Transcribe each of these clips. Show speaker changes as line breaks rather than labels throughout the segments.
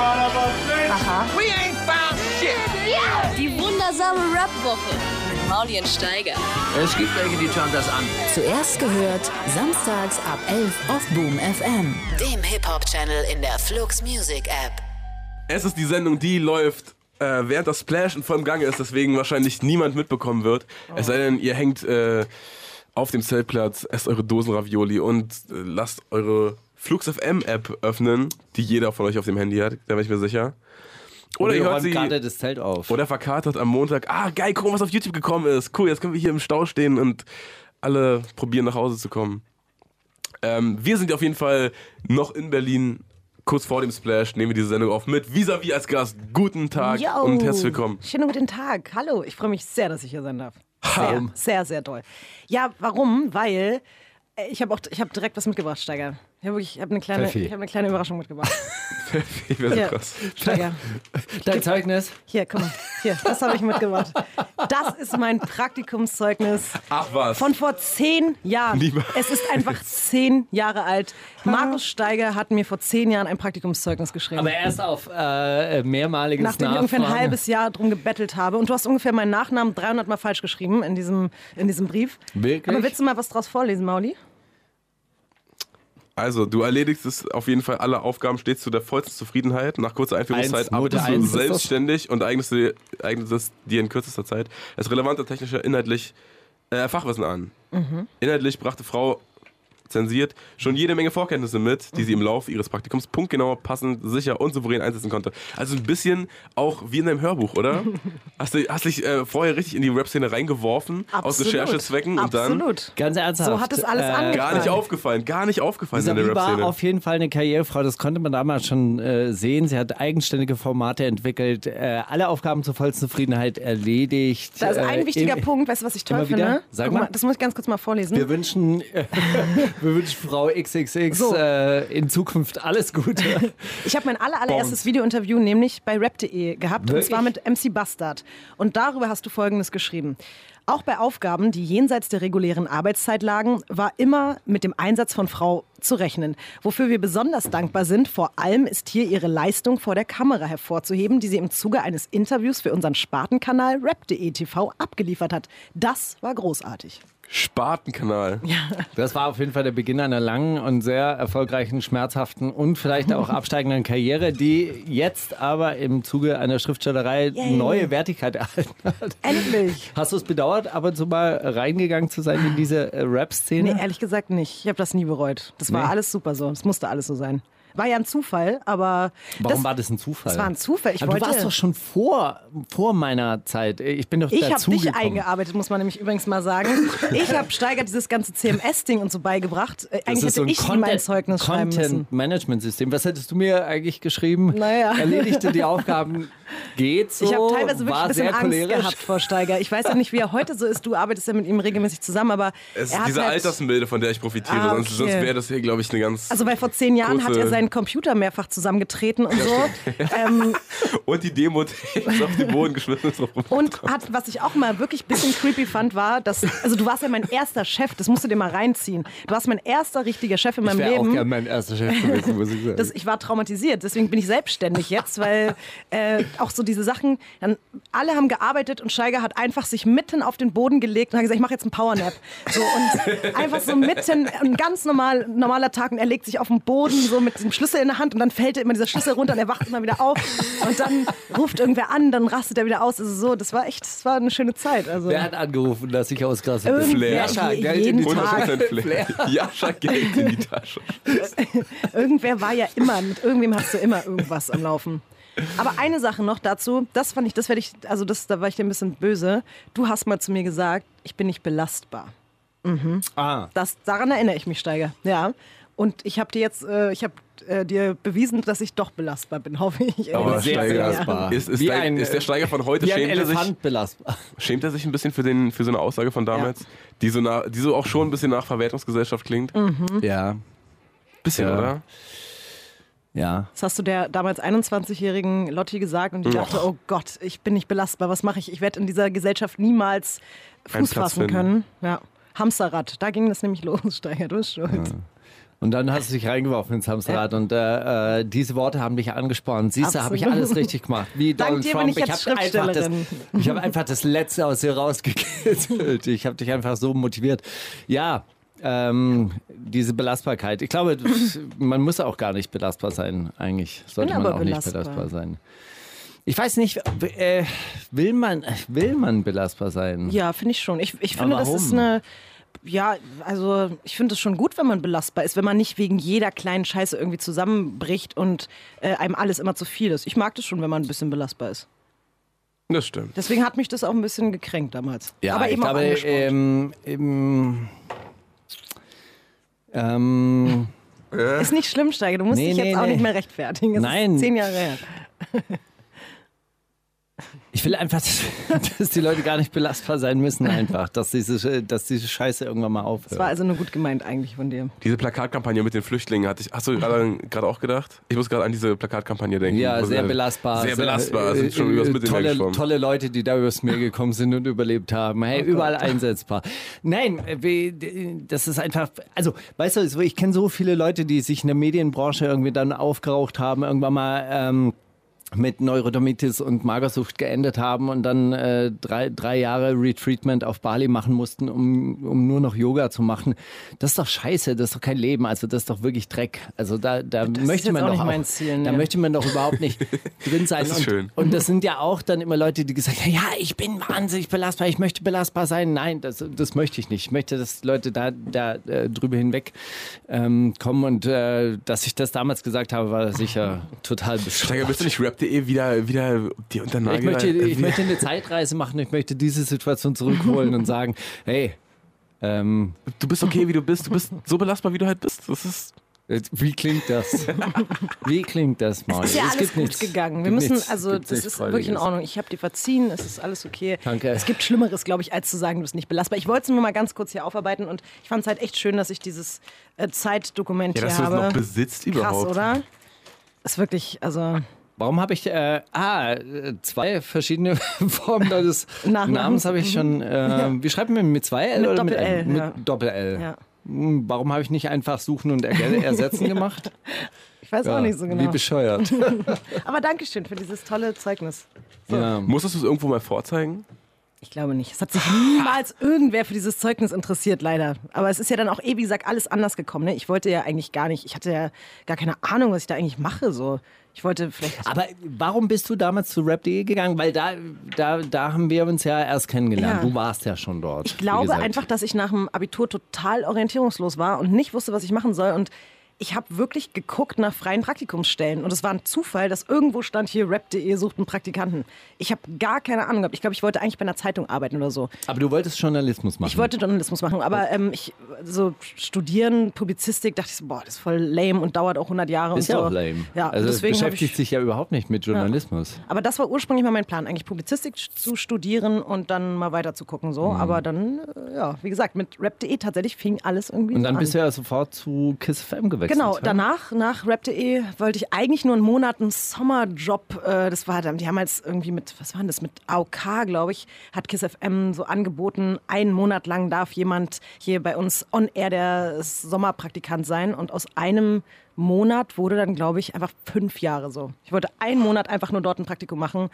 Aha.
We ain't found shit.
Die wundersame Rap-Woche mit Maulien Steiger.
Es gibt welche, die schauen das an.
Zuerst gehört, samstags ab 11 auf Boom FM.
Dem Hip-Hop-Channel in der Flux Music App.
Es ist die Sendung, die läuft, äh, während das Splash in vollem Gange ist, deswegen wahrscheinlich niemand mitbekommen wird. Es sei denn, ihr hängt äh, auf dem Zeltplatz, esst eure Dosen Ravioli und äh, lasst eure Flux FM App öffnen, die jeder von euch auf dem Handy hat, da bin ich mir sicher. Oder, ihr hört sie,
gerade das Zelt auf.
oder verkatert am Montag. Ah, geil, guck mal, was auf YouTube gekommen ist. Cool, jetzt können wir hier im Stau stehen und alle probieren nach Hause zu kommen. Ähm, wir sind auf jeden Fall noch in Berlin, kurz vor dem Splash, nehmen wir diese Sendung auf mit Visavi als Gast. Guten Tag
Yo.
und herzlich willkommen.
Schönen guten Tag. Hallo, ich freue mich sehr, dass ich hier sein darf. Sehr,
Warum?
sehr, sehr toll. Ja, warum? Weil äh, ich habe auch, ich habe direkt was mitgebracht, Steiger. Ich habe habe eine kleine,
Pfeffi.
ich habe eine kleine Überraschung mitgebracht.
Ich wäre so krass.
Steiger.
Dein Zeugnis?
Hier, komm mal. Hier, das habe ich mitgebracht. Das ist mein Praktikumszeugnis
Ach was.
von vor zehn Jahren.
Lieber-
Es ist einfach zehn Jahre alt. Markus Steiger hat mir vor zehn Jahren ein Praktikumszeugnis geschrieben.
Aber erst auf äh, mehrmaliges
Nachdem ich ungefähr ein
Nachfragen.
halbes Jahr drum gebettelt habe. Und du hast ungefähr meinen Nachnamen 300 Mal falsch geschrieben in diesem, in diesem Brief.
Wirklich?
Aber willst du mal was draus vorlesen, Mauli?
Also, du erledigst es auf jeden Fall alle Aufgaben stets zu der vollsten Zufriedenheit. Nach kurzer Einführungszeit arbeitest du selbstständig und eignest, dir, eignest es dir in kürzester Zeit das relevante technische inhaltlich äh, Fachwissen an.
Mhm.
Inhaltlich brachte Frau zensiert schon jede Menge Vorkenntnisse mit, die sie im Laufe ihres Praktikums punktgenau, passend, sicher und souverän einsetzen konnte. Also ein bisschen auch wie in deinem Hörbuch, oder? hast du hast dich äh, vorher richtig in die Rap-Szene reingeworfen, aus
Absolut.
Recherchezwecken und dann
Absolut.
Ganz ernsthaft.
So hat es alles angefangen.
gar nicht aufgefallen, gar nicht aufgefallen in
Sabi
der
war
Rap-Szene.
auf jeden Fall eine Karrierefrau, das konnte man damals schon äh, sehen. Sie hat eigenständige Formate entwickelt, äh, alle Aufgaben zur vollsten Zufriedenheit erledigt.
Da ist ein
äh,
wichtiger
im-
Punkt, weißt du, was ich toll finde?
Sag mal.
Das muss ich ganz kurz mal vorlesen.
Wir wünschen, äh, wir wünschen Frau XXX
So.
äh, in Zukunft alles Gute.
Ich habe mein aller, allererstes. Videointerview nämlich bei rap.de gehabt
Wirklich?
und zwar mit MC Bastard. Und darüber hast du Folgendes geschrieben. Auch bei Aufgaben, die jenseits der regulären Arbeitszeit lagen, war immer mit dem Einsatz von Frau zu rechnen. Wofür wir besonders dankbar sind, vor allem ist hier ihre Leistung vor der Kamera hervorzuheben, die sie im Zuge eines Interviews für unseren Spartenkanal rap.de TV abgeliefert hat. Das war großartig.
Spatenkanal.
Das war auf jeden Fall der Beginn einer langen und sehr erfolgreichen, schmerzhaften und vielleicht auch absteigenden Karriere, die jetzt aber im Zuge einer Schriftstellerei
Yay.
neue Wertigkeit erhalten hat.
Endlich!
Hast du es bedauert, ab und zu mal reingegangen zu sein in diese äh, Rap-Szene?
Nee, ehrlich gesagt nicht. Ich habe das nie bereut. Das war
Nee.
alles super so. Es musste alles so sein. War ja ein Zufall, aber.
Warum
das,
war das ein Zufall?
Das war ein Zufall. Ich
Aber du
wollte.
warst doch schon vor, vor meiner Zeit. Ich bin doch
ich habe dich eingearbeitet, muss man nämlich übrigens mal sagen. Ich habe Steiger dieses ganze CMS-Ding und so beigebracht. Äh,
Das
Eigentlich
so
hätte
ein
ich ihm mein Zeugnis schreiben müssen.
Content-Management-System. Was hättest du mir eigentlich geschrieben?
Naja.
Erledigte die Aufgaben, geht so,
Ich habe teilweise wirklich
war
ein bisschen
sehr
Angst
cholerisch.
gehabt vor Steiger. Ich weiß ja nicht, wie er heute so ist. Du arbeitest ja mit ihm regelmäßig zusammen, aber
Es ist
er hat
diese
halt,
Altersmilde, von der ich profitiere.
Ah,
Sonst, sonst
okay.
wäre das hier, glaube ich, eine ganz.
Also weil vor zehn Jahren hat er seinen Computer mehrfach zusammengetreten und so. ähm,
Und die Demo ist auf den Boden geschmissen.
Und hat, was ich auch mal wirklich ein bisschen creepy fand, war, dass, also du warst ja mein erster Chef, das musst du dir mal reinziehen. Du warst mein erster richtiger Chef in
Ich
meinem
wäre auch
Leben.
gern mein erster Chef gewesen, muss ich sagen.
Das, ich war traumatisiert, deswegen bin ich selbstständig jetzt, weil äh, auch so diese Sachen, dann alle haben gearbeitet und Steiger hat einfach sich mitten auf den Boden gelegt und hat gesagt, ich mache jetzt einen Powernap. So, und einfach so mitten, ein ganz normal, normaler Tag und er legt sich auf den Boden so mit dem Schlüssel in der Hand und dann fällt immer dieser Schlüssel runter und er wacht immer wieder auf und dann ruft irgendwer an, dann rastet er wieder aus. Also so, das war echt, das war eine schöne Zeit. Also
Wer hat angerufen, dass ich ausgerastet bin?
Irgendwer,
Jascha, Geld in
jeden
die
Tag.
Tasche.
100% Flair. Jascha Geld in die Tasche.
Irgendwer war ja immer, mit irgendwem hast du immer irgendwas am Laufen. Aber eine Sache noch dazu, das fand ich, das werde ich, also das, da war ich dir ein bisschen böse. Du hast mal zu mir gesagt, ich bin nicht belastbar.
Ah,
Das, daran erinnere ich mich, Steiger. Ja. Und ich habe dir jetzt, äh, ich habe äh, dir bewiesen, dass ich doch belastbar bin, hoffe ich.
Aber
sehr belastbar.
Ist, ist,
Wie
der,
ein,
ist der Steiger von heute,
wie ein
schämt er, sich, schämt er sich ein bisschen für, den, für so eine Aussage von damals? Die, so nach, die so auch schon ein bisschen nach Verwertungsgesellschaft klingt?
Ja,
Bisschen,
Ja.
oder?
ja.
Das hast du der damals 21-jährigen Lotti gesagt und die dachte, oh Gott, ich bin nicht belastbar, was mache ich? Ich werde in dieser Gesellschaft niemals Fuß fassen
finden.
können. Ja. Hamsterrad, da ging das nämlich los, Steiger, du bist schuld.
Und dann hast du dich reingeworfen ins Hamsterrad und äh, äh, diese Worte haben dich angespornt. Siehst du, habe ich alles richtig gemacht. Wie
Dank
Donald
dir
Trump.
bin ich jetzt
hab einfach das, ich habe einfach das Letzte aus dir rausgekitzelt. Ich habe dich einfach so motiviert. Ja, ähm, diese Belastbarkeit. Ich glaube, man muss auch gar nicht belastbar sein. Eigentlich sollte man auch nicht
belastbar.
belastbar sein. Ich weiß nicht, äh, will man, will man belastbar sein?
Ja, finde ich schon. Ich, ich finde, das ist eine. Ja, also ich finde es schon gut, wenn man belastbar ist, wenn man nicht wegen jeder kleinen Scheiße irgendwie zusammenbricht und äh, einem alles immer zu viel ist. Ich mag das schon, wenn man ein bisschen belastbar ist.
Das stimmt.
Deswegen hat mich das auch ein bisschen gekränkt damals.
Ja,
aber
ich
eben auch
glaube,
angespornt.
ähm, ähm, ähm,
ist nicht schlimm, Steige. Du musst
Nee,
dich
nee,
jetzt auch
nee.
nicht mehr rechtfertigen. Es
Nein.
Ist zehn Jahre her.
ich will einfach, dass die Leute gar nicht belastbar sein müssen, einfach, dass diese, dass diese Scheiße irgendwann mal
Das war
aufhört.
also nur gut gemeint eigentlich von dir.
Diese Plakatkampagne mit den Flüchtlingen hatte ich. Hast du gerade gerade auch gedacht? Ich muss gerade an diese Plakatkampagne denken.
Ja, sehr belastbar.
Sehr belastbar.
äh,
Sind schon übers
äh, tolle, tolle Leute, die da übers Meer gekommen sind und überlebt haben.
Oh
Hey, überall einsetzbar. Nein, äh, das ist einfach, also, weißt du, ich kenne so viele Leute, die sich in der Medienbranche irgendwie dann aufgeraucht haben, irgendwann mal, ähm, mit Neurodermitis und Magersucht geendet haben und dann äh, drei, drei Jahre Retreatment auf Bali machen mussten, um, um nur noch Yoga zu machen. Das ist doch scheiße, das ist doch kein Leben, also das ist doch wirklich Dreck. Also da, da möchte man doch auch,
mein Ziel,
da
ne.
möchte man doch überhaupt nicht drin sein.
Das ist
und,
schön.
und das sind ja auch dann immer Leute, die gesagt haben, ja, ich bin wahnsinnig belastbar, ich möchte belastbar sein. Nein, das, das möchte ich nicht. Ich möchte, dass Leute da, da äh, drüber hinweg ähm, kommen und äh, dass ich das damals gesagt habe, war sicher total bescheuert.
Willst du nicht rap.de wieder, wieder die unter den
Ich möchte, ich möchte eine Zeitreise machen, ich möchte diese Situation zurückholen und sagen, hey, ähm,
Du bist okay, wie du bist. Du bist so belastbar, wie du halt bist. Das ist.
wie klingt das? Wie klingt das, Maul?
Ist ja
Es
alles
gibt
gut
nichts-
gegangen. Wir müssen,
nichts-
also das ist wirklich in. Ordnung. Ich habe dir verziehen, es ist alles okay.
Danke.
Es gibt Schlimmeres, glaube ich, als zu sagen, du bist nicht belastbar. Ich wollte es nur mal ganz kurz hier aufarbeiten und ich fand es halt echt schön, dass ich dieses äh, Zeitdokument
Ja, dass
hier
du es
habe.
noch besitzt
Krass,
überhaupt.
oder? Ist wirklich, also
Warum habe ich, äh, ah, zwei verschiedene Formen des
Nachnamen.
Namens habe ich schon, äh, wie schreibt man mit zwei L
Mit
oder mit
Doppel-L,
L? Mit
ja.
Doppel-L.
Ja.
Hm, Warum habe ich nicht einfach suchen und ersetzen gemacht?
ich weiß auch nicht so
Wie
genau.
bescheuert.
Aber Dankeschön für dieses tolle Zeugnis.
ja.
Musstest du es irgendwo mal vorzeigen?
Ich glaube nicht. Es hat sich niemals irgendwer für dieses Zeugnis interessiert, leider. Aber es ist ja dann auch eh, wie gesagt, alles anders gekommen. Ne? Ich wollte ja eigentlich gar nicht, ich hatte ja gar keine Ahnung, was ich da eigentlich mache. So. Ich wollte vielleicht.
Aber warum bist du damals zu rap.de gegangen? Weil da, da, da haben wir uns ja erst kennengelernt.
Ja.
Du warst ja schon dort.
Ich glaube einfach, dass ich nach dem Abitur total orientierungslos war und nicht wusste, was ich machen soll. Und ich habe wirklich geguckt nach freien Praktikumsstellen. Und es war ein Zufall, dass irgendwo stand hier rap.de sucht einen Praktikanten. Ich habe gar keine Ahnung gehabt. Ich glaube, ich wollte eigentlich bei einer Zeitung arbeiten oder so.
Aber du wolltest Journalismus machen.
Ich wollte Journalismus machen, aber ähm, ich so studieren, Publizistik, dachte ich so, boah, das ist voll lame und dauert auch 100 Jahre
Ist
und
ja
so.
auch lame.
Ja,
also es
deswegen
beschäftigt
ich,
sich ja überhaupt nicht mit Journalismus.
aber das war ursprünglich mal mein Plan, eigentlich Publizistik zu studieren und dann mal weiter zu gucken. So.
Mhm.
Aber dann, äh, ja, wie gesagt, mit rap.de tatsächlich fing alles irgendwie
Und dann
an.
bist du ja sofort zu Kiss FM gewechselt.
Genau,
ja?
danach, nach rap.de, wollte ich eigentlich nur einen Monat einen Sommerjob, äh, das war dann, die haben jetzt irgendwie mit, was war denn das, mit AOK, glaube ich, hat Kiss FM so angeboten, einen Monat lang darf jemand hier bei uns on air der Sommerpraktikant sein und aus einem Monat wurde dann, glaube ich, einfach fünf Jahre so. Ich wollte einen Monat einfach nur dort ein Praktikum machen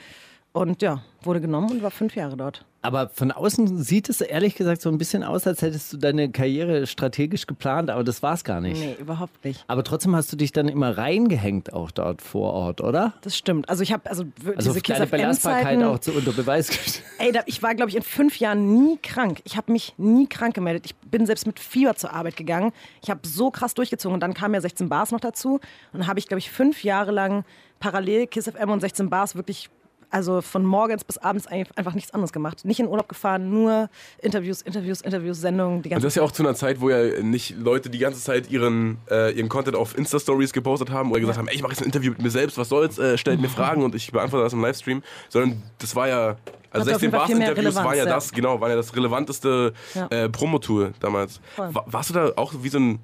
und ja, wurde genommen und war fünf Jahre dort.
Aber von außen sieht es ehrlich gesagt so ein bisschen aus, als hättest du deine Karriere strategisch geplant, aber das war es gar nicht.
Nee, überhaupt nicht.
Aber trotzdem hast du dich dann immer reingehängt auch dort vor Ort, oder?
Das stimmt. Also ich habe also,
Also
diese
deine Belastbarkeit auch zu unter Beweis gestellt.
Ey, da, ich war, glaube ich, in fünf Jahren nie krank. Ich habe mich nie krank gemeldet. Ich bin selbst mit Fieber zur Arbeit gegangen. Ich habe so krass durchgezogen. Und dann kam ja 16 Bars noch dazu. Und dann habe ich, glaube ich, fünf Jahre lang parallel Kiss FM und 16 Bars wirklich, also von morgens bis abends einfach nichts anderes gemacht. Nicht in Urlaub gefahren, nur Interviews, Interviews, Interviews, Sendungen, die
Und
ganze
das ja auch zu einer Zeit, wo ja nicht Leute die ganze Zeit ihren, äh, ihren Content auf Insta-Stories gepostet haben oder gesagt haben, ey, ich mache jetzt ein Interview mit mir selbst, was soll's, äh, stellt mir Fragen und ich beantworte das im Livestream. Sondern das war ja, also
auf
16
jeden Fall
Bars Interviews waren ja
ja.
das, genau, waren ja das relevanteste
Ja.
äh, Promotour damals.
Voll.
Wa- warst du da auch wie so ein,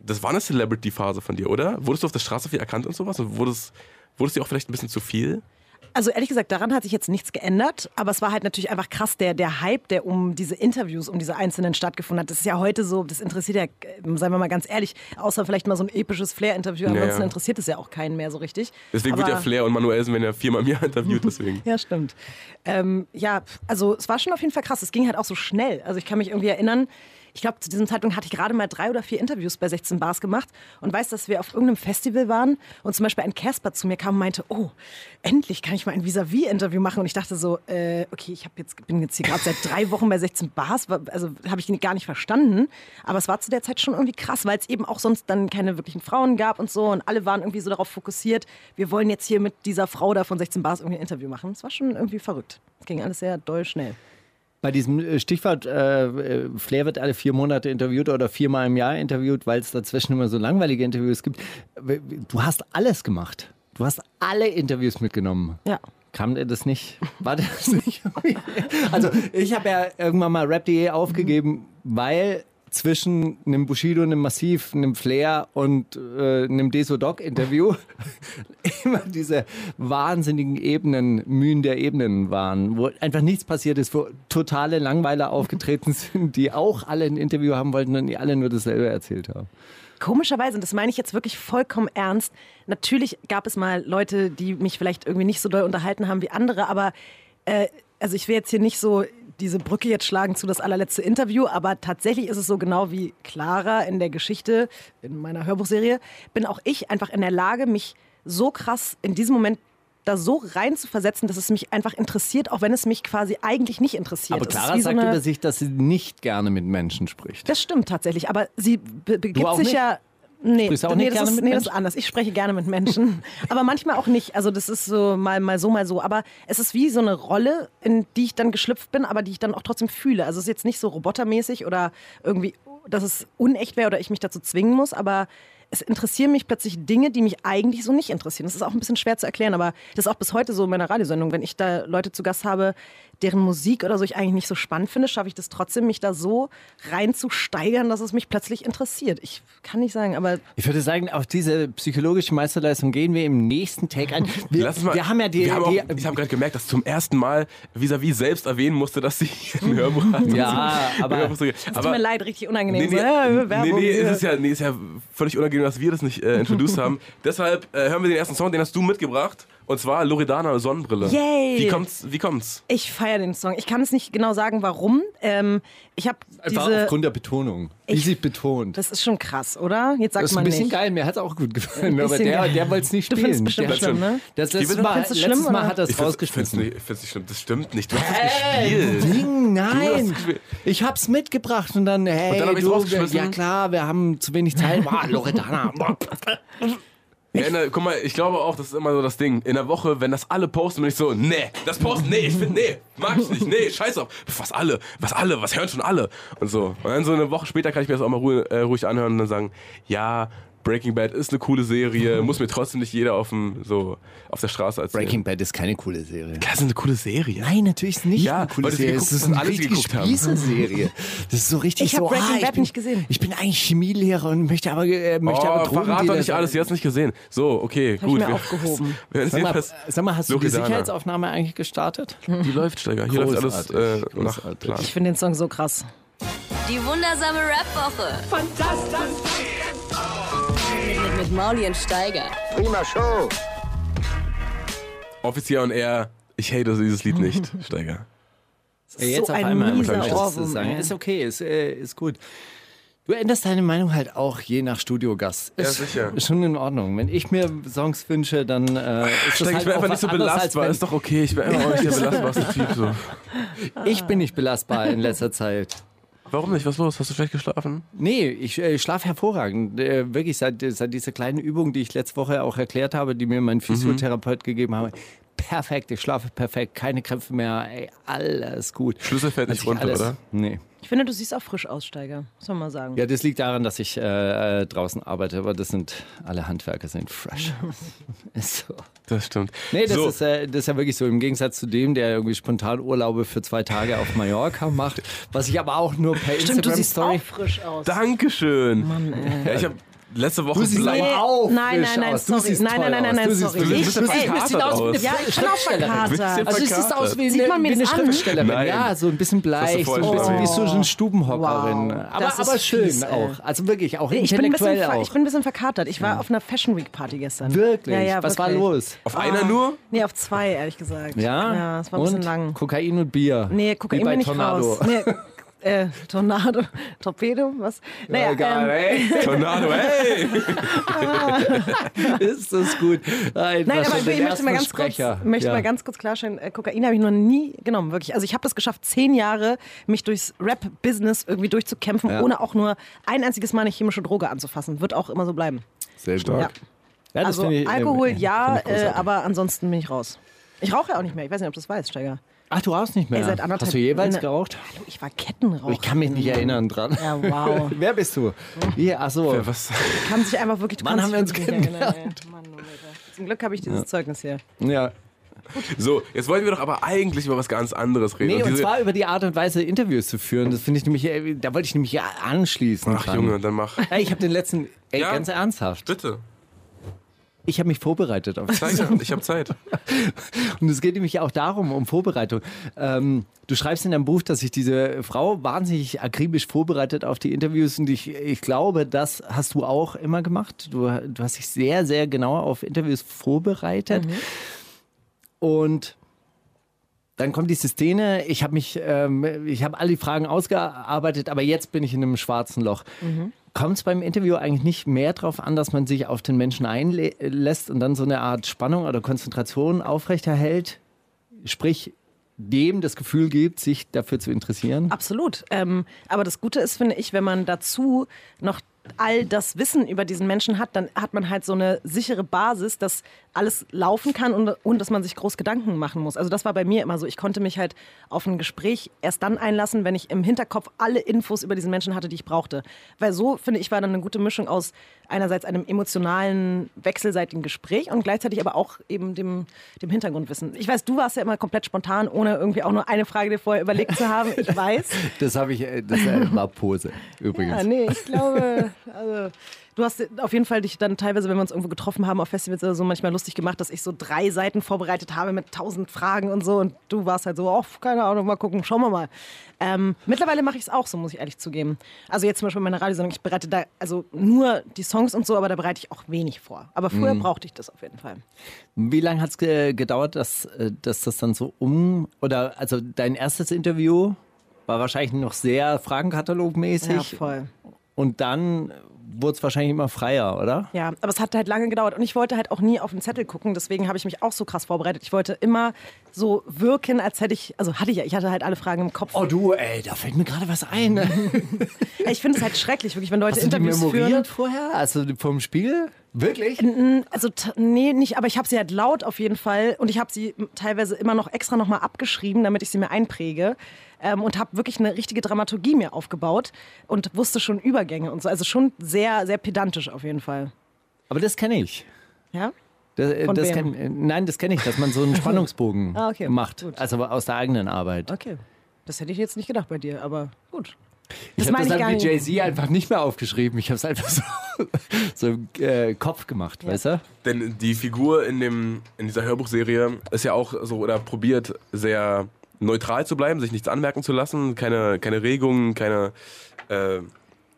das war eine Celebrity-Phase von dir, oder? Wurdest du auf der Straße viel erkannt und sowas? Und wurdest, wurdest dir auch vielleicht ein bisschen zu viel?
Also ehrlich gesagt, daran hat sich jetzt nichts geändert, aber es war halt natürlich einfach krass, der, der Hype, der um diese Interviews, um diese einzelnen stattgefunden hat. Das ist ja heute so, das interessiert ja, äh, seien wir mal ganz ehrlich, außer vielleicht mal so ein episches Flair-Interview, ansonsten
ja.
interessiert es ja auch keinen mehr so richtig.
Deswegen wird
Aber-
ja Flair und Manuelsen werden ja viermal im Jahr interviewt, deswegen.
Ja, stimmt. Ähm, ja, also es war schon auf jeden Fall krass. Es ging halt auch so schnell. Also ich kann mich irgendwie erinnern, ich glaube, zu diesem Zeitpunkt hatte ich gerade mal drei oder vier Interviews bei 16 Bars gemacht und weiß, dass wir auf irgendeinem Festival waren und zum Beispiel ein Casper zu mir kam und meinte, oh, endlich kann ich mal ein Vis-a-vis-Interview machen. Und ich dachte so, äh, okay, ich jetzt, bin jetzt hier gerade seit drei Wochen bei 16 Bars, also habe ich gar nicht verstanden. Aber es war zu der Zeit schon irgendwie krass, weil es eben auch sonst dann keine wirklichen Frauen gab und so und alle waren irgendwie so darauf fokussiert, wir wollen jetzt hier mit dieser Frau da von 16 Bars irgendwie ein Interview machen. Es war schon irgendwie verrückt. Es ging alles sehr doll schnell.
Bei diesem äh, Stichwort, äh, äh, Flair wird alle vier Monate interviewt oder viermal im Jahr interviewt, weil es dazwischen immer so langweilige Interviews gibt. Du hast alles gemacht. Du hast alle Interviews mitgenommen.
Ja.
Kam dir das nicht? War das nicht? Also ich habe ja irgendwann mal Rap.de aufgegeben, weil zwischen einem Bushido, einem Massiv, einem Flair und äh, einem Deso-Doc-Interview immer diese wahnsinnigen Ebenen, Mühen der Ebenen waren, wo einfach nichts passiert ist, wo totale Langweiler aufgetreten sind, die auch alle ein Interview haben wollten und die alle nur dasselbe erzählt haben.
Komischerweise, und das meine ich jetzt wirklich vollkommen ernst, natürlich gab es mal Leute, die mich vielleicht irgendwie nicht so doll unterhalten haben wie andere, aber äh, also ich will jetzt hier nicht so diese Brücke jetzt schlagen zu das allerletzte Interview, aber tatsächlich ist es so genau wie Clara in der Geschichte, in meiner Hörbuchserie, bin auch ich einfach in der Lage, mich so krass in diesem Moment da so rein zu versetzen, dass es mich einfach interessiert, auch wenn es mich quasi eigentlich nicht interessiert.
Aber Clara
so
sagt
eine-
über sich, dass sie nicht gerne mit Menschen spricht.
das stimmt tatsächlich, aber sie be begibt sich
nicht?
ja. Nee,
Sprichst du auch
nee,
nicht
das
gerne
ist,
mit
nee, das ist
Menschen?
anders. Ich spreche gerne mit Menschen, aber manchmal auch nicht. Also das ist so mal, mal so, mal so. Aber es ist wie so eine Rolle, in die ich dann geschlüpft bin, aber die ich dann auch trotzdem fühle. Also es ist jetzt nicht so robotermäßig oder irgendwie, dass es unecht wäre oder ich mich dazu zwingen muss, aber es interessieren mich plötzlich Dinge, die mich eigentlich so nicht interessieren. Das ist auch ein bisschen schwer zu erklären, aber das ist auch bis heute so in meiner Radiosendung. Wenn ich da Leute zu Gast habe, deren Musik oder so ich eigentlich nicht so spannend finde, schaffe ich das trotzdem, mich da so reinzusteigern, dass es mich plötzlich interessiert. Ich kann nicht sagen, aber
Ich würde sagen, auf diese psychologische Meisterleistung gehen wir im nächsten Take ein. Wir,
Lass mal,
wir haben ja die.
wir haben auch,
die
ich habe gerade gemerkt, dass zum ersten Mal vis-à-vis selbst erwähnen musste, dass sie ein Hörbuch hat.
Ja, aber-
es tut mir leid, richtig unangenehm.
Nee, nee,
so, äh,
nee, nee, es ist ja, nee, ist ja völlig unangenehm, dass wir das nicht äh, introduced haben. Deshalb äh, hören wir den ersten Song, den hast du mitgebracht. Und zwar Loredana Sonnenbrille.
Yay!
Wie kommt's? Wie kommt's?
Ich feiere den Song. Ich kann es nicht genau sagen, warum. Ähm, ich habe diese.
aufgrund der Betonung. Wie sie betont.
Das ist schon krass, oder? Jetzt sagt
Das ist
man
ein bisschen
nicht.
geil, mir hat es auch gut gefallen, aber der, der wollte es nicht
Du
spielen.
findest bestimmt
der,
schlimm, ne?
Das letzte? Mal,
du
letztes
schlimm,
Mal
oder?
hat er es
Ich find's,
rausgeschmissen.
nicht, find's nicht schlimm. Das stimmt nicht. Du hast es gespielt.
Ding, nein.
gespielt.
Ich hab's mitgebracht und dann, hey,
Und dann hab ich's
du,
rausgeschmissen?
ja klar, wir haben zu wenig Zeit. Boah, Loredana.
Ja, der, guck mal, ich glaube auch, das ist immer so das Ding. In der Woche, wenn das alle posten, bin ich so, nee, das posten, nee, ich finde, nee, mag ich nicht, nee, scheiß auf. Was alle, was alle, was hören schon alle? Und so. Und dann so eine Woche später kann ich mir das auch mal ruhig, äh, ruhig anhören und dann sagen, ja, Breaking Bad ist eine coole Serie, muss mir trotzdem nicht jeder auf, dem, so, auf der Straße erzählen.
Breaking Bad ist keine coole Serie.
Das ist eine coole Serie.
Nein, natürlich ist nicht
Ja,
eine coole Serie.
geguckt
Es ist
haben,
eine
alle, die
richtige
geguckt haben.
Spießerserie. Das ist so richtig
Ich hab
so,
Breaking
ah, ich
Bad
bin,
nicht gesehen.
Ich bin eigentlich Chemielehrer und möchte aber, äh, möchte aber
Oh,
Drogen
verrat doch nicht alles, sie hat's nicht gesehen. So, okay,
Hab
gut.
ich mir aufgehoben.
Sag mal, sag mal, hast du die
Loredana.
Sicherheitsaufnahme eigentlich gestartet?
Die läuft, Steiger. Hier läuft alles äh,
Großartig.
nach
Großartig.
Plan.
Ich finde den Song so krass.
Die wundersame Rap-Woche. Fantastisch. Mit, Mauli und Steiger.
Offiziell und er, ich hate dieses Lied nicht, Steiger.
Ey, jetzt
so
auf
ein
einmal
mieser Ohrwurm,
sagen. Ist okay, ist, äh, ist gut. Du änderst deine Meinung halt auch je nach Studiogast.
Ja,
Ist,
sicher.
Ist schon in Ordnung. Wenn ich mir Songs wünsche, dann äh, ist das
Steiger,
halt
ich bin einfach nicht so belastbar. Ist doch okay, ich bin einfach auch nicht der belastbarste Typ. So.
Ich bin nicht belastbar in letzter Zeit.
Warum nicht? Was ist los? Hast du schlecht geschlafen?
Nee, ich äh, schlafe hervorragend. Äh, wirklich, seit, seit dieser kleinen Übung, die ich letzte Woche auch erklärt habe, die mir mein Physiotherapeut gegeben habe. Perfekt, ich schlafe perfekt, keine Krämpfe mehr, ey, alles gut.
Schlüssel fällt nicht runter,
alles,
oder?
Nee.
Ich finde, du siehst auch frisch aus, Steiger. Muss man mal sagen.
Ja, das liegt daran, dass ich äh, äh, draußen arbeite, aber das sind, alle Handwerker sind fresh. ist so.
Das stimmt.
Nee, das,
so,
ist, äh, das ist ja wirklich so. Im Gegensatz zu dem, der irgendwie spontan Urlaube für zwei Tage auf Mallorca macht, was ich aber auch nur per
Stimmt, du
Instagram
siehst
Story.
auch frisch aus.
Dankeschön.
Mann, ey.
Ja, ich habe letzte Woche
Du siehst
bleib-
aber auch
nein, nein, nein,
aus. Du
sorry.
siehst
Nein, nein, nein, nein,
Du
sorry.
siehst- du
Ich-
siehst
ey,
wie
ich
sieht aus wie eine
Ja, ich bin auch
Schriftstellerin.
verkatert.
Also du siehst aus wie
Sieht
eine,
man mir
wie eine? Schriftstellerin.
Nein.
Ja, so ein bisschen bleich, so ein bisschen wie so eine Stubenhockerin.
Wow,
aber, aber schön
fies,
auch. Also wirklich, auch
Ich bin, ein bisschen,
intellektuell auch.
ich bin ein bisschen verkatert. Ich war auf einer Fashion Week Party gestern.
wirklich.
Ja, ja,
Was
wirklich.
war los?
Auf einer nur?
Nee, auf zwei, ehrlich gesagt.
Ja?
Ja, es war ein bisschen lang.
Kokain und Bier.
Nee, Kokain bin ich raus. Äh, Tornado, Torpedo, was? Naja,
egal,
ähm,
ey.
Tornado, hey!
Ist das gut. Einfach
Nein, aber ich, möchte, mal ganz, kurz, möchte
Ja.
mal ganz kurz klarstellen, äh, Kokain habe ich noch nie genommen, wirklich. Also ich habe es geschafft, zehn Jahre mich durchs Rap-Business irgendwie durchzukämpfen,
Ja.
ohne auch nur ein einziges Mal eine chemische Droge anzufassen. Wird auch immer so bleiben.
Sehr stark.
Ja.
Ja, das
also
ich, äh,
Alkohol
finde
ja, äh, aber ansonsten bin ich raus. Ich rauche ja auch nicht mehr. Ich weiß nicht, ob du das weißt, Steiger.
Ach, du rauchst nicht mehr.
Ey, seit anderthalb-
Hast du jeweils
ne-
geraucht?
Du, Ich war Kettenraucher.
Ich kann mich nicht erinnern dran.
Ja, wow.
Wer bist du? Hier, ach so.
Was?
Kann sich einfach wirklich.
Wann haben wir uns
erinnern, ey. Mann, oh. Zum Glück habe ich dieses Zeugnis hier.
Ja.
So, jetzt wollten wir doch aber eigentlich über was ganz anderes reden.
Nee, und
diese-
zwar über die Art und Weise, Interviews zu führen. Das finde ich nämlich, äh, da wollte ich nämlich ja anschließen.
Ach
dran.
Junge, dann mach.
Ey, ich habe den letzten, ey,
Ja.
ganz ernsthaft.
Bitte.
Ich habe mich vorbereitet auf
Zeig mir, ich habe Zeit.
Und es geht nämlich auch darum, um Vorbereitung. Ähm, du schreibst in deinem Buch, dass sich diese Frau wahnsinnig akribisch vorbereitet auf die Interviews und ich, ich glaube, das hast du auch immer gemacht. Du, du hast dich sehr, sehr genau auf Interviews vorbereitet. Und dann kommt diese Szene, ich habe mich, ähm, ich habe all die Fragen ausgearbeitet, aber jetzt bin ich in einem schwarzen Loch. Kommt es beim Interview eigentlich nicht mehr darauf an, dass man sich auf den Menschen einlässt und dann so eine Art Spannung oder Konzentration aufrechterhält? Sprich, dem das Gefühl gibt, sich dafür zu interessieren?
Absolut. Ähm, aber das Gute ist, finde ich, wenn man dazu noch all das Wissen über diesen Menschen hat, dann hat man halt so eine sichere Basis, dass alles laufen kann und, und dass man sich groß Gedanken machen muss. Also das war bei mir immer so. Ich konnte mich halt auf ein Gespräch erst dann einlassen, wenn ich im Hinterkopf alle Infos über diesen Menschen hatte, die ich brauchte. Weil so, finde ich, war dann eine gute Mischung aus einerseits einem emotionalen, wechselseitigen Gespräch und gleichzeitig aber auch eben dem, dem Hintergrundwissen. Ich weiß, du warst ja immer komplett spontan, ohne irgendwie auch nur eine Frage dir vorher überlegt zu haben. Ich weiß.
Das habe ich, äh, das war Pose übrigens.
Ja, nee, ich glaube, also, du hast auf jeden Fall dich dann teilweise, wenn wir uns irgendwo getroffen haben auf Festivals oder so, manchmal lustig gemacht, dass ich so drei Seiten vorbereitet habe mit tausend Fragen und so und du warst halt so, oh, keine Ahnung, mal gucken, schauen wir mal. Ähm, mittlerweile mache ich es auch so, muss ich ehrlich zugeben. Also jetzt zum Beispiel meine Radiosendung, ich bereite da also nur die Songs und so, aber da bereite ich auch wenig vor. Aber früher brauchte ich das auf jeden Fall.
Wie lange hat es ge gedauert, dass, äh, dass das dann so um, oder also dein erstes Interview war wahrscheinlich noch sehr Fragenkatalogmäßig
Ja, voll.
Und dann wurde es wahrscheinlich immer freier, oder?
Ja, aber es hat halt lange gedauert und ich wollte halt auch nie auf den Zettel gucken, deswegen habe ich mich auch so krass vorbereitet. Ich wollte immer so wirken, als hätte ich, also hatte ich ja, ich hatte halt alle Fragen im Kopf.
Oh du, ey, da fällt mir gerade was ein.
Ich finde es halt schrecklich, wirklich, wenn Leute
Hast du die
Interviews führen.
vorher? Also vom Spiegel? Wirklich?
Also nee, nicht, aber ich habe sie halt laut auf jeden Fall und ich habe sie teilweise immer noch extra nochmal abgeschrieben, damit ich sie mir einpräge. Ähm, und habe wirklich eine richtige Dramaturgie mir aufgebaut und wusste schon Übergänge und so. Also schon sehr, sehr pedantisch auf jeden Fall.
Aber das kenne ich.
Ja?
Das, äh,
Von
das
wem?
kenn, äh, nein, das kenne ich, dass man so einen Spannungsbogen
Ah, okay,
macht.
gut.
Also aus der eigenen Arbeit.
Okay. Das hätte ich jetzt nicht gedacht bei dir, aber gut.
Ich habe das
ich gar
halt wie
nicht.
Jay-Z einfach nicht mehr aufgeschrieben. Ich habe es einfach so, so im äh, Kopf gemacht, weißt du?
Denn die Figur in, dem, in dieser Hörbuchserie ist ja auch so oder probiert sehr neutral zu bleiben, sich nichts anmerken zu lassen, keine, keine Regungen, keine, äh,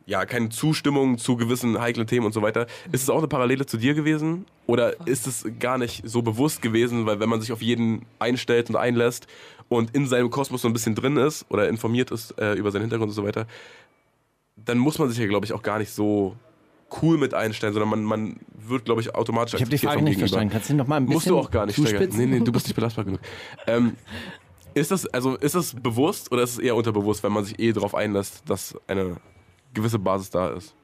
ja, keine Zustimmung zu gewissen heiklen Themen und so weiter. Ist es auch eine Parallele zu dir gewesen? Oder ist es gar nicht so bewusst gewesen, weil wenn man sich auf jeden einstellt und einlässt und in seinem Kosmos so ein bisschen drin ist oder informiert ist äh, über seinen Hintergrund und so weiter, dann muss man sich ja, glaube ich, auch gar nicht so cool mit einstellen, sondern man, man wird, glaube ich, automatisch
Ich habe die Frage nicht
Gegenüber.
verstanden. Kannst du noch mal ein bisschen
Musst du auch gar nicht,
zuspitzen?
Nee, nee, du bist nicht belastbar genug. Ähm, ist das, also ist das bewusst oder ist es eher unterbewusst, wenn man sich eh darauf einlässt, dass eine gewisse Basis da ist?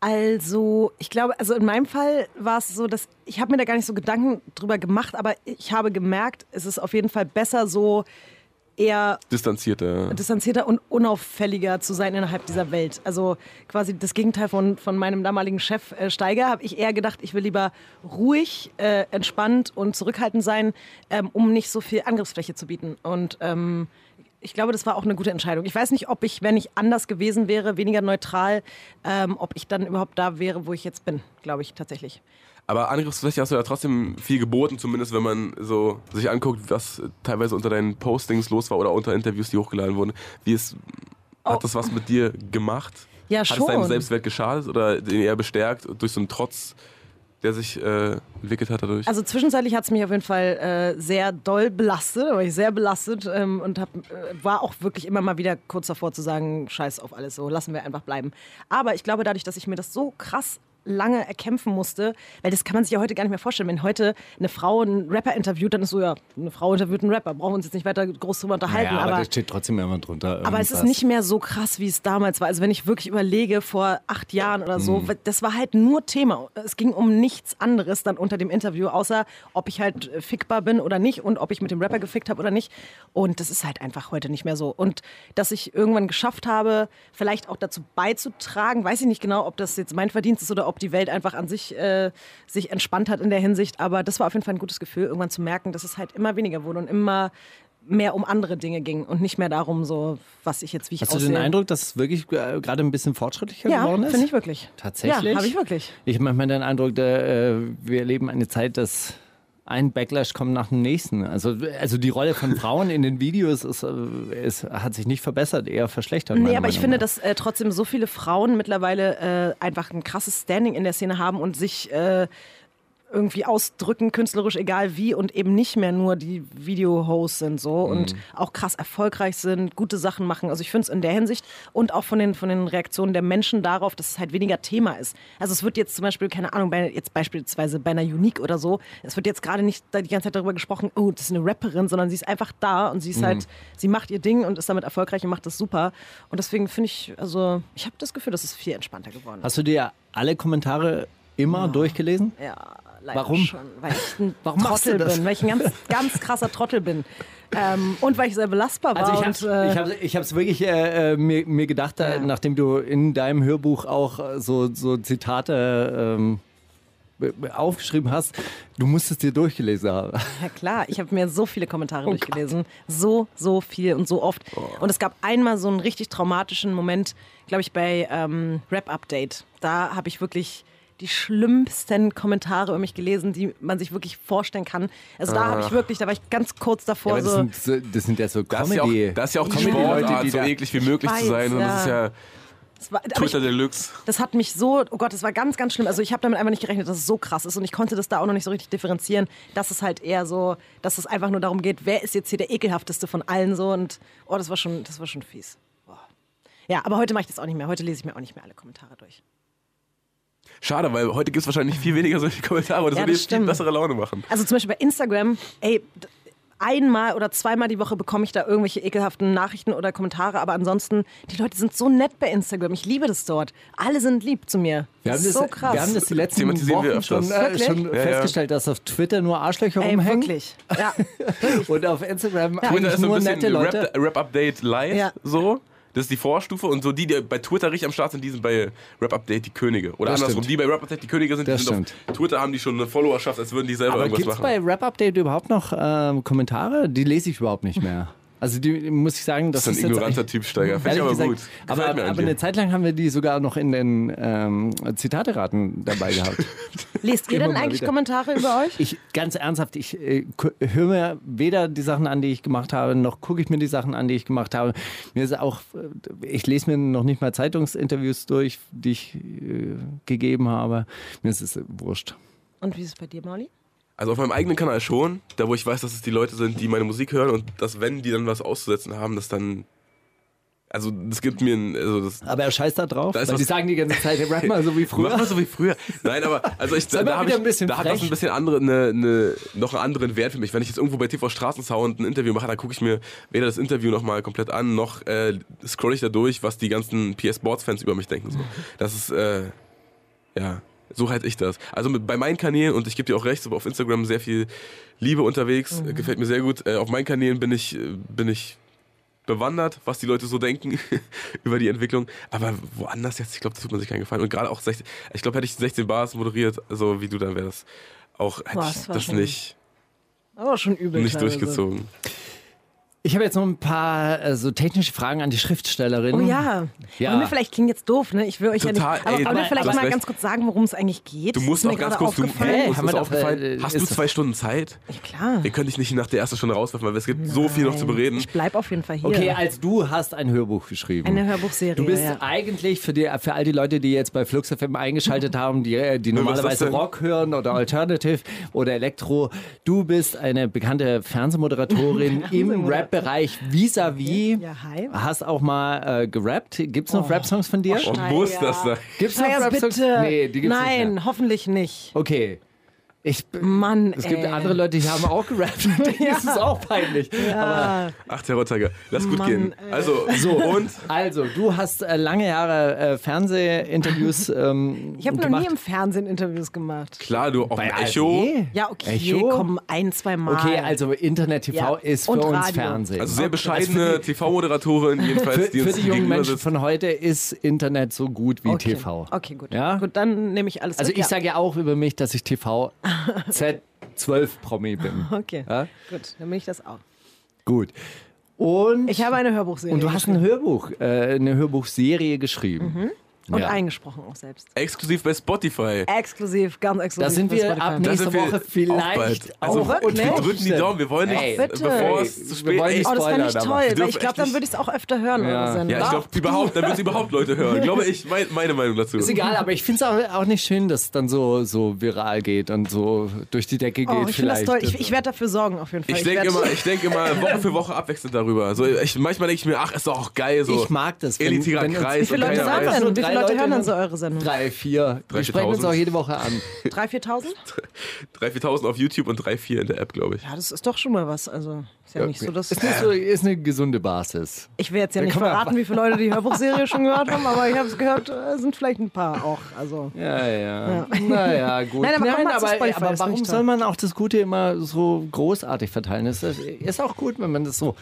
Also, ich glaube, also in meinem Fall war es so, dass ich habe mir da gar nicht so Gedanken drüber gemacht, aber ich habe gemerkt, es ist auf jeden Fall besser so eher
Distanzierte.
distanzierter und unauffälliger zu sein innerhalb dieser Welt. Also quasi das Gegenteil von, von meinem damaligen Chef äh, Steiger, habe ich eher gedacht, ich will lieber ruhig, äh, entspannt und zurückhaltend sein, ähm, um nicht so viel Angriffsfläche zu bieten. Und ähm, ich glaube, das war auch eine gute Entscheidung. Ich weiß nicht, ob ich, wenn ich anders gewesen wäre, weniger neutral, ähm, ob ich dann überhaupt da wäre, wo ich jetzt bin, glaube ich tatsächlich.
Aber angriffsfläche hast du ja trotzdem viel geboten, zumindest wenn man so sich anguckt, was teilweise unter deinen Postings los war oder unter Interviews, die hochgeladen wurden. Wie ist, hat das was mit dir gemacht?
Ja,
Hat es deinem
schon.
Selbstwert geschadet oder den eher bestärkt durch so einen Trotz, der sich äh, entwickelt hat dadurch?
Also zwischenzeitlich hat es mich auf jeden Fall äh, sehr doll belastet, war ich sehr belastet ähm, und hab, äh, war auch wirklich immer mal wieder kurz davor zu sagen, scheiß auf alles so, lassen wir einfach bleiben. Aber ich glaube, dadurch, dass ich mir das so krass lange erkämpfen musste, weil das kann man sich ja heute gar nicht mehr vorstellen. Wenn heute eine Frau einen Rapper interviewt, dann ist so, ja, eine Frau interviewt einen Rapper, brauchen wir uns jetzt nicht weiter groß drüber unterhalten.
ja, aber,
aber
da steht trotzdem immer drunter.
aber es ist
irgendwas.
nicht mehr so krass, wie es damals war. Also wenn ich wirklich überlege, vor acht Jahren oder so, das war halt nur Thema. Es ging um nichts anderes dann unter dem Interview, außer ob ich halt äh, fickbar bin oder nicht und ob ich mit dem Rapper gefickt habe oder nicht. Und das ist halt einfach heute nicht mehr so. Und dass ich irgendwann geschafft habe, vielleicht auch dazu beizutragen, weiß ich nicht genau, ob das jetzt mein Verdienst ist oder ob die Welt einfach an sich äh, sich entspannt hat in der Hinsicht. Aber das war auf jeden Fall ein gutes Gefühl, irgendwann zu merken, dass es halt immer weniger wurde und immer mehr um andere Dinge ging und nicht mehr darum, so was ich jetzt wie ich
Hast du
aussehe.
den Eindruck, dass es wirklich äh, gerade ein bisschen fortschrittlicher
ja,
geworden ist?
finde ich wirklich.
Tatsächlich?
Ja, habe ich wirklich.
Ich habe manchmal den Eindruck, der, äh, wir erleben eine Zeit, dass ein Backlash kommt nach dem nächsten. Also, also die Rolle von Frauen in den Videos ist, äh, ist, hat sich nicht verbessert, eher verschlechtert.
Nee, aber ich
Meinung
finde,
nach.
dass äh, trotzdem so viele Frauen mittlerweile äh, einfach ein krasses Standing in der Szene haben und sich äh, irgendwie ausdrücken, künstlerisch egal wie und eben nicht mehr nur die Video-Hosts sind so und auch krass erfolgreich sind, gute Sachen machen. Also ich finde es in der Hinsicht und auch von den, von den Reaktionen der Menschen darauf, dass es halt weniger Thema ist. Also es wird jetzt zum Beispiel, keine Ahnung, bei, jetzt beispielsweise bei einer Unique oder so, es wird jetzt gerade nicht die ganze Zeit darüber gesprochen, oh, das ist eine Rapperin, sondern sie ist einfach da und sie ist halt, sie macht ihr Ding und ist damit erfolgreich und macht das super. Und deswegen finde ich, also ich habe das Gefühl, dass es viel entspannter geworden ist.
Hast du dir alle Kommentare immer durchgelesen?
Ja, leider
Warum?
schon. Weil ich ein
Warum
Trottel bin, weil ich ein ganz, ganz krasser Trottel bin. Ähm, und weil ich sehr belastbar war.
Also ich
und,
habe
äh,
ich hab's, ich hab's wirklich äh, äh, mir, mir gedacht, äh,
Ja.
nachdem du in deinem Hörbuch auch äh, so, so Zitate ähm, be- aufgeschrieben hast, du musst es dir durchgelesen haben.
Ja klar, ich habe mir so viele Kommentare durchgelesen. So, so viel und so oft. Und es gab einmal so einen richtig traumatischen Moment, glaube ich, bei ähm, Rap Update. Da habe ich wirklich die schlimmsten Kommentare über mich gelesen, die man sich wirklich vorstellen kann. Also da habe ich wirklich, da war ich ganz kurz davor
aber das,
so.
sind, das sind ja so
das, ist ja
Comedy.
auch, das ist ja auch die
Comedy-Leute,
Sportart,
die
so eklig wie möglich
Ich
zu sein.
weiß,
Und das ist
ja.
ja
Das, war, aber ich,
Twitter Deluxe.
das hat mich so, oh Gott, das war ganz, ganz schlimm. Also ich habe damit einfach nicht gerechnet, dass es so krass ist und ich konnte das da auch noch nicht so richtig differenzieren, dass es halt eher so, dass es einfach nur darum geht, wer ist jetzt hier der ekelhafteste von allen so und oh, das war schon, das war schon fies. Boah. Ja, aber heute mache ich das auch nicht mehr. Heute lese ich mir auch nicht mehr alle Kommentare durch.
Schade, weil heute gibt es wahrscheinlich viel weniger solche Kommentare und das
Ja,
würde jetzt viel bessere Laune machen.
Also zum Beispiel bei Instagram, ey, einmal oder zweimal die Woche bekomme ich da irgendwelche ekelhaften Nachrichten oder Kommentare, aber ansonsten, die Leute sind so nett bei Instagram. Ich liebe das dort. Alle sind lieb zu mir.
Wir haben,
das so krass.
wir haben das die letzten Wochen schon, äh, schon
Ja, ja.
festgestellt, dass auf Twitter nur Arschlöcher
Ey,
rumhängen
wirklich. Ja.
und auf Instagram
Twitter
eigentlich
ist so ein
nur nette Leute.
Rap- Rap-Update live,
Ja.
so. Das ist die Vorstufe und so die, die bei Twitter richtig am Start sind, die sind bei Rap-Update die Könige. Oder
Das
andersrum,
stimmt.
die bei Rap-Update die Könige sind,
Das
die sind auf Twitter haben die schon eine Followerschaft, als würden die selber
Aber
irgendwas
gibt es
machen.
bei Rap Update überhaupt noch ähm, Kommentare? Die lese ich überhaupt nicht mehr. Also die muss ich sagen, das,
das ist ein
jetzt
ignoranter
eigentlich-
Typ, Steiger. Finde ich aber
gesagt,
gut.
Aber,
Gefällt
aber
dir.
eine Zeit lang haben wir die sogar noch in den ähm, Zitateraten dabei gehabt.
Lest ihr denn eigentlich
wieder.
Kommentare über euch?
Ich, ganz ernsthaft, ich äh, höre mir weder die Sachen an, die ich gemacht habe, noch gucke ich mir die Sachen an, die ich gemacht habe. Mir ist auch, äh, ich lese mir noch nicht mal Zeitungsinterviews durch, die ich äh, gegeben habe. Mir ist es äh, wurscht.
Und wie ist es bei dir, Molly?
Also auf meinem eigenen Kanal schon, da wo ich weiß, dass es die Leute sind, die meine Musik hören und dass wenn die dann was auszusetzen haben, dass dann also das gibt mir ein, also das
Aber er scheißt da drauf,
Da
die sagen die ganze Zeit, hey, rap mal so wie
Mach
früher.
mal so wie früher. Nein, aber also ich, da, da, ich,
bisschen
da hat das ein bisschen andere, eine, eine, noch einen anderen Wert für mich. Wenn ich jetzt irgendwo bei TV Straßensound ein Interview mache, dann gucke ich mir weder das Interview nochmal komplett an, noch äh, scroll ich da durch, was die ganzen PS Sports Fans über mich denken. So. Das ist, äh, ja, so halte ich das. Also mit, bei meinen Kanälen, und ich gebe dir auch recht, so auf Instagram sehr viel Liebe unterwegs, äh, gefällt mir sehr gut. Äh, auf meinen Kanälen bin ich, äh, bin ich bewandert, was die Leute so denken über die Entwicklung. Aber woanders jetzt, ich glaube, das tut man sich keinen Gefallen. Und gerade auch 16, ich glaube, hätte ich 16 Bars moderiert, so wie du, dann wäre das auch, hätte
Boah,
ich
das
das nicht,
Aber schon übel.
nicht
teilweise.
durchgezogen.
Ich habe jetzt noch ein paar äh, so technische Fragen an die Schriftstellerin.
Oh ja.
Ja.
Wollen wir vielleicht klingt jetzt doof, ne? Ich will euch
Total,
ja nicht. Aber
ey,
wollen wir
aber-
vielleicht
aber
mal
recht.
ganz kurz sagen, worum es eigentlich geht?
Du musst
mir
noch ganz kurz, du, hey, ist
doch,
aufgefallen,
äh,
hast du zwei Stunden Zeit?
Ja, klar.
Wir können dich nicht nach der ersten Stunde rauswerfen, weil es gibt so viel noch zu bereden.
Ich bleib auf jeden Fall hier.
Okay, also du hast ein Hörbuch geschrieben.
Eine Hörbuchserie.
Du bist
ja.
eigentlich für, die, für all die Leute, die jetzt bei Flux FM eingeschaltet haben, die, äh, die normalerweise? Rock hören oder Alternative oder Elektro, du bist eine bekannte Fernsehmoderatorin im Rap-Bereich vis-à-vis.
Ja, hi.
Hast auch mal äh, gerappt. Gibt es noch Rap-Songs von dir?
Und
Nein,
muss das sein?
Gibt's noch
Scheiß
Rap-Songs?
bitte.
Nee, die gibt's
Nein,
nicht
hoffentlich nicht.
Okay. Ich,
Mann,
es gibt
ey.
andere Leute, die haben auch gerappt. Das ist auch peinlich. Aber
Ach, der Rotteiger. Lass gut
Mann,
gehen.
ey.
Also, so, und?
also, du hast äh, lange Jahre äh, Fernsehinterviews ähm,
Ich habe noch nie im Fernsehen Interviews gemacht.
Klar, du auf
Bei
dem Echo.
ARD?
Ja, okay,
Echo?
komm, ein, zwei Mal.
Okay, also Internet-TV
Ja.
ist für
Und
uns
Radio.
Fernsehen.
Also sehr
Okay.
bescheidene
Also
TV-Moderatorin,
die,
jedenfalls,
für,
die
für
uns
die jungen Menschen
sitzt.
von heute ist Internet so gut wie
okay.
TV.
Okay, gut.
Ja?
Gut, dann nehme ich alles
Also ich sage ja auch über mich, dass ich TV Z12-Promi bin.
Okay,
Ja?
gut, dann bin ich das auch.
Gut. Und,
Ich habe eine Hörbuchserie.
und du hast ein Hörbuch, äh, eine Hörbuchserie geschrieben.
Und
Ja.
eingesprochen auch selbst.
Exklusiv bei Spotify.
Exklusiv, ganz exklusiv.
Da sind
bei
wir
Spotify.
ab
Da
nächste
sind wir
Woche
auch
vielleicht
bald. Also,
auch
wirklich?
wir drücken die Daumen. Wir wollen nicht,
Ey,
bitte.
bevor es zu spät ist.
Oh, das fände ich toll, weil ich glaube, dann würde ich es auch öfter hören.
Ja.
Ja, ich glaube, überhaupt, dann wird es überhaupt Leute hören. Glaube ich, mein, meine Meinung dazu.
Ist egal, aber ich finde es auch, auch nicht schön, dass es dann so, so viral geht und so durch die Decke geht.
Oh, ich finde das
vielleicht.
toll. Ich, ich werde dafür sorgen, auf jeden Fall.
Ich denke immer, ich denk immer Woche für Woche abwechselnd darüber. So, ich, manchmal denke ich mir, ach, ist doch auch geil. So
Ich mag das,
Elitiger Kreis
Wie viele
und
Leute sagen denn?
Drei
Leute
Leute
hören
dann-
so eure Sendung?
Drei, vier. Wir
3.000.
sprechen uns auch jede Woche an.
3.000, 4.000?
3.000, 4.000 auf YouTube und 3, 4 in der App, glaube ich.
Ja, das ist doch schon mal was. Also, ist ja nicht so, dass.
Ist, nicht so, ist eine gesunde Basis.
Ich will jetzt ja
Da
nicht verraten, wie viele Leute die Hörbuchserie schon gehört haben, aber ich habe es gehört, äh, sind vielleicht ein paar auch. Also.
Ja, ja. Naja, gut.
Nein, aber zu
aber,
Spotify,
aber warum soll man auch das Gute immer so großartig verteilen? Das ist, ist auch gut, wenn man das so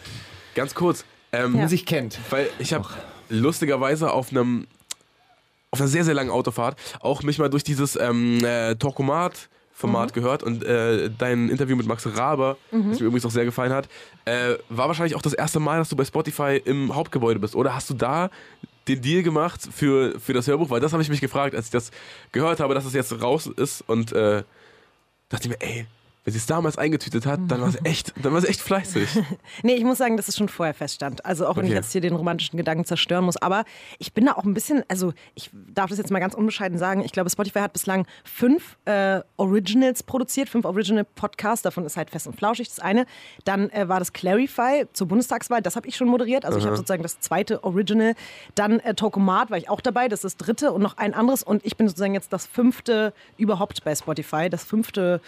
Ganz kurz. Ähm,
Ja.
sich kennt.
Weil ich habe lustigerweise auf einem auf einer sehr, sehr langen Autofahrt auch mich mal durch dieses ähm, äh, Talkomat Format gehört und äh, dein Interview mit Max Raber, das mir übrigens auch sehr gefallen hat, äh, war wahrscheinlich auch das erste Mal, dass du bei Spotify im Hauptgebäude bist. Oder hast du da den Deal gemacht für, für das Hörbuch? Weil das habe ich mich gefragt, als ich das gehört habe, dass es jetzt raus ist und äh, dachte ich mir, ey, wenn sie es damals eingetütet hat, dann war es echt, dann war es echt fleißig.
Nee, ich muss sagen, dass es schon vorher feststand. Also auch wenn ich
Okay.
jetzt hier den romantischen Gedanken zerstören muss. Aber ich bin da auch ein bisschen, also ich darf das jetzt mal ganz unbescheiden sagen. Ich glaube, Spotify hat bislang fünf äh, Originals produziert, fünf Original Podcasts. Davon ist halt fest und flauschig das eine. Dann äh, war das Clarify zur Bundestagswahl. Das habe ich schon moderiert. Also ich habe sozusagen das zweite Original. Dann äh, Tokomat war ich auch dabei. Das ist das dritte und noch ein anderes. Und ich bin sozusagen jetzt das fünfte überhaupt bei Spotify. Das fünfte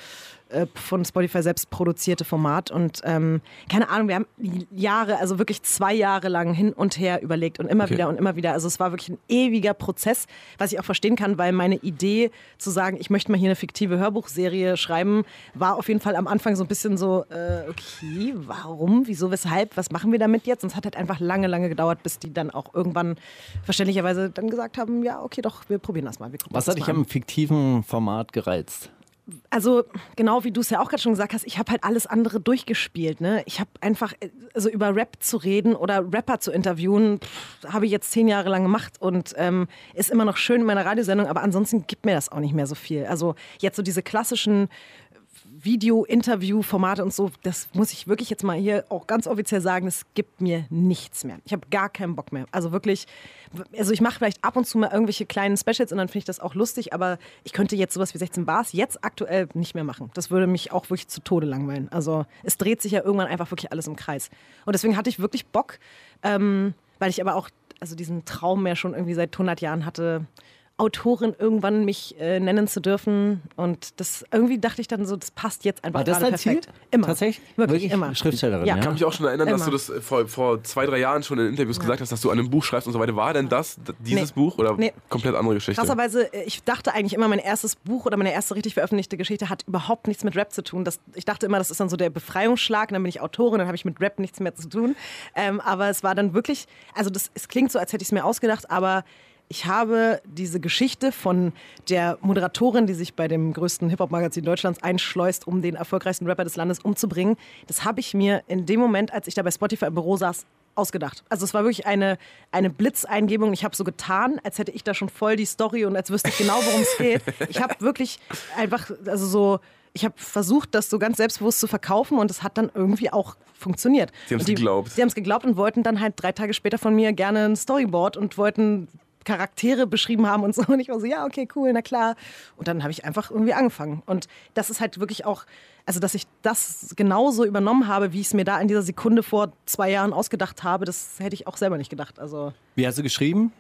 äh, von Spotify selbst produzierte Format. Und ähm, keine Ahnung, wir haben Jahre, also wirklich zwei Jahre lang hin und her überlegt und immer
Okay.
wieder und immer wieder. Also es war wirklich ein ewiger Prozess, was ich auch verstehen kann, weil meine Idee zu sagen, ich möchte mal hier eine fiktive Hörbuchserie schreiben, war auf jeden Fall am Anfang so ein bisschen so, äh, okay, warum, wieso, weshalb, was machen wir damit jetzt? Und es hat halt einfach lange, lange gedauert, bis die dann auch irgendwann verständlicherweise dann gesagt haben, ja, okay, doch, wir probieren das mal.
Was hat dich am fiktiven Format gereizt?
Also genau wie du es ja auch gerade schon gesagt hast, ich habe halt alles andere durchgespielt. Ne? Ich habe einfach, äh, also über Rap zu reden oder Rapper zu interviewen, habe ich jetzt zehn Jahre lang gemacht und ähm, ist immer noch schön in meiner Radiosendung, aber ansonsten gibt mir das auch nicht mehr so viel. Also jetzt so diese klassischen Video-Interview-Formate und so, das muss ich wirklich jetzt mal hier auch ganz offiziell sagen, es gibt mir nichts mehr. Ich habe gar keinen Bock mehr. Also wirklich, also ich mache vielleicht ab und zu mal irgendwelche kleinen Specials und dann finde ich das auch lustig, aber ich könnte jetzt sowas wie 16 Bars jetzt aktuell nicht mehr machen. Das würde mich auch wirklich zu Tode langweilen. Also es dreht sich ja irgendwann einfach wirklich alles im Kreis. Und deswegen hatte ich wirklich Bock, ähm, weil ich aber auch also diesen Traum mehr schon irgendwie seit 100 Jahren hatte, Autorin irgendwann mich äh, nennen zu dürfen. Und das irgendwie dachte ich dann so, das passt jetzt einfach
War das
gerade
dein Ziel?
perfekt. Immer.
Tatsächlich?
Wirklich,
Wirklich?
immer.
Schriftstellerin,
Ja.
ja?
Ich kann mich auch schon erinnern, dass
Immer.
du das äh, vor, vor zwei, drei Jahren schon in Interviews gesagt hast, dass du an einem Buch schreibst und so weiter. War denn das dieses
Nee.
Buch oder
Nee.
komplett andere Geschichte?
Krasserweise, äh, ich dachte eigentlich immer, mein erstes Buch oder meine erste richtig veröffentlichte Geschichte hat überhaupt nichts mit Rap zu tun. Das, ich dachte immer, das ist dann so der Befreiungsschlag, und dann bin ich Autorin, dann habe ich mit Rap nichts mehr zu tun. Ähm, aber es war dann wirklich, also das, es klingt so, als hätte ich es mir ausgedacht, aber ich habe diese Geschichte von der Moderatorin, die sich bei dem größten Hip-Hop-Magazin Deutschlands einschleust, um den erfolgreichsten Rapper des Landes umzubringen, das habe ich mir in dem Moment, als ich da bei Spotify im Büro saß, ausgedacht. Also es war wirklich eine, eine Blitzeingebung. Ich habe so getan, als hätte ich da schon voll die Story und als wüsste ich genau, worum es geht. Ich habe wirklich einfach, also so, ich habe versucht, das so ganz selbstbewusst zu verkaufen und es hat dann irgendwie auch funktioniert.
Sie haben's
Und
geglaubt.
Sie haben es geglaubt und wollten dann halt drei Tage später von mir gerne ein Storyboard und wollten Charaktere beschrieben haben und so. Und ich war so, ja, okay, cool, na klar. Und dann habe ich einfach irgendwie angefangen. Und das ist halt wirklich auch, also dass ich das genauso übernommen habe, wie ich es mir da in dieser Sekunde vor zwei Jahren ausgedacht habe, das hätte ich auch selber nicht gedacht. Also,
Wie hast du geschrieben?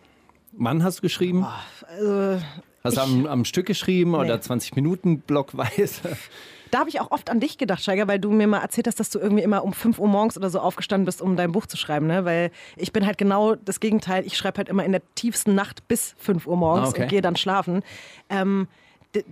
Wann hast du geschrieben?
also
hast du am, am Stück geschrieben oder
Nee.
20 Minuten blockweise?
Da habe ich auch oft an dich gedacht, Steiger, weil du mir mal erzählt hast, dass du irgendwie immer um 5 Uhr morgens oder so aufgestanden bist, um dein Buch zu schreiben. Ne? Weil ich bin halt genau das Gegenteil. Ich schreibe halt immer in der tiefsten Nacht bis 5 Uhr morgens
Ah, okay.
und gehe dann schlafen. Ähm,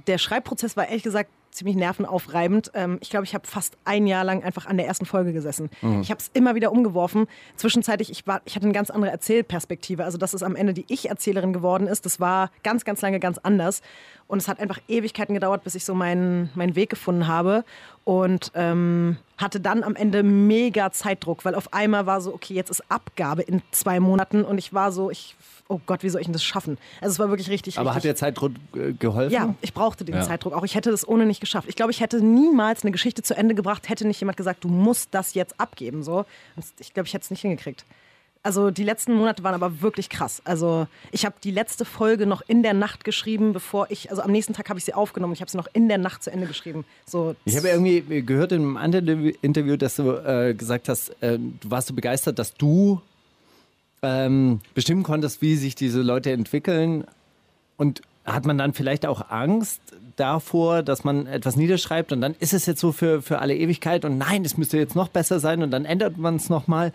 der Schreibprozess war ehrlich gesagt ziemlich nervenaufreibend. Ähm, ich glaube, ich habe fast ein Jahr lang einfach an der ersten Folge gesessen. Ich habe es immer wieder umgeworfen. Zwischenzeitlich, ich, war, ich hatte eine ganz andere Erzählperspektive. Also, dass es am Ende die Ich-Erzählerin geworden ist, das war ganz, ganz lange ganz anders. Und es hat einfach Ewigkeiten gedauert, bis ich so meinen, meinen Weg gefunden habe. Und ähm, hatte dann am Ende mega Zeitdruck, weil auf einmal war so, okay, jetzt ist Abgabe in zwei Monaten. Und ich war so, ich, oh Gott, wie soll ich denn das schaffen? Also es war wirklich richtig,
Aber
richtig
hat der Zeitdruck äh, geholfen?
ja, ich brauchte den
Ja.
Zeitdruck auch. Ich hätte das ohne nicht geschafft. Ich glaube, ich hätte niemals eine Geschichte zu Ende gebracht, hätte nicht jemand gesagt, du musst das jetzt abgeben. So. Und Ich glaube, ich hätte es nicht hingekriegt. Also die letzten Monate waren aber wirklich krass. Also ich habe die letzte Folge noch in der Nacht geschrieben, bevor ich, also am nächsten Tag habe ich sie aufgenommen. Ich habe sie noch in der Nacht zu Ende geschrieben. So,
Ich habe irgendwie gehört in einem anderen Interview, dass du äh, gesagt hast, äh, du warst so begeistert, dass du ähm, bestimmen konntest, wie sich diese Leute entwickeln. Und hat man dann vielleicht auch Angst davor, dass man etwas niederschreibt und dann ist es jetzt so für, für alle Ewigkeit und nein, es müsste jetzt noch besser sein und dann ändert man es nochmal.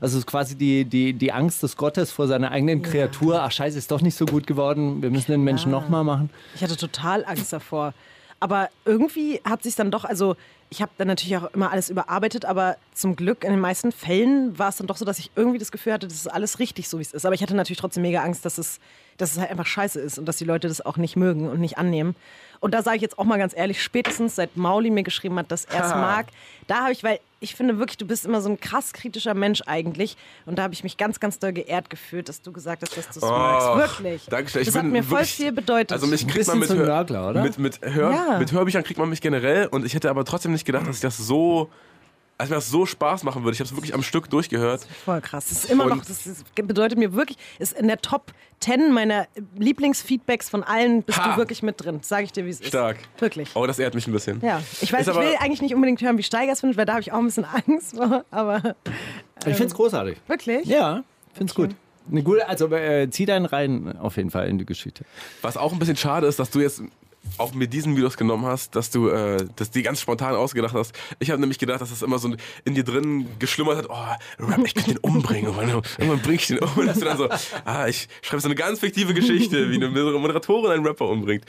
Also es ist quasi die, die, die Angst des Gottes vor seiner eigenen Kreatur. Ach scheiße, ist doch nicht so gut geworden, wir müssen den Menschen
Ja.
nochmal machen.
Ich hatte total Angst davor. Aber irgendwie hat sich dann doch, also ich habe dann natürlich auch immer alles überarbeitet, aber zum Glück in den meisten Fällen war es dann doch so, dass ich irgendwie das Gefühl hatte, das ist alles richtig, so wie es ist. Aber ich hatte natürlich trotzdem mega Angst, dass es, dass es halt einfach scheiße ist und dass die Leute das auch nicht mögen und nicht annehmen. Und da sage ich jetzt auch mal ganz ehrlich, spätestens seit Mauli mir geschrieben hat, dass er es mag, da habe ich, weil ich finde wirklich, du bist immer so ein krass kritischer Mensch eigentlich. Und da habe ich mich ganz, ganz doll geehrt gefühlt, dass du gesagt hast, dass du es magst. Wirklich.
Dankeschön. Ich
das hat
bin
mir voll viel bedeutet.
Also mich kriegt man mit,
Nörgler, oder?
Mit, mit, Hör
Ja.
mit Hörbüchern kriegt man mich generell und ich hätte aber trotzdem nicht gedacht, dass ich das so, als mir das so Spaß machen würde. Ich habe es wirklich am Stück durchgehört.
Voll krass. Das ist immer
Und-
noch, das ist, bedeutet mir wirklich, ist in der Top 10 meiner Lieblingsfeedbacks von allen bist
Ha!
du wirklich mit drin. Sage ich dir, wie es ist.
Stark.
Wirklich.
Oh, das ehrt mich ein bisschen.
Ja, ich weiß,
Ist
ich
aber-
will eigentlich nicht unbedingt hören, wie Steiger es findet, weil da habe ich auch ein bisschen Angst vor, aber
Ich finde es großartig.
wirklich.
Ja, finde es gut. Eine gute, also äh, zieh deinen rein auf jeden Fall in die Geschichte.
Was auch ein bisschen schade ist, dass du jetzt auch mir diesen Videos genommen hast, dass du äh, das die ganz spontan ausgedacht hast. Ich habe nämlich gedacht, dass das immer so in dir drin geschlummert hat, oh, Rap, ich könnte den umbringen. Irgendwann, irgendwann bring ich den um. Und dass du dann so, ah, ich schreibe so eine ganz fiktive Geschichte, wie eine Moderatorin einen Rapper umbringt.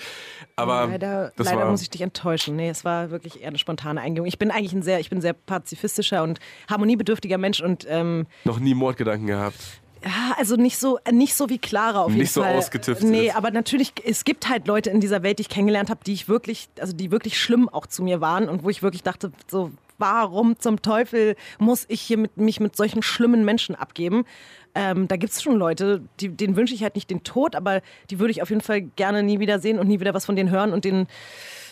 Aber
leider
das
leider
war,
muss ich dich enttäuschen. Nee, es war wirklich eher eine spontane Eingebung. Ich bin eigentlich ein sehr, ich bin sehr pazifistischer und harmoniebedürftiger Mensch und ähm,
noch nie Mordgedanken gehabt.
Ja, also nicht so, nicht so wie Clara auf jeden
Nicht so
Fall.
ausgetüftet.
Nee, aber natürlich, es gibt halt Leute in dieser Welt, die ich kennengelernt habe, die ich wirklich, also die wirklich schlimm auch zu mir waren und wo ich wirklich dachte, so, warum zum Teufel muss ich hier mit, mich mit solchen schlimmen Menschen abgeben? Ähm, da gibt es schon Leute, die, denen wünsche ich halt nicht den Tod, aber die würde ich auf jeden Fall gerne nie wieder sehen und nie wieder was von denen hören und denen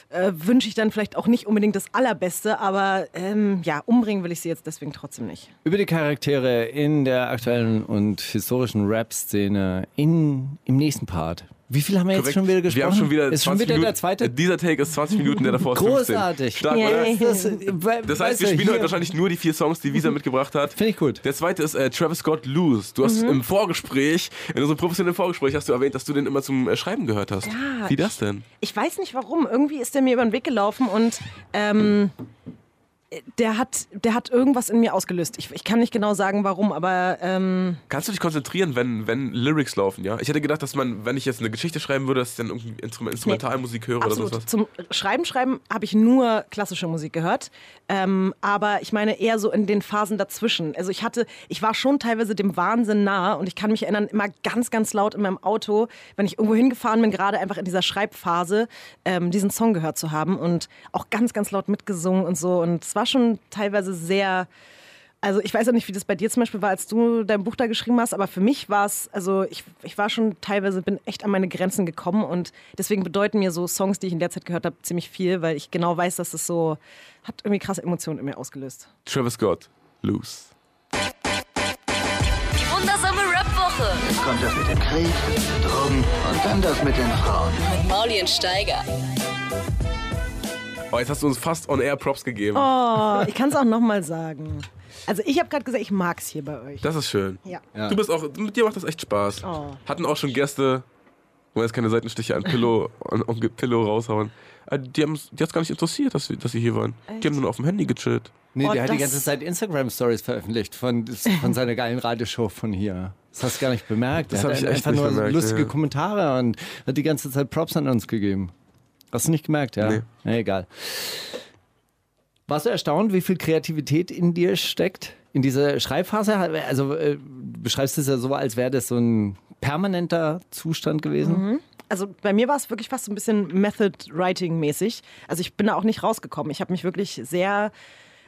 äh, wünsche ich dann vielleicht auch nicht unbedingt das Allerbeste, aber ähm, ja, umbringen will ich sie jetzt deswegen trotzdem nicht.
Über die Charaktere in der aktuellen und historischen Rap-Szene im nächsten Part. Wie viel haben wir jetzt
Korrekt.
schon wieder gesprochen?
Wir haben schon wieder
ist
20
schon wieder
Minuten,
der zweite?
Dieser Take ist 20 Minuten, der davor ist 15.
Großartig.
Stark, oder?
Das,
Das heißt, wir spielen heute wahrscheinlich nur die vier Songs, die Visa mitgebracht hat.
Finde ich gut.
Der zweite ist äh, Travis Scott Lose. Du hast im Vorgespräch, in unserem professionellen Vorgespräch, hast du erwähnt, dass du den immer zum äh, Schreiben gehört hast.
Ja,
Wie das denn?
Ich weiß nicht warum. Irgendwie ist der mir über den Weg gelaufen und ähm, der hat, der hat irgendwas in mir ausgelöst. Ich, ich kann nicht genau sagen, warum, aber ähm,
Kannst du dich konzentrieren, wenn, wenn Lyrics laufen, ja? Ich hätte gedacht, dass man, wenn ich jetzt eine Geschichte schreiben würde, dass ich dann irgendwie Instrument, Instrumentalmusik höre oder
absolut.
sowas.
Zum Schreiben, Schreiben habe ich nur klassische Musik gehört. Ähm, aber ich meine eher so in den Phasen dazwischen. Also ich hatte, ich war schon teilweise dem Wahnsinn nah und ich kann mich erinnern, immer ganz, ganz laut in meinem Auto, wenn ich irgendwo hingefahren bin, gerade einfach in dieser Schreibphase, ähm, diesen Song gehört zu haben und auch ganz, ganz laut mitgesungen und so. Und war schon teilweise sehr. Also ich weiß ja nicht, wie das bei dir zum Beispiel war, als du dein Buch da geschrieben hast, aber für mich war es, also ich, ich war schon teilweise, bin echt an meine Grenzen gekommen und deswegen bedeuten mir so Songs, die ich in der Zeit gehört habe, ziemlich viel, weil ich genau weiß, dass es so, hat irgendwie krasse Emotionen in mir ausgelöst.
Travis Scott, Loose.
Die wundersame Rap-Woche
Kommt das mit dem Krieg, Drogen und dann das mit den Frauen.
mit Steiger.
Oh, jetzt hast du uns fast on air Props gegeben.
Oh, ich kann es auch nochmal sagen. Also ich habe gerade gesagt, ich mag es hier bei euch.
Das ist schön.
Ja.
Du bist auch, mit dir macht das echt Spaß.
Oh.
Hatten auch schon Gäste, wo jetzt keine Seitenstiche an Pillow, an, an Pillow raushauen. Äh, Die, hat es gar nicht interessiert, dass, sie- dass sie hier waren. Die haben nur auf dem Handy gechillt.
Nee,
Oh,
der hat die ganze Zeit Instagram-Stories veröffentlicht von, von seiner geilen Radioshow von hier. Das hast du gar nicht bemerkt.
Das
Der
hab
hat
ich echt
einfach
nicht
nur
bemerkt,
lustige
ja.
Kommentare und hat die ganze Zeit Props an uns gegeben. Hast du nicht gemerkt, ja?
Nee.
Na, egal. Warst du erstaunt, wie viel Kreativität in dir steckt? In dieser Schreibphase? Also äh, du beschreibst es ja so, als wäre das so ein permanenter Zustand gewesen.
Also bei mir war es wirklich fast so ein bisschen Method-Writing-mäßig. Also ich bin da auch nicht rausgekommen. Ich habe mich wirklich sehr,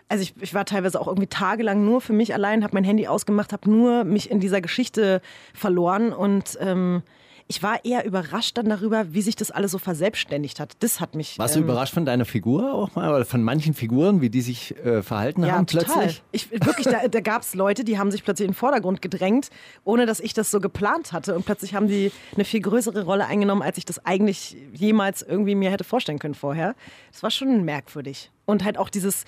also ich, ich war teilweise auch irgendwie tagelang nur für mich allein, habe mein Handy ausgemacht, habe nur mich in dieser Geschichte verloren und ähm, ich war eher überrascht dann darüber, wie sich das alles so verselbstständigt hat. Das hat mich.
Warst du
ähm,
überrascht von deiner Figur auch mal? Oder von manchen Figuren, wie die sich äh, verhalten
Ja,
haben
total.
plötzlich?
Ich, wirklich, da, da gab es Leute, die haben sich plötzlich in den Vordergrund gedrängt, ohne dass ich das so geplant hatte. Und plötzlich haben die eine viel größere Rolle eingenommen, als ich das eigentlich jemals irgendwie mir hätte vorstellen können vorher. Das war schon merkwürdig. Und halt auch dieses,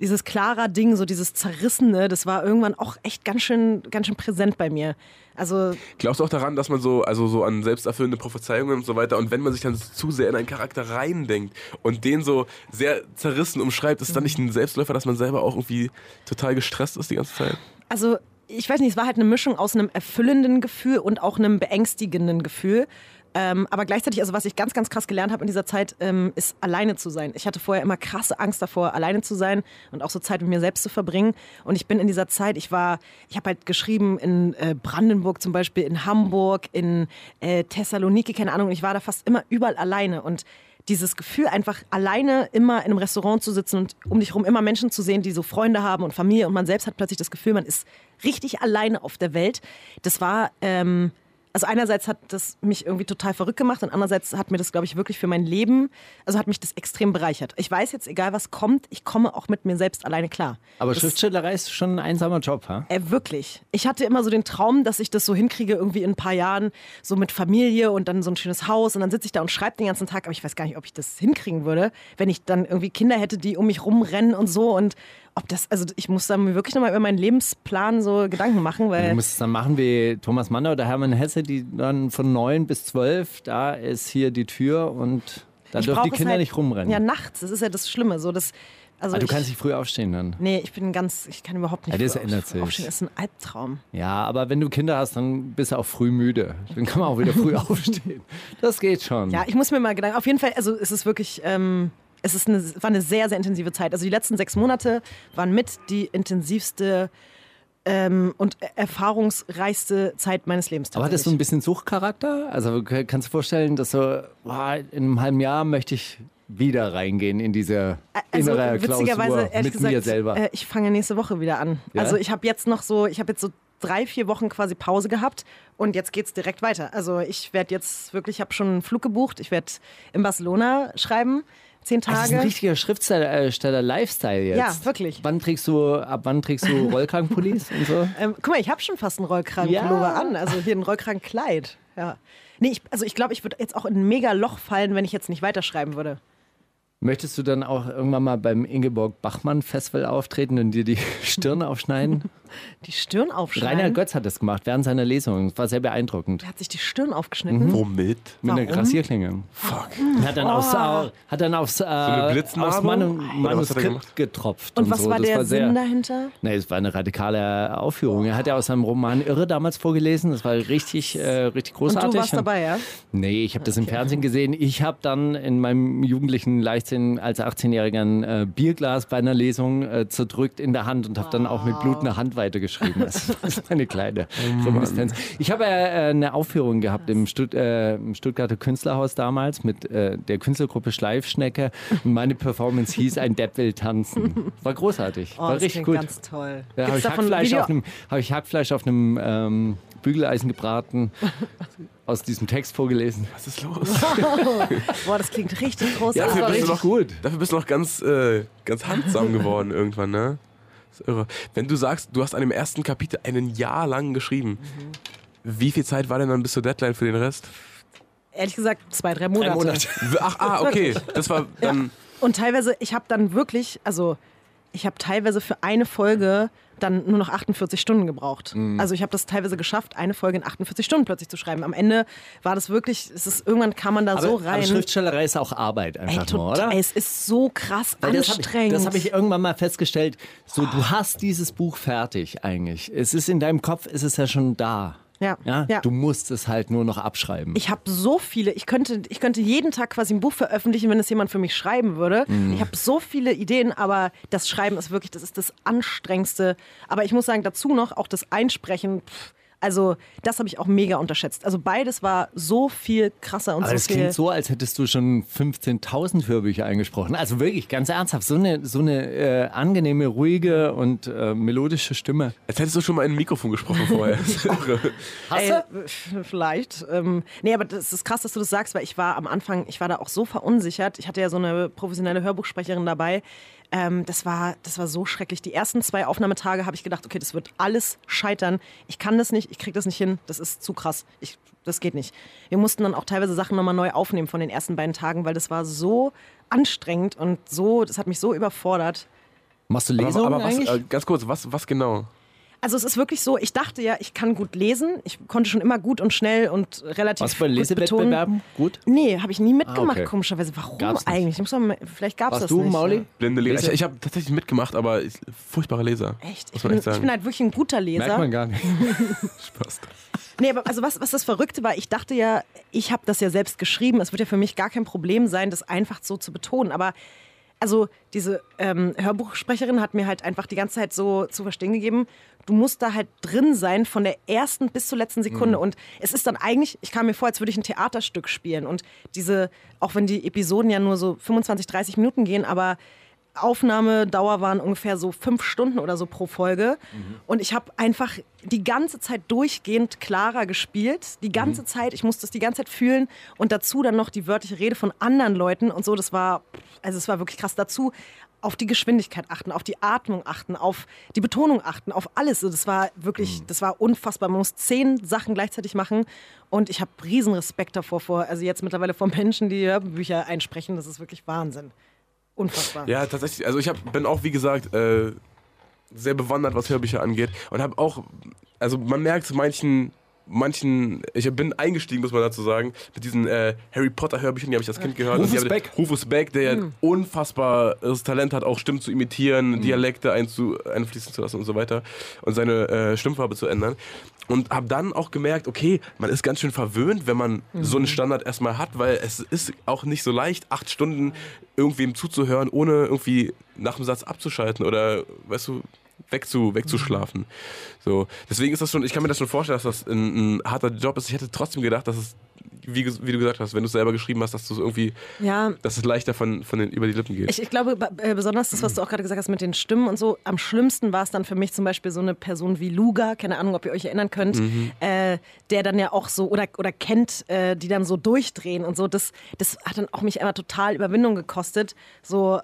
dieses klarer Ding, so dieses Zerrissene, das war irgendwann auch echt ganz schön, ganz schön präsent bei mir. Also
Glaubst du auch daran, dass man so, also so an selbsterfüllende Prophezeiungen und so weiter und wenn man sich dann zu sehr in einen Charakter reindenkt und den so sehr zerrissen umschreibt, ist dann nicht ein Selbstläufer, dass man selber auch irgendwie total gestresst ist die ganze Zeit?
Also, ich weiß nicht, es war halt eine Mischung aus einem erfüllenden Gefühl und auch einem beängstigenden Gefühl. Ähm, aber gleichzeitig, also was ich ganz, ganz krass gelernt habe in dieser Zeit, ähm, ist alleine zu sein. Ich hatte vorher immer krasse Angst davor, alleine zu sein und auch so Zeit mit mir selbst zu verbringen. Und ich bin in dieser Zeit, ich war, ich habe halt geschrieben in äh, Brandenburg zum Beispiel, in Hamburg, in äh, Thessaloniki, keine Ahnung. Ich war da fast immer überall alleine und dieses Gefühl, einfach alleine immer in einem Restaurant zu sitzen und um dich herum immer Menschen zu sehen, die so Freunde haben und Familie und man selbst hat plötzlich das Gefühl, man ist richtig alleine auf der Welt. Das war, ähm, also einerseits hat das mich irgendwie total verrückt gemacht und andererseits hat mir das, glaube ich, wirklich für mein Leben, also hat mich das extrem bereichert. Ich weiß jetzt, egal was kommt, ich komme auch mit mir selbst alleine klar.
Aber
das,
Schriftstellerei ist schon ein einsamer Job, ha?
äh, wirklich. Ich hatte immer so den Traum, dass ich das so hinkriege, irgendwie in ein paar Jahren, so mit Familie und dann so ein schönes Haus und dann sitze ich da und schreibe den ganzen Tag, aber ich weiß gar nicht, ob ich das hinkriegen würde, wenn ich dann irgendwie Kinder hätte, die um mich rumrennen und so und ob das, also ich muss da wirklich nochmal über meinen Lebensplan so Gedanken machen,
Du
weil
musst es dann machen wie Thomas Mann oder Hermann Hesse, die dann von neun bis zwölf, da ist hier die Tür und da
ich
dürfen die Kinder
halt,
nicht rumrennen.
Ja, nachts, das ist ja das Schlimme, so das, also
Aber du
ich,
kannst nicht früh aufstehen dann.
Nee, ich bin ganz, ich kann überhaupt nicht
Ja, das
früh
ändert
auf-
sich.
aufstehen, das ist ein Albtraum.
Ja, aber wenn du Kinder hast, dann bist du auch früh müde. Dann kann man auch wieder früh aufstehen. Das geht schon.
Ja, ich muss mir mal Gedanken. Auf jeden Fall, also es ist wirklich, ähm, es ist eine, war eine sehr, sehr intensive Zeit. Also die letzten sechs Monate waren mit die intensivste ähm, und erfahrungsreichste Zeit meines Lebens.
aber hattest du ein
tatsächlich.
bisschen Suchtcharakter? Also kannst du dir vorstellen, dass so, boah, in einem halben Jahr möchte ich wieder reingehen in diese
also,
innere
witzigerweise,
Klausur mit
gesagt,
mir selber?
Äh, ich fange nächste Woche wieder an.
Ja?
Also ich habe jetzt noch so, ich habe jetzt so drei, vier Wochen quasi Pause gehabt und jetzt geht's direkt weiter. Also ich werde jetzt wirklich, ich habe schon einen Flug gebucht. Ich werde in Barcelona schreiben, zehn
Also Das ist ein
Tage.
richtiger Schriftsteller-Lifestyle jetzt.
Ja, wirklich.
Wann trägst du, ab wann trägst du Rollkragenpullis und so?
Ähm, guck mal, ich habe schon fast einen Rollkragenpullover
Ja.
an. Also hier ein Rollkragenkleid. Ja. Nee, ich, also ich glaube, ich würde jetzt auch in ein mega Loch fallen, wenn ich jetzt nicht weiterschreiben würde.
Möchtest du dann auch irgendwann mal beim Ingeborg Bachmann Festival auftreten und dir die Stirn aufschneiden?
Die Stirn aufschneiden.
Rainer Götz hat das gemacht während seiner Lesung. Das war sehr beeindruckend.
Der hat sich die Stirn aufgeschnitten.
Womit?
Mit einer? Rasierklinge.
Fuck.
Hat dann aufs, Au- hat dann aufs, äh, aufs Manu
Oder was hat er
Manuskript
gemacht?
getropft.
Und was
so.
war
das
der
war sehr,
Sinn dahinter?
Nee, es war eine radikale Aufführung. Er hat ja aus seinem Roman Irre damals vorgelesen. Das war richtig, äh, richtig
Und
großartig.
du warst dabei, ja?
Nee, ich habe das im Fernsehen gesehen. Ich habe dann in meinem jugendlichen Leichtsinn als 18-Jähriger ein äh, Bierglas bei einer Lesung äh, zerdrückt in der Hand und habe dann auch mit Blut eine Hand weitergeschrieben. Das ist eine kleine Reminiszenz. Ich habe äh, eine Aufführung gehabt im, Stutt äh, im Stuttgarter Künstlerhaus damals mit äh, der Künstlergruppe Schleifschnecke. Und meine Performance hieß Ein Depp will tanzen. War großartig.
Oh,
War
das
richtig gut.
ganz toll.
Ja, habe ich, Hackfleisch auf einem, hab ich Hackfleisch auf einem ähm, Bügeleisen gebraten, aus diesem Text vorgelesen.
Was ist los?
Boah, das klingt richtig
Ja,
großartig.
das war
bist du
richtig
noch,
gut.
Dafür bist du noch ganz, äh, ganz handsam geworden irgendwann, ne? Das ist irre. Wenn du sagst, du hast an dem ersten Kapitel ein Jahr lang geschrieben, wie viel Zeit war denn dann bis zur Deadline für den Rest?
Ehrlich gesagt, zwei, drei Monate.
Ein Monat.
Ach, ah, okay. Das war dann.
Und teilweise, ich habe dann wirklich, also ich habe teilweise für eine Folge dann nur noch 48 Stunden gebraucht.
Mhm.
Also ich habe das teilweise geschafft, eine Folge in 48 Stunden plötzlich zu schreiben. Am Ende war das wirklich, es ist, irgendwann kam man da
Aber,
so
aber
rein.
Schriftstellerei ist auch Arbeit
Ey,
einfach nur, oder?
es ist so krass
Weil das habe ich,
anstrengend.
hab ich irgendwann mal festgestellt. So, du hast dieses Buch fertig eigentlich. Es ist in deinem Kopf, ist es ja schon da.
Ja,
Ja?
ja.
Du musst es halt nur noch abschreiben.
Ich habe so viele, ich könnte, ich könnte jeden Tag quasi ein Buch veröffentlichen, wenn es jemand für mich schreiben würde.
Mhm.
Ich habe so viele Ideen, aber das Schreiben ist wirklich, das ist das Anstrengendste. Aber ich muss sagen, dazu noch auch das Einsprechen. Pff, also das habe ich auch mega unterschätzt. Also beides war so viel krasser und
aber
so
das
viel.
klingt so, als hättest du schon 15.000 Hörbücher eingesprochen. Also wirklich, ganz ernsthaft. So eine, so eine äh, angenehme, ruhige und äh, melodische Stimme.
Als hättest du schon mal in ein Mikrofon gesprochen vorher. Ist irre.
Ey, vielleicht. Ähm, nee, aber das ist krass, dass du das sagst, weil ich war am Anfang, ich war da auch so verunsichert. Ich hatte ja so eine professionelle Hörbuchsprecherin dabei. Ähm, das, war, das war so schrecklich. Die ersten zwei Aufnahmetage habe ich gedacht, okay, das wird alles scheitern. Ich kann das nicht, ich kriege das nicht hin. Das ist zu krass. Ich, das geht nicht. Wir mussten dann auch teilweise Sachen nochmal neu aufnehmen von den ersten beiden Tagen, weil das war so anstrengend und so, das hat mich so überfordert.
Machst du
Aber,
Lesungen
aber was,
eigentlich?
äh, ganz kurz, was, was genau?
Also es ist wirklich so, ich dachte ja, ich kann gut lesen. Ich konnte schon immer gut und schnell und relativ
Warst du bei
gut
Lesewettbewerben? Gut.
Nee, habe ich nie mitgemacht,
Ah, okay.
komischerweise. Warum
Gab's
eigentlich? Ich muss mal, vielleicht gab es das
du,
nicht.
Mauli?
Blinde Leser. Ich, ich habe tatsächlich mitgemacht, aber ich, furchtbarer Leser.
Echt? Ich bin,
echt
ich bin halt wirklich ein guter Leser.
Merkt man gar nicht.
Spaß.
Nee, aber also was, was das Verrückte war, ich dachte ja, ich habe das ja selbst geschrieben. Es wird ja für mich gar kein Problem sein, das einfach so zu betonen. Aber also diese ähm, Hörbuchsprecherin hat mir halt einfach die ganze Zeit so zu verstehen gegeben, du musst da halt drin sein von der ersten bis zur letzten Sekunde. Und es ist dann eigentlich, ich kam mir vor, als würde ich ein Theaterstück spielen. Und diese, auch wenn die Episoden ja nur so 25, 30 Minuten gehen, aber Aufnahmedauer waren ungefähr so fünf Stunden oder so pro Folge. Und ich habe einfach die ganze Zeit durchgehend Clara gespielt. Die ganze Zeit. Ich musste es die ganze Zeit fühlen. Und dazu dann noch die wörtliche Rede von anderen Leuten und so. Das war, also es war wirklich krass. Dazu auf die Geschwindigkeit achten, auf die Atmung achten, auf die Betonung achten, auf alles. So, Das war wirklich, das war unfassbar. Man muss zehn Sachen gleichzeitig machen. Und ich habe riesen Respekt davor, vor, also jetzt mittlerweile vor Menschen, die Hörbücher einsprechen. Das ist wirklich Wahnsinn. Unfassbar.
Ja, tatsächlich. Also ich hab, bin auch, wie gesagt, äh, sehr bewandert, was Hörbücher angeht. Und habe auch, also man merkt manchen, manchen, ich bin eingestiegen, muss man dazu sagen, mit diesen äh, Harry Potter Hörbüchern, die habe ich als Kind gehört. Und die
Rufus Beck.
Rufus Beck, der ja unfassbares Talent hat, auch Stimmen zu imitieren, Dialekte einzu, einfließen zu lassen und so weiter. Und seine äh, Stimmfarbe zu ändern. Und habe dann auch gemerkt, okay, man ist ganz schön verwöhnt, wenn man so einen Standard erstmal hat, weil es ist auch nicht so leicht, acht Stunden irgendwem zuzuhören, ohne irgendwie nach dem Satz abzuschalten oder, weißt du, wegzu, wegzuschlafen. So, deswegen ist das schon, ich kann mir das schon vorstellen, dass das ein, ein harter Job ist. Ich hätte trotzdem gedacht, dass es, wie, wie du gesagt hast, wenn du es selber geschrieben hast, dass du es irgendwie,
Ja,
dass es leichter von, von den, über die Lippen geht.
Ich, ich glaube, äh, besonders das, was du auch gerade gesagt hast mit den Stimmen und so, am schlimmsten war es dann für mich zum Beispiel so eine Person wie Luga, keine Ahnung, ob ihr euch erinnern könnt, äh, der dann ja auch so, oder, oder kennt, äh, die dann so durchdrehen und so. Das, das hat dann auch mich immer total Überwindung gekostet, so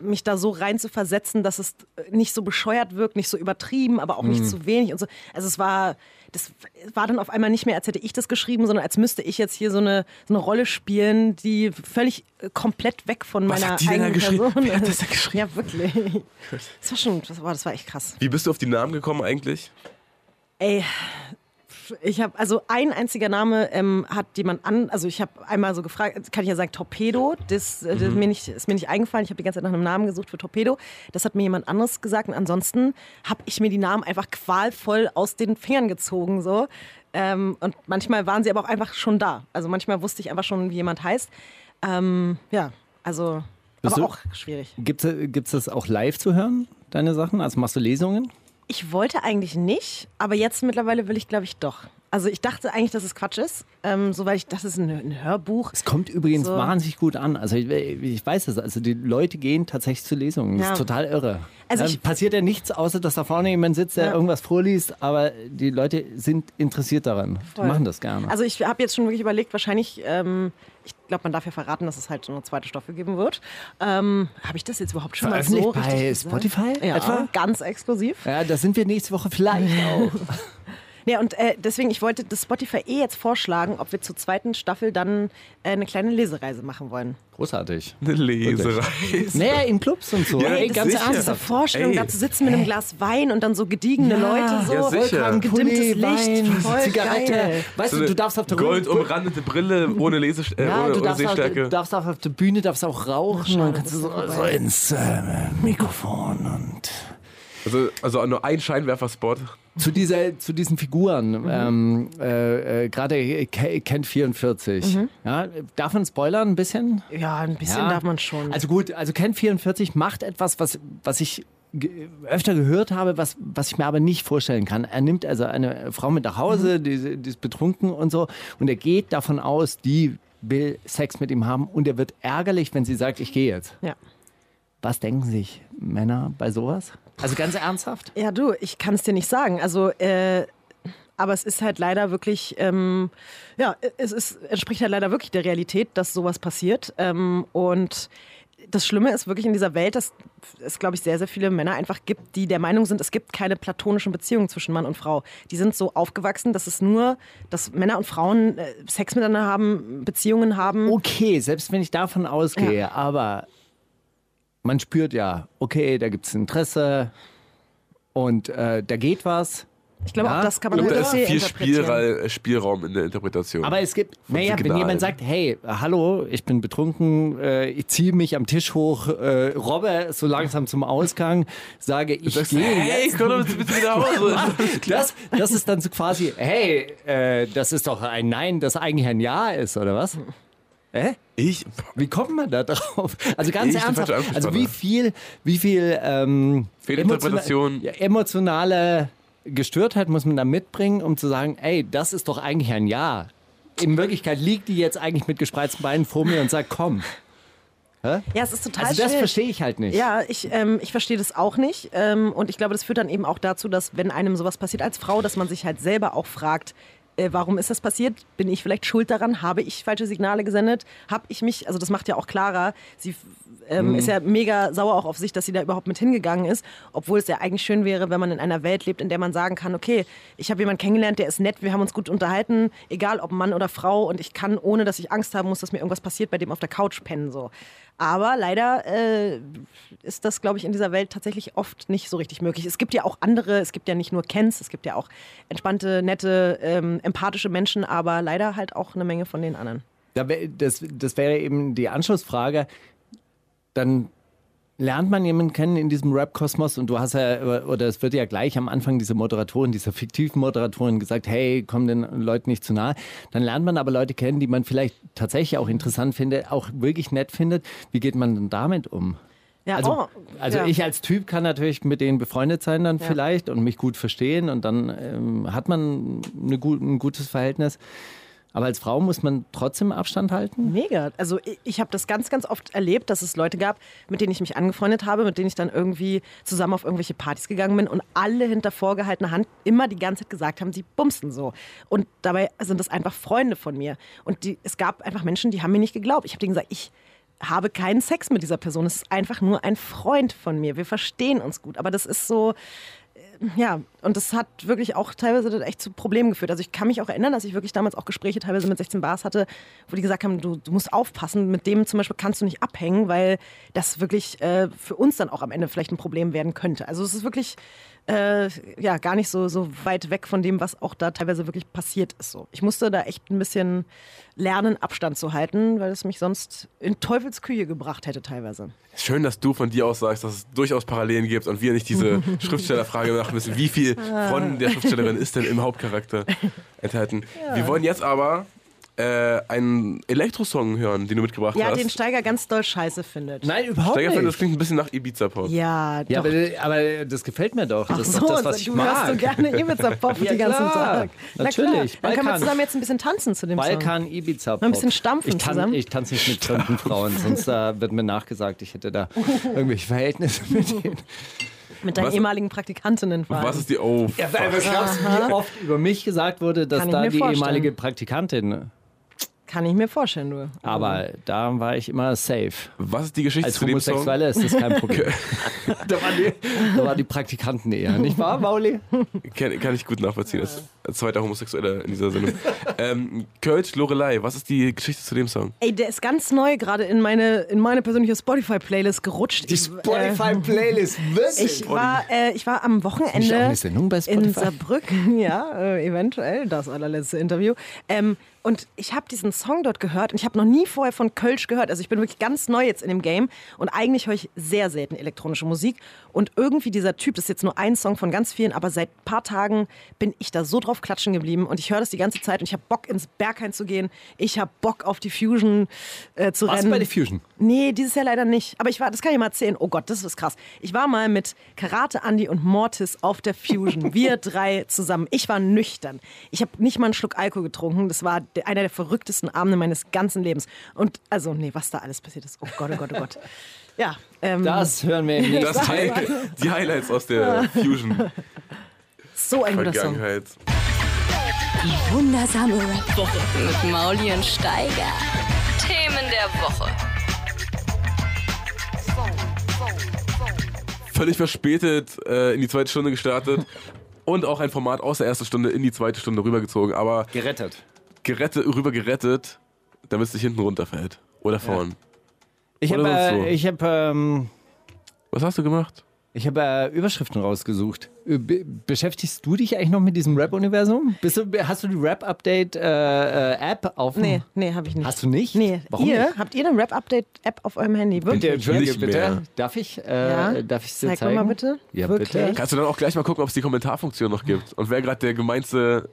mich da so rein zu versetzen, dass es nicht so bescheuert wirkt, nicht so übertrieben, aber auch nicht zu wenig und so. Also es war, das war dann auf einmal nicht mehr, als hätte ich das geschrieben, sondern als müsste ich jetzt hier so eine, so eine Rolle spielen, die völlig äh, komplett weg von
Was
meiner
hat die denn da
eigenen
geschrieben?
Person
Wer hat das
ist.
da geschrieben?
Ja, wirklich. Das war schon, das war, das war echt krass.
Wie bist du auf die Namen gekommen eigentlich?
Ey, ich habe also ein einziger Name ähm, hat jemand an, also ich habe einmal so gefragt, kann ich ja sagen Torpedo, das, äh, das ist, mir nicht, ist mir nicht eingefallen. Ich habe die ganze Zeit nach einem Namen gesucht für Torpedo. Das hat mir jemand anderes gesagt und ansonsten habe ich mir die Namen einfach qualvoll aus den Fingern gezogen so. Ähm, und manchmal waren sie aber auch einfach schon da. Also manchmal wusste ich einfach schon, wie jemand heißt. Ähm, ja, also
Bist
aber
du-
auch schwierig.
Gibt es das auch live zu hören, deine Sachen? Also machst du Lesungen?
Ich wollte eigentlich nicht, aber jetzt mittlerweile will ich, glaube ich, doch. Also ich dachte eigentlich, dass es Quatsch ist, ähm, so weil ich das ist ein, ein Hörbuch.
Es kommt übrigens
So.
wahnsinnig gut an. Also ich, ich weiß es. Also die Leute gehen tatsächlich zu Lesungen. Das
Ja.
ist total irre.
Also ich-
passiert ja nichts, außer dass da vorne jemand sitzt, der
Ja.
irgendwas vorliest, aber die Leute sind interessiert daran. Die
Voll.
machen das gerne.
Also ich habe jetzt schon wirklich überlegt, wahrscheinlich, ähm, ich glaube, man darf ja verraten, dass es halt so eine zweite Staffel geben wird. Ähm, habe ich das jetzt überhaupt schon mal so
bei? Spotify
Ja,
etwa?
ganz exklusiv.
ja, da sind wir nächste Woche vielleicht auch.
Ja, und äh, deswegen, ich wollte das Spotify eh jetzt vorschlagen, ob wir zur zweiten Staffel dann äh, eine kleine Lesereise machen wollen.
Großartig.
Eine Lesereise.
Naja, in Clubs und so.
Ja,
Ey, ganz
sicher.
ernsthaft.
Diese Vorstellung,
Ey.
da zu sitzen mit einem Glas Wein und dann so gediegene Leute, so
Ja, sicher.
gedimmtes
Pulli,
Licht,
Wein,
voll
Zigarette.
geil.
Weißt
So
du, du darfst auf der
Gold umrandete Brille ohne, Lese äh,
Ja,
ohne,
du
ohne
darfst, auch,
Sehstärke.
du darfst auch auf der Bühne darfst auch rauchen und kannst du so, so ins äh, Mikrofon und
Also, also nur ein Scheinwerferspot.
Zu dieser zu diesen Figuren ähm, äh, äh, gerade Ke- Kent 44 ja darf man spoilern ein bisschen
Ja, ein bisschen
Ja.
darf man schon.
also gut also Kent 44 macht etwas was was ich öfter gehört habe, was, was ich mir aber nicht vorstellen kann. Er nimmt also eine Frau mit nach Hause, die, die ist betrunken und so, und er geht davon aus, die will Sex mit ihm haben und er wird ärgerlich, wenn sie sagt, ich gehe jetzt.
ja.
Was denken sich Männer bei sowas? Also ganz ernsthaft?
Ja, du, ich kann es dir nicht sagen. Also, äh, aber es ist halt leider wirklich, ähm, ja, es ist, entspricht halt leider wirklich der Realität, dass sowas passiert. Ähm, und das Schlimme ist wirklich in dieser Welt, dass es, glaube ich, sehr, sehr viele Männer einfach gibt, die der Meinung sind, es gibt keine platonischen Beziehungen zwischen Mann und Frau. Die sind so aufgewachsen, dass es nur, dass Männer und Frauen äh, Sex miteinander haben, Beziehungen haben.
Okay, selbst wenn ich davon ausgehe, aber man spürt ja, okay, da gibt es Interesse und äh, da geht was.
Ich glaube,
Ja,
auch das kann
Ich
man
glaube, da
halt
ist viel. Spielra Spielraum in der Interpretation.
Aber es gibt, naja, wenn jemand sagt, hey, äh, hallo, ich bin betrunken, äh, ich ziehe mich am Tisch hoch, äh, robbe so langsam zum Ausgang, sage, ich gehe
hey,
jetzt.
komm doch bitte wieder Hause.
Das, das ist dann so quasi, hey, äh, das ist doch ein Nein, das eigentlich ein Ja ist, oder was? Hä?
Ich,
Wie kommt man da drauf? Also ganz
Ich
ernsthaft, also wie viel, wie viel ähm,
Fehlinterpretation.
emotionale Gestörtheit muss man da mitbringen, um zu sagen, ey, das ist doch eigentlich ein Ja. In Wirklichkeit liegt die jetzt eigentlich mit gespreizten Beinen vor mir und sagt, komm.
Ja, es ist total
Also das
schwierig.
verstehe ich halt nicht.
Ja, ich, ähm, ich verstehe das auch nicht. Ähm, und ich glaube, das führt dann eben auch dazu, dass wenn einem sowas passiert als Frau, dass man sich halt selber auch fragt, äh, warum ist das passiert? Bin ich vielleicht schuld daran? Habe ich falsche Signale gesendet? Habe ich mich, also das macht ja auch Clara, sie ähm, ist ja mega sauer auch auf sich, dass sie da überhaupt mit hingegangen ist, obwohl es ja eigentlich schön wäre, wenn man in einer Welt lebt, in der man sagen kann, okay, ich habe jemanden kennengelernt, der ist nett, wir haben uns gut unterhalten, egal ob Mann oder Frau und ich kann, ohne dass ich Angst haben muss, dass mir irgendwas passiert, bei dem auf der Couch pennen so. Aber leider äh, ist das, glaube ich, in dieser Welt tatsächlich oft nicht so richtig möglich. Es gibt ja auch andere, es gibt ja nicht nur Kens, es gibt ja auch entspannte, nette, ähm, empathische Menschen, aber leider halt auch eine Menge von den anderen.
Das, das wäre eben die Anschlussfrage. Dann lernt man jemanden kennen in diesem Rap-Kosmos und du hast ja, oder es wird ja gleich am Anfang dieser Moderatorin, dieser fiktiven Moderatorin gesagt, hey, komm den Leuten nicht zu nahe. Dann lernt man aber Leute kennen, die man vielleicht tatsächlich auch interessant findet, auch wirklich nett findet. Wie geht man denn damit um?
Ja,
Also,
oh,
also
ja.
ich als Typ kann natürlich mit denen befreundet sein dann vielleicht und mich gut verstehen und dann ähm, hat man eine ein gutes Verhältnis. Aber als Frau muss man trotzdem Abstand halten?
Mega. Also ich, ich habe das ganz, ganz oft erlebt, dass es Leute gab, mit denen ich mich angefreundet habe, mit denen ich dann irgendwie zusammen auf irgendwelche Partys gegangen bin und alle hinter vorgehaltener Hand immer die ganze Zeit gesagt haben, sie bumsten so. Und dabei sind das einfach Freunde von mir. Und die, es gab einfach Menschen, die haben mir nicht geglaubt. Ich habe denen gesagt, ich habe keinen Sex mit dieser Person. Es ist einfach nur ein Freund von mir. Wir verstehen uns gut. Aber das ist so, ja, und das hat wirklich auch teilweise echt zu Problemen geführt. Also ich kann mich auch erinnern, dass ich wirklich damals auch Gespräche teilweise mit 16 Bars hatte, wo die gesagt haben, du, du musst aufpassen, mit dem zum Beispiel kannst du nicht abhängen, weil das wirklich äh, für uns dann auch am Ende vielleicht ein Problem werden könnte. Also es ist wirklich äh, ja gar nicht so, so weit weg von dem, was auch da teilweise wirklich passiert ist. So. Ich musste da echt ein bisschen lernen, Abstand zu halten, weil es mich sonst in Teufelskühe gebracht hätte teilweise.
Schön, dass du von dir aus sagst, dass es durchaus Parallelen gibt und wir nicht diese Schriftstellerfrage machen müssen. Wie viel von der Schriftstellerin ist denn im Hauptcharakter enthalten? Wir wollen jetzt aber äh, einen Elektrosong hören, den du mitgebracht
Ja,
hast.
den Steiger ganz doll scheiße findet.
Nein, überhaupt
Steiger findet, das
nicht.
klingt ein bisschen nach Ibiza-Pop.
Ja,
Ja,
doch.
aber, aber das gefällt mir doch. Das ist
so,
doch das, was ich
du hörst so
mag.
gerne Ibiza Pop
Ja,
den ganzen
klar.
Tag. Na
Natürlich.
Klar. Dann können wir
Balkan.
zusammen jetzt ein bisschen tanzen zu dem Song.
Balkan, Ibiza.
Noch ein bisschen stampfen
ich tan-
zusammen.
Ich tanze nicht mit fremden Frauen, sonst äh, wird mir nachgesagt, ich hätte da irgendwelche Verhältnisse mit denen.
Mit deinen
Was-
ehemaligen Praktikantinnen vor allem.
Was ist die. Oh,
Ja, weil, du, wie oft über mich gesagt wurde, dass
Kann ich
da die
vorstellen.
ehemalige Praktikantin.
Kann ich mir vorstellen, du.
Aber da war ich immer safe.
was ist die Geschichte
Als
zu dem Song?
Homosexuelle ist das kein Problem. da, waren die, da waren die Praktikanten eher, nicht wahr, Mauli?
Kann, kann ich gut nachvollziehen, als, als zweiter Homosexueller in dieser Sendung. ähm, Kölsch Lorelei, was ist die Geschichte zu dem Song?
Ey, der ist ganz neu gerade in meine, in meine persönliche Spotify-Playlist gerutscht.
Die
Ich,
Spotify-Playlist,
Äh,
wirklich.
ich war, äh, ich war am Wochenende
eine Sendung bei
in? Saarbrücken, ja, äh, eventuell, das allerletzte Interview. Ähm, und ich habe diesen Song dort gehört und ich habe noch nie vorher von Kölsch gehört. Also ich bin wirklich ganz neu jetzt in dem Game und eigentlich höre ich sehr selten elektronische Musik. Und irgendwie dieser Typ, das ist jetzt nur ein Song von ganz vielen, aber seit ein paar Tagen bin ich da so drauf klatschen geblieben und ich höre das die ganze Zeit und ich habe Bock ins Berghain zu gehen. Ich habe Bock auf die Fusion äh, zu
Warst du
rennen.
bei der Fusion?
Nee, dieses Jahr leider nicht. Aber ich war, das kann ich mal erzählen. Oh Gott, das ist krass. Ich war mal mit Karate Andy und Mortis auf der Fusion. Wir drei zusammen. Ich war nüchtern. Ich habe nicht mal einen Schluck Alkohol getrunken. Das war einer der verrücktesten Abende meines ganzen Lebens. Und also, nee, was da alles passiert ist. Oh Gott, oh Gott, oh Gott. Ja, ähm,
Das hören wir im nächsten
Das Hi die Highlights aus der
so ein guter Song.
Die wundersame Rap-Woche mit Mauli und Steiger. Themen der Woche.
Völlig verspätet äh, in die zweite Stunde gestartet und auch ein Format aus der ersten Stunde in die zweite Stunde rübergezogen, aber
Gerettet.
Gerettet, rüber gerettet, damit es nicht hinten runterfällt. Oder vorn.
Ich habe äh, ich hab, ähm,
Was hast du gemacht?
ich hab, äh, Überschriften rausgesucht. Äh, Be beschäftigst du dich eigentlich noch mit diesem Rap-Universum? Hast du die Rap-Update-App auf dem-
Nee, nee, habe ich nicht.
Hast du nicht?
Nee,
Warum
ihr?
nicht?
Habt ihr eine Rap-Update-App auf eurem Handy?
Bitte,
Wirklich?
entschuldige
Nicht
bitte.
mehr.
Darf ich? Äh,
Ja.
Darf ich es dir zeigen?
mal bitte.
Ja,
Wirklich?
bitte.
Kannst du dann auch gleich mal gucken, ob es die Kommentarfunktion noch gibt und wer gerade der gemeinste,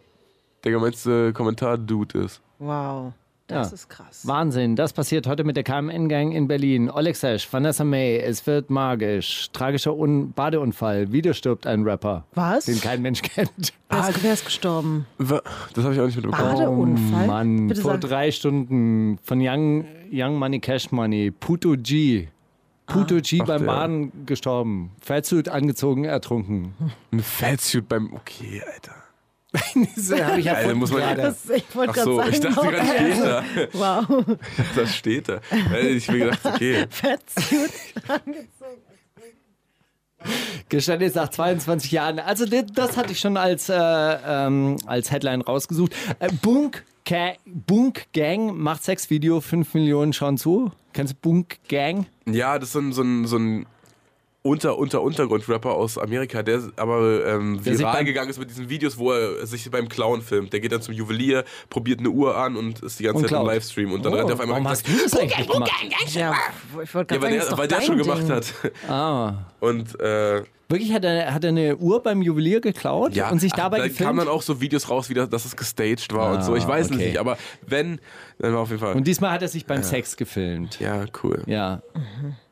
der gemeinste Kommentar-Dude ist.
Wow, das
Ja.
ist krass.
Wahnsinn, das passiert heute mit der KMN-Gang in Berlin. Oleg Sesh, Vanessa May, es wird magisch. Tragischer Un Badeunfall, wieder stirbt ein Rapper.
Was?
Den kein Mensch kennt.
Wer ist, wer ist gestorben?
Das habe ich auch nicht mitbekommen.
Badeunfall?
Oh Mann,
Bitte
vor
sag.
drei Stunden von Young, Young Money Cash Money, Puto G. Puto G
Ach,
beim
der.
Baden gestorben. Feldsuit angezogen, ertrunken.
Ein Fatsuit beim. Okay, Alter.
Das habe ich
Alter, muss man.
gerade.
Das, ich wollte
Ach
gerade
so,
sagen,
ich dachte gerade steht da.
wow,
Das steht da. Weil Ich mir gedacht, okay.
Fettsuit.
Gestanden ist nach 22 Jahren. Also das, das hatte ich schon als, äh, ähm, als Headline rausgesucht. Äh, Bunk, Ka Bunk Gang macht Sexvideo, 5 Millionen schauen zu. Kennst du Bunk Gang?
Ja, das ist so ein, so ein, so ein unter, unter Untergrund-Rapper aus Amerika, der aber ähm,
Der
viral
beim-
gegangen ist mit diesen Videos, wo er sich beim Clown filmt. Der geht dann zum Juwelier, probiert eine Uhr an und ist die ganze
Und
Zeit im. Livestream. Und dann
Oh,
rennt er auf einmal
warum
und
hast du das eigentlich gemacht?
Ja, ich wollte
ja,
gerade
weil
sagen, ist
der, weil der schon
Ding.
gemacht hat.
Ah.
Und äh,
Wirklich hat er, hat er eine Uhr beim Juwelier geklaut
ja,
und sich dabei
da
gefilmt?
kamen dann auch so Videos raus, wie das, dass es gestaged war und
Ah,
so. Ich weiß es
okay.
nicht, aber wenn, dann war auf jeden Fall.
und diesmal hat er sich beim Sex gefilmt.
ja, cool.
Ja.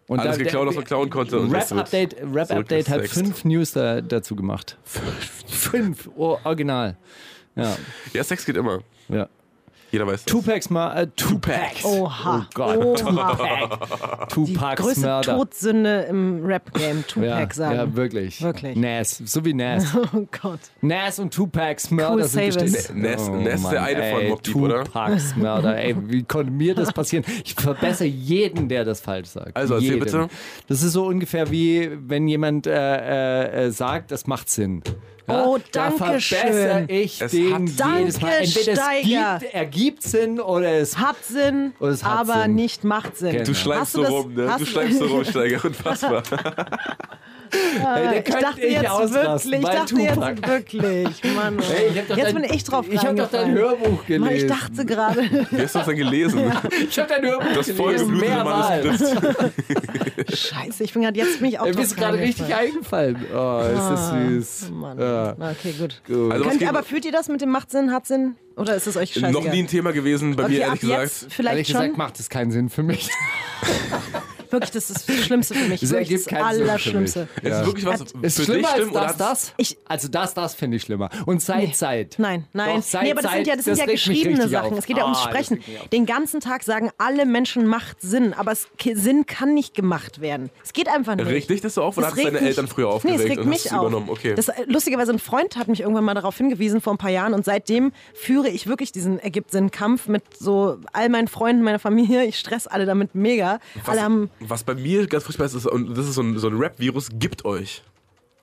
Und
Alles
da-
geklaut, was man klauen konnte. und das
Rap Update, Rap Update hat fünf News da, dazu gemacht. Fünf, oh, original. Ja,
Ja, Sex geht immer.
ja.
Jeder weiß das.
Tupacs mal, äh, Tupac.
Oha.
Oh Gott,
Oha.
Tupac.
Die
Tupacs
größte
Mörder.
Todsünde im Rap-Game,
ja,
Tupac sagen.
ja, wirklich.
Wirklich.
Nas, so wie Nas.
Oh Gott.
Nas und Tupacs Mörder
Cool
sind bestimmt.
Nas- Nas ist der eine von Mobb Deep, oder?
Tupacs Mörder, ey, wie konnte mir das passieren? Ich verbessere jeden, der das falsch sagt.
Also, erzähl
jeden.
bitte.
Das ist so ungefähr wie, wenn jemand äh, äh, sagt, das macht Sinn. Ja,
Oh,
da
danke
verbessere
schön.
ich
Es
den
hat-
jedes
Danke,
Mal. Entweder
Steiger.
es gibt, ergibt Sinn oder es
Hat Sinn,
es hat
aber
Sinn.
nicht macht Sinn.
Genau.
Du schleifst
Hast
so rum, ne? Du schleifst so rum, Steiger. Unfassbar.
Ey, der
ich dachte
ich
jetzt
ausrasten
wirklich, ich dachte
Tupac.
jetzt wirklich, Mann. oh.
Ey, ich hab doch
jetzt
dein-
bin ich drauf
Ich habe doch dein. Hörbuch gelesen.
Mann, ich dachte gerade,
Wie hast du das denn gelesen?
ich habe dein Hörbuch
Das
gelesen. Mehrmal.
Manuskript.
scheiße, ich bin gerade jetzt bin ich auch drauf
bist gerade richtig eingefallen. Oh, ist das süß.
Mann.
Ja.
Okay, gut.
Also, was
Könnt, aber fühlt ihr das mit dem macht Sinn, hat Sinn? Oder ist es euch scheißegal?
noch nie ein Thema gewesen bei
okay,
mir,
ab
ehrlich gesagt.
jetzt vielleicht
Ehrlich
schon.
gesagt macht es keinen Sinn für mich.
Wirklich, das ist das Schlimmste für mich.
Es
Wirklich
ergibt
das. Allerschlimmste.
Es ist wirklich was
Hat-
für
Ist
dich
schlimmer
schlimm
als das, das?
Ich-
also das, das finde ich schlimmer. Und seit, seit.
Nein, nein.
Doch, seit-
nee, aber das sind ja, das sind ja
das
geschriebene Sachen.
auf.
Es geht ja ums
Ah, das
Sprechen. Den ganzen Tag sagen alle Menschen macht Sinn, aber es, Sinn kann nicht gemacht werden. Es geht einfach nicht.
Regt dich das so auf oder
Das
hat es deine Eltern früher
Nee,
aufgeregt
es regt
und
mich
hast
auf.
übernommen? Okay.
Das, äh, lustigerweise, ein Freund hat mich irgendwann mal darauf hingewiesen vor ein paar Jahren und seitdem führe ich wirklich diesen ergibt Sinn Kampf mit so all meinen Freunden, meiner Familie. Ich stress alle damit mega.
was,
alle haben
was bei mir ganz furchtbar ist, ist und das ist so ein, so ein Rap-Virus, gibt euch.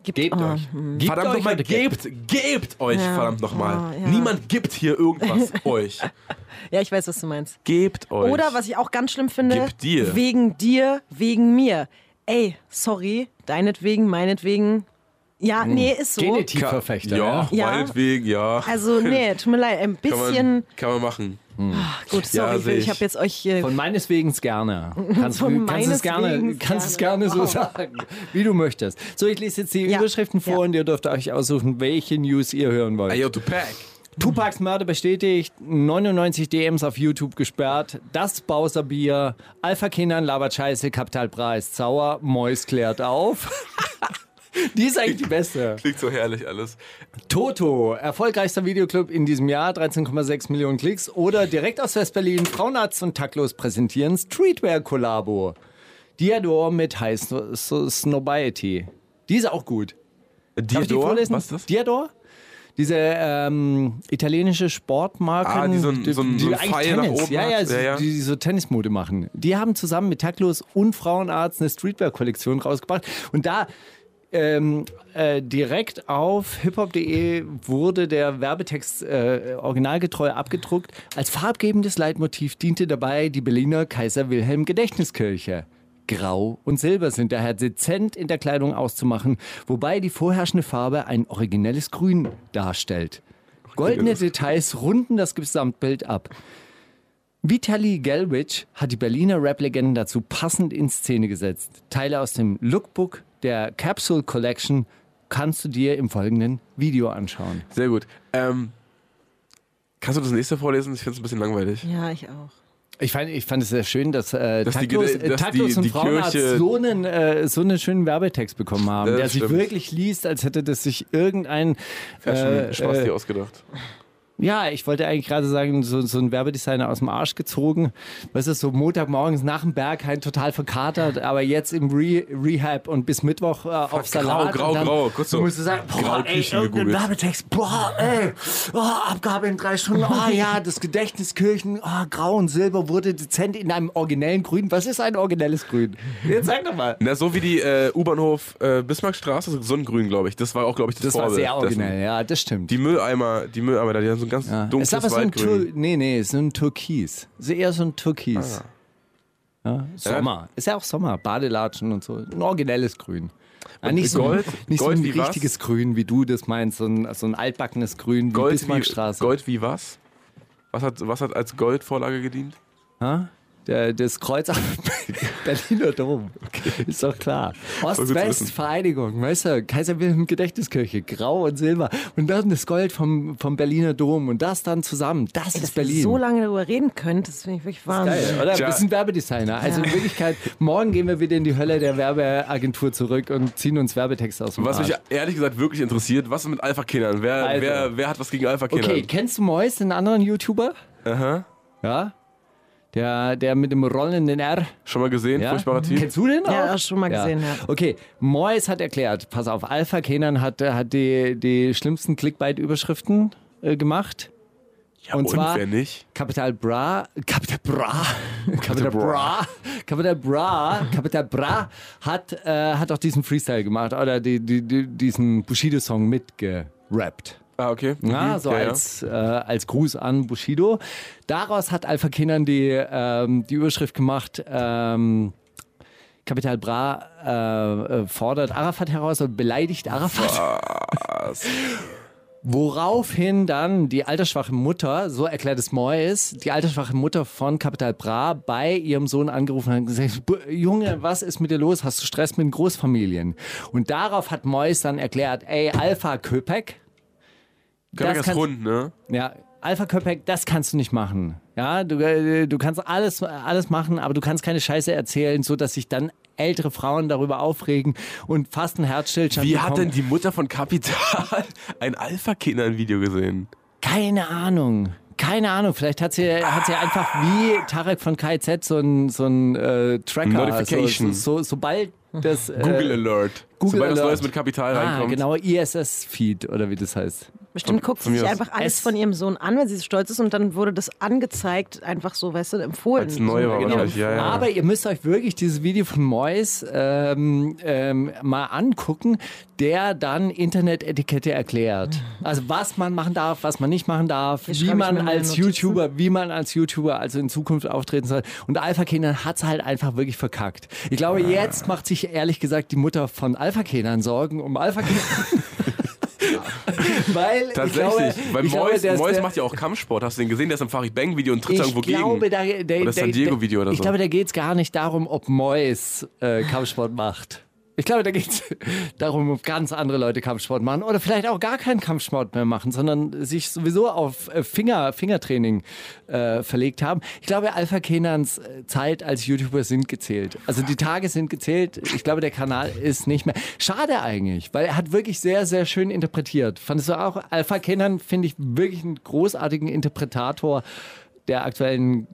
gibt,
Gebt
oh,
euch. Gebt
verdammt
euch
nochmal, gebt, gebt euch, verdammt nochmal.
Oh, ja.
Niemand gibt hier irgendwas euch.
Ja, ich weiß, was du meinst.
Gebt euch.
Oder was ich auch ganz schlimm finde,
Gib dir.
wegen dir, wegen mir. Ey, sorry, deinetwegen, meinetwegen. Ja, nee, ist so.
Genitivverfechter.
ja,
Ja.
meinetwegen, ja.
Also, nee, tut mir leid, ein
kann,
bisschen.
man, kann man machen.
Gut,
Ja,
sorry,
seh
ich
ich.
habe jetzt euch hier.
Von meineswegen gerne. Kannst,
Von
du kannst es gerne,
meineswegens
kannst es
gerne.
gerne so
Wow.
sagen, wie du möchtest. So, ich lese jetzt die
Ja.
Überschriften vor
Ja.
und ihr dürft euch aussuchen, welche News ihr hören wollt.
Ayo, Tupac.
Tupacs Mörder bestätigt, 99 DMs auf YouTube gesperrt, das Bowser Bier, Alpha Kindern labert Scheiße, Kapitalpreis sauer, Mois klärt auf. Die ist eigentlich die beste.
Klingt so herrlich alles.
Toto, erfolgreichster Videoclub in diesem Jahr, 13,6 Millionen Klicks. Oder direkt aus Westberlin, Frauenarzt und Taktlos präsentieren Streetwear-Kollabo. Diador mit High Snobiety. Die ist auch gut. Die
Diador?
vorlesen?
Was ist das?
Diador? Diese ähm, italienische Sportmarken,
Ah, die so ein- so ein- so ein
eigentlich
Pfeil nach oben
ja, ja,
Ja, ja.
die so Tennismode machen. Die haben zusammen mit Taktlos und Frauenarzt eine Streetwear-Kollektion rausgebracht. Und da ähm, äh, direkt auf hiphop.de wurde der Werbetext äh, originalgetreu abgedruckt. Als farbgebendes Leitmotiv diente dabei die Berliner Kaiser Wilhelm Gedächtniskirche. Grau und Silber sind daher dezent in der Kleidung auszumachen, wobei die vorherrschende Farbe ein originelles Grün darstellt. Goldene Details runden das Gesamtbild ab. Vitali Gelwich hat die Berliner Rap-Legenden dazu passend in Szene gesetzt. Teile aus dem Lookbook der Capsule Collection kannst du dir im folgenden Video anschauen.
Sehr gut. Ähm, kannst du das nächste vorlesen? Ich finde es ein bisschen langweilig.
Ja, ich auch.
Ich fand, ich fand es sehr schön, dass, äh,
Dass die
Taktlos, äh,
dass
Taktlos
die-
und
die
Frauenarzt
Kirche-
so einen, äh, so einen schönen Werbetext bekommen haben, der sich
stimmt.
wirklich liest, als hätte das sich irgendein
Fashion
äh,
Spaß
äh,
dir ausgedacht.
Ja, ich wollte eigentlich gerade sagen, so, so ein Werbedesigner aus dem Arsch gezogen. Weißt du, so Montagmorgens nach dem Berghain total verkatert, aber jetzt im Re Rehab und bis Mittwoch äh, auf Salat.
grau,
dann
grau, kurz so
musst du sagen,
grau
boah, ey,
Küchen
irgendein. Werbetext, boah, ey, oh, Abgabe in drei Stunden, oh ja, das Gedächtniskirchen, oh, grau und silber wurde dezent in einem originellen Grün. Was ist ein originelles Grün? Jetzt sag doch mal.
Na, so wie die äh, U-Bahnhof äh, Bismarckstraße, so ein Grün, glaube ich. Das war auch, glaube ich, das,
Das war
Vorbild
sehr originell,
dessen.
ja, das stimmt.
Die Mülleimer, die Mülleimer, da, die haben so ein ganz
Ja.
dunkles
ist aber so ein Tur nee, nee, so ein Türkis. Ist eher so ein Türkis.
Ah.
Ja, Sommer. Ist ja auch Sommer. Badelatschen und so. Ein originelles Grün. Ja, nicht so,
Gold?
ein, nicht
Gold
so ein
wie was?
richtiges Grün, wie du das meinst. So ein, so ein altbackenes Grün wie
Gold, wie,
Bismarckstraße.
Gold wie was? Was hat, was hat als Goldvorlage gedient?
Ha? Der, das Kreuz am Berliner Dom. Ist doch klar.
gut zu
Ost-West,
wissen.
Vereinigung, weißt du, Kaiser Wilhelm Gedächtniskirche, Grau und Silber. Und dann das Gold vom, vom Berliner Dom. Und das dann zusammen. Das
Ey,
ist
dass ihr
Berlin.
so lange darüber reden könnt, das finde ich wirklich Wahnsinn.
Geil, oder? Wir sind Werbedesigner. Also in Wirklichkeit, morgen gehen wir wieder in die Hölle der Werbeagentur zurück und ziehen uns Werbetexte aus dem
Was
Arsch.
mich ehrlich gesagt wirklich interessiert, was ist mit Alpha-Kindern? Wer,
Alpha.
wer, wer hat was gegen Alpha-Kinder?
Okay, kennst du Mois, den anderen YouTuber?
Aha.
Ja? Der, der mit dem rollenden R.
Schon mal gesehen?
Ja?
Furchtbarer Typ.
Kennst du den auch?
Ja, schon mal gesehen, ja.
Okay, Mois hat erklärt, pass auf, Alpha Kenan hat, hat die, die schlimmsten Clickbait-Überschriften äh, gemacht.
Ja,
und zwar
wer nicht?
Capital Bra, Capital Bra, Capital Bra, Capital Bra, Capital Bra hat, äh, hat auch diesen Freestyle gemacht oder die, die, die, diesen Bushido-Song mitgerappt.
Ah, okay.
Ja,
Mhm.
so
ja, ja.
als, äh, als Gruß an Bushido. Daraus hat Alpha Kindern die, ähm, die Überschrift gemacht, ähm, Kapital Bra äh, äh, fordert Arafat heraus und beleidigt Arafat. Woraufhin dann die altersschwache Mutter, so erklärt es Mois, die altersschwache Mutter von Kapital Bra bei ihrem Sohn angerufen hat und gesagt, "Bu- Junge, was ist mit dir los? Hast du Stress mit den Großfamilien? Und darauf hat Mois dann erklärt, ey, Alpha Köpek,
Köpek
das
ist rund, ne?
ja, Alpha Köpek, das kannst du nicht machen. Ja, du, äh, du kannst alles, alles machen, aber du kannst keine Scheiße erzählen, so dass sich dann ältere Frauen darüber aufregen und fast einen Herzstillstand
Wie hat
bekommen.
denn die Mutter von Kapital ein Alpha-Kinder-Video gesehen?
Keine Ahnung. Keine Ahnung, vielleicht hat sie, hat sie einfach wie Tarek von KZ so ein, so ein äh, Tracker.
Notification.
So, so, sobald das. Äh,
Google Alert.
Google
Sobald was
Alert.
Neues mit Kapital
Ah,
reinkommt.
genau, ISS-Feed oder wie das heißt.
Bestimmt guckt sie sich einfach alles
Es-
von ihrem Sohn an, wenn sie so stolz ist und dann wurde das angezeigt, einfach so, weißt du, empfohlen.
Als neu war
so,
wahrscheinlich, ja, ja.
Aber ihr müsst euch wirklich dieses Video von Mois ähm, ähm, mal angucken, der dann Internetetikette erklärt. Also was man machen darf, was man nicht machen darf, wie man als
Notizen.
YouTuber, wie man als YouTuber also in Zukunft auftreten soll. Und Alpha Kenan hat's halt einfach wirklich verkackt. Ich glaube, jetzt macht sich ehrlich gesagt die Mutter von Alpha Kenan Sorgen um Alpha Kenan. Weil
Tatsächlich.
ich glaube,
Weil
ich glaube,
Mois, Mois macht ja auch Kampfsport. Hast du den gesehen? Der ist im Farid Bang Video und tritt
ich
irgendwo
glaube,
gegen.
da, der,
Oder San
der-
Diego Video oder
Ich
so.
glaube, da geht es gar nicht darum, ob Mois äh, Kampfsport macht. Ich glaube, da geht es darum, ob ganz andere Leute Kampfsport machen oder vielleicht auch gar keinen Kampfsport mehr machen, sondern sich sowieso auf äh, Finger, Fingertraining äh, verlegt haben. Ich glaube, Alpha Kenans äh, Zeit als YouTuber sind gezählt. Also die Tage sind gezählt. Ich glaube, der Kanal ist nicht mehr. Schade eigentlich, weil er hat wirklich sehr, sehr schön interpretiert. Fandest du auch? Alpha Kenan finde ich wirklich einen großartigen Interpretator der aktuellen.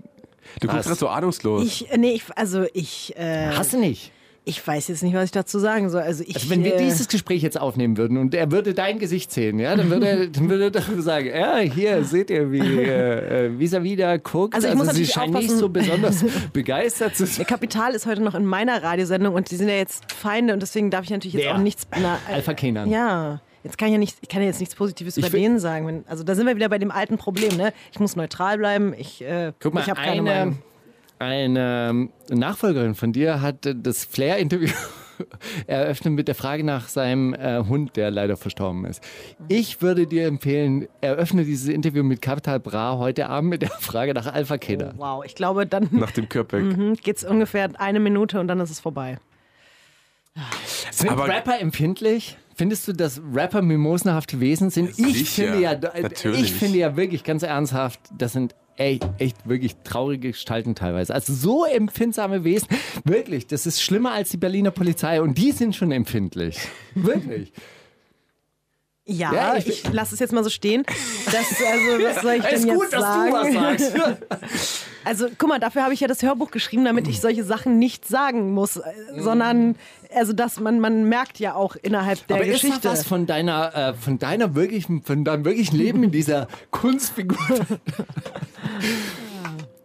Du guckst gerade so ahnungslos.
Ich, äh, nee, ich, also ich, äh,
Hast du nicht?
Ich weiß jetzt nicht, was ich dazu sagen soll. Also ich,
Also wenn wir
äh,
dieses Gespräch jetzt aufnehmen würden und er würde dein Gesicht sehen, ja, dann würde er, dann würde er sagen, ja, hier seht ihr, wie äh, äh, vis-à-vis da guckt.
Also ich muss
sie scheint nicht so besonders begeistert zu
Der
sein.
Kapital ist heute noch in meiner Radiosendung und die sind ja jetzt Feinde und deswegen darf ich natürlich jetzt
Wer?
auch nichts. Na, äh,
Alpha Kenan.
Ja. Jetzt kann ich ja nicht, ich kann ja jetzt nichts Positives
Ich
über denen sagen. Wenn, also da sind wir wieder bei dem alten Problem, ne? Ich muss neutral bleiben. Ich, äh,
Guck mal,
ich habe keine
eine,
Meinung.
Eine Nachfolgerin von dir hat äh, das Flair-Interview eröffnet mit der Frage nach seinem äh, Hund, der leider verstorben ist. Ich würde dir empfehlen, eröffne dieses Interview mit Capital Bra heute Abend mit der Frage nach Alpha Kenan.
Wow, ich glaube, dann
Nach dem Köpek.
geht es ungefähr eine Minute und dann ist es vorbei.
Sind
Aber-
Rapper empfindlich? Findest du, dass Rapper mimosenhafte Wesen sind? Ich
Sicher,
finde ja, äh,
natürlich.
ich finde ja wirklich ganz ernsthaft, das sind echt, echt wirklich traurige Gestalten teilweise. Also so empfindsame Wesen, wirklich, das ist schlimmer als die Berliner Polizei und die sind schon empfindlich. Wirklich.
Ja,
Ja,
ich,
ich-
lasse es jetzt mal so stehen. Das, also, was soll ich denn
ist
jetzt
gut, dass
sagen?
du was sagst.
Also, guck mal, dafür habe ich ja das Hörbuch geschrieben, damit ich solche Sachen nicht sagen muss, äh, sondern, also, dass man, man merkt ja auch innerhalb der
Aber ist
Geschichte.
da was von deiner, äh, von deiner wirklichen, von deinem wirklichen Leben in dieser Kunstfigur?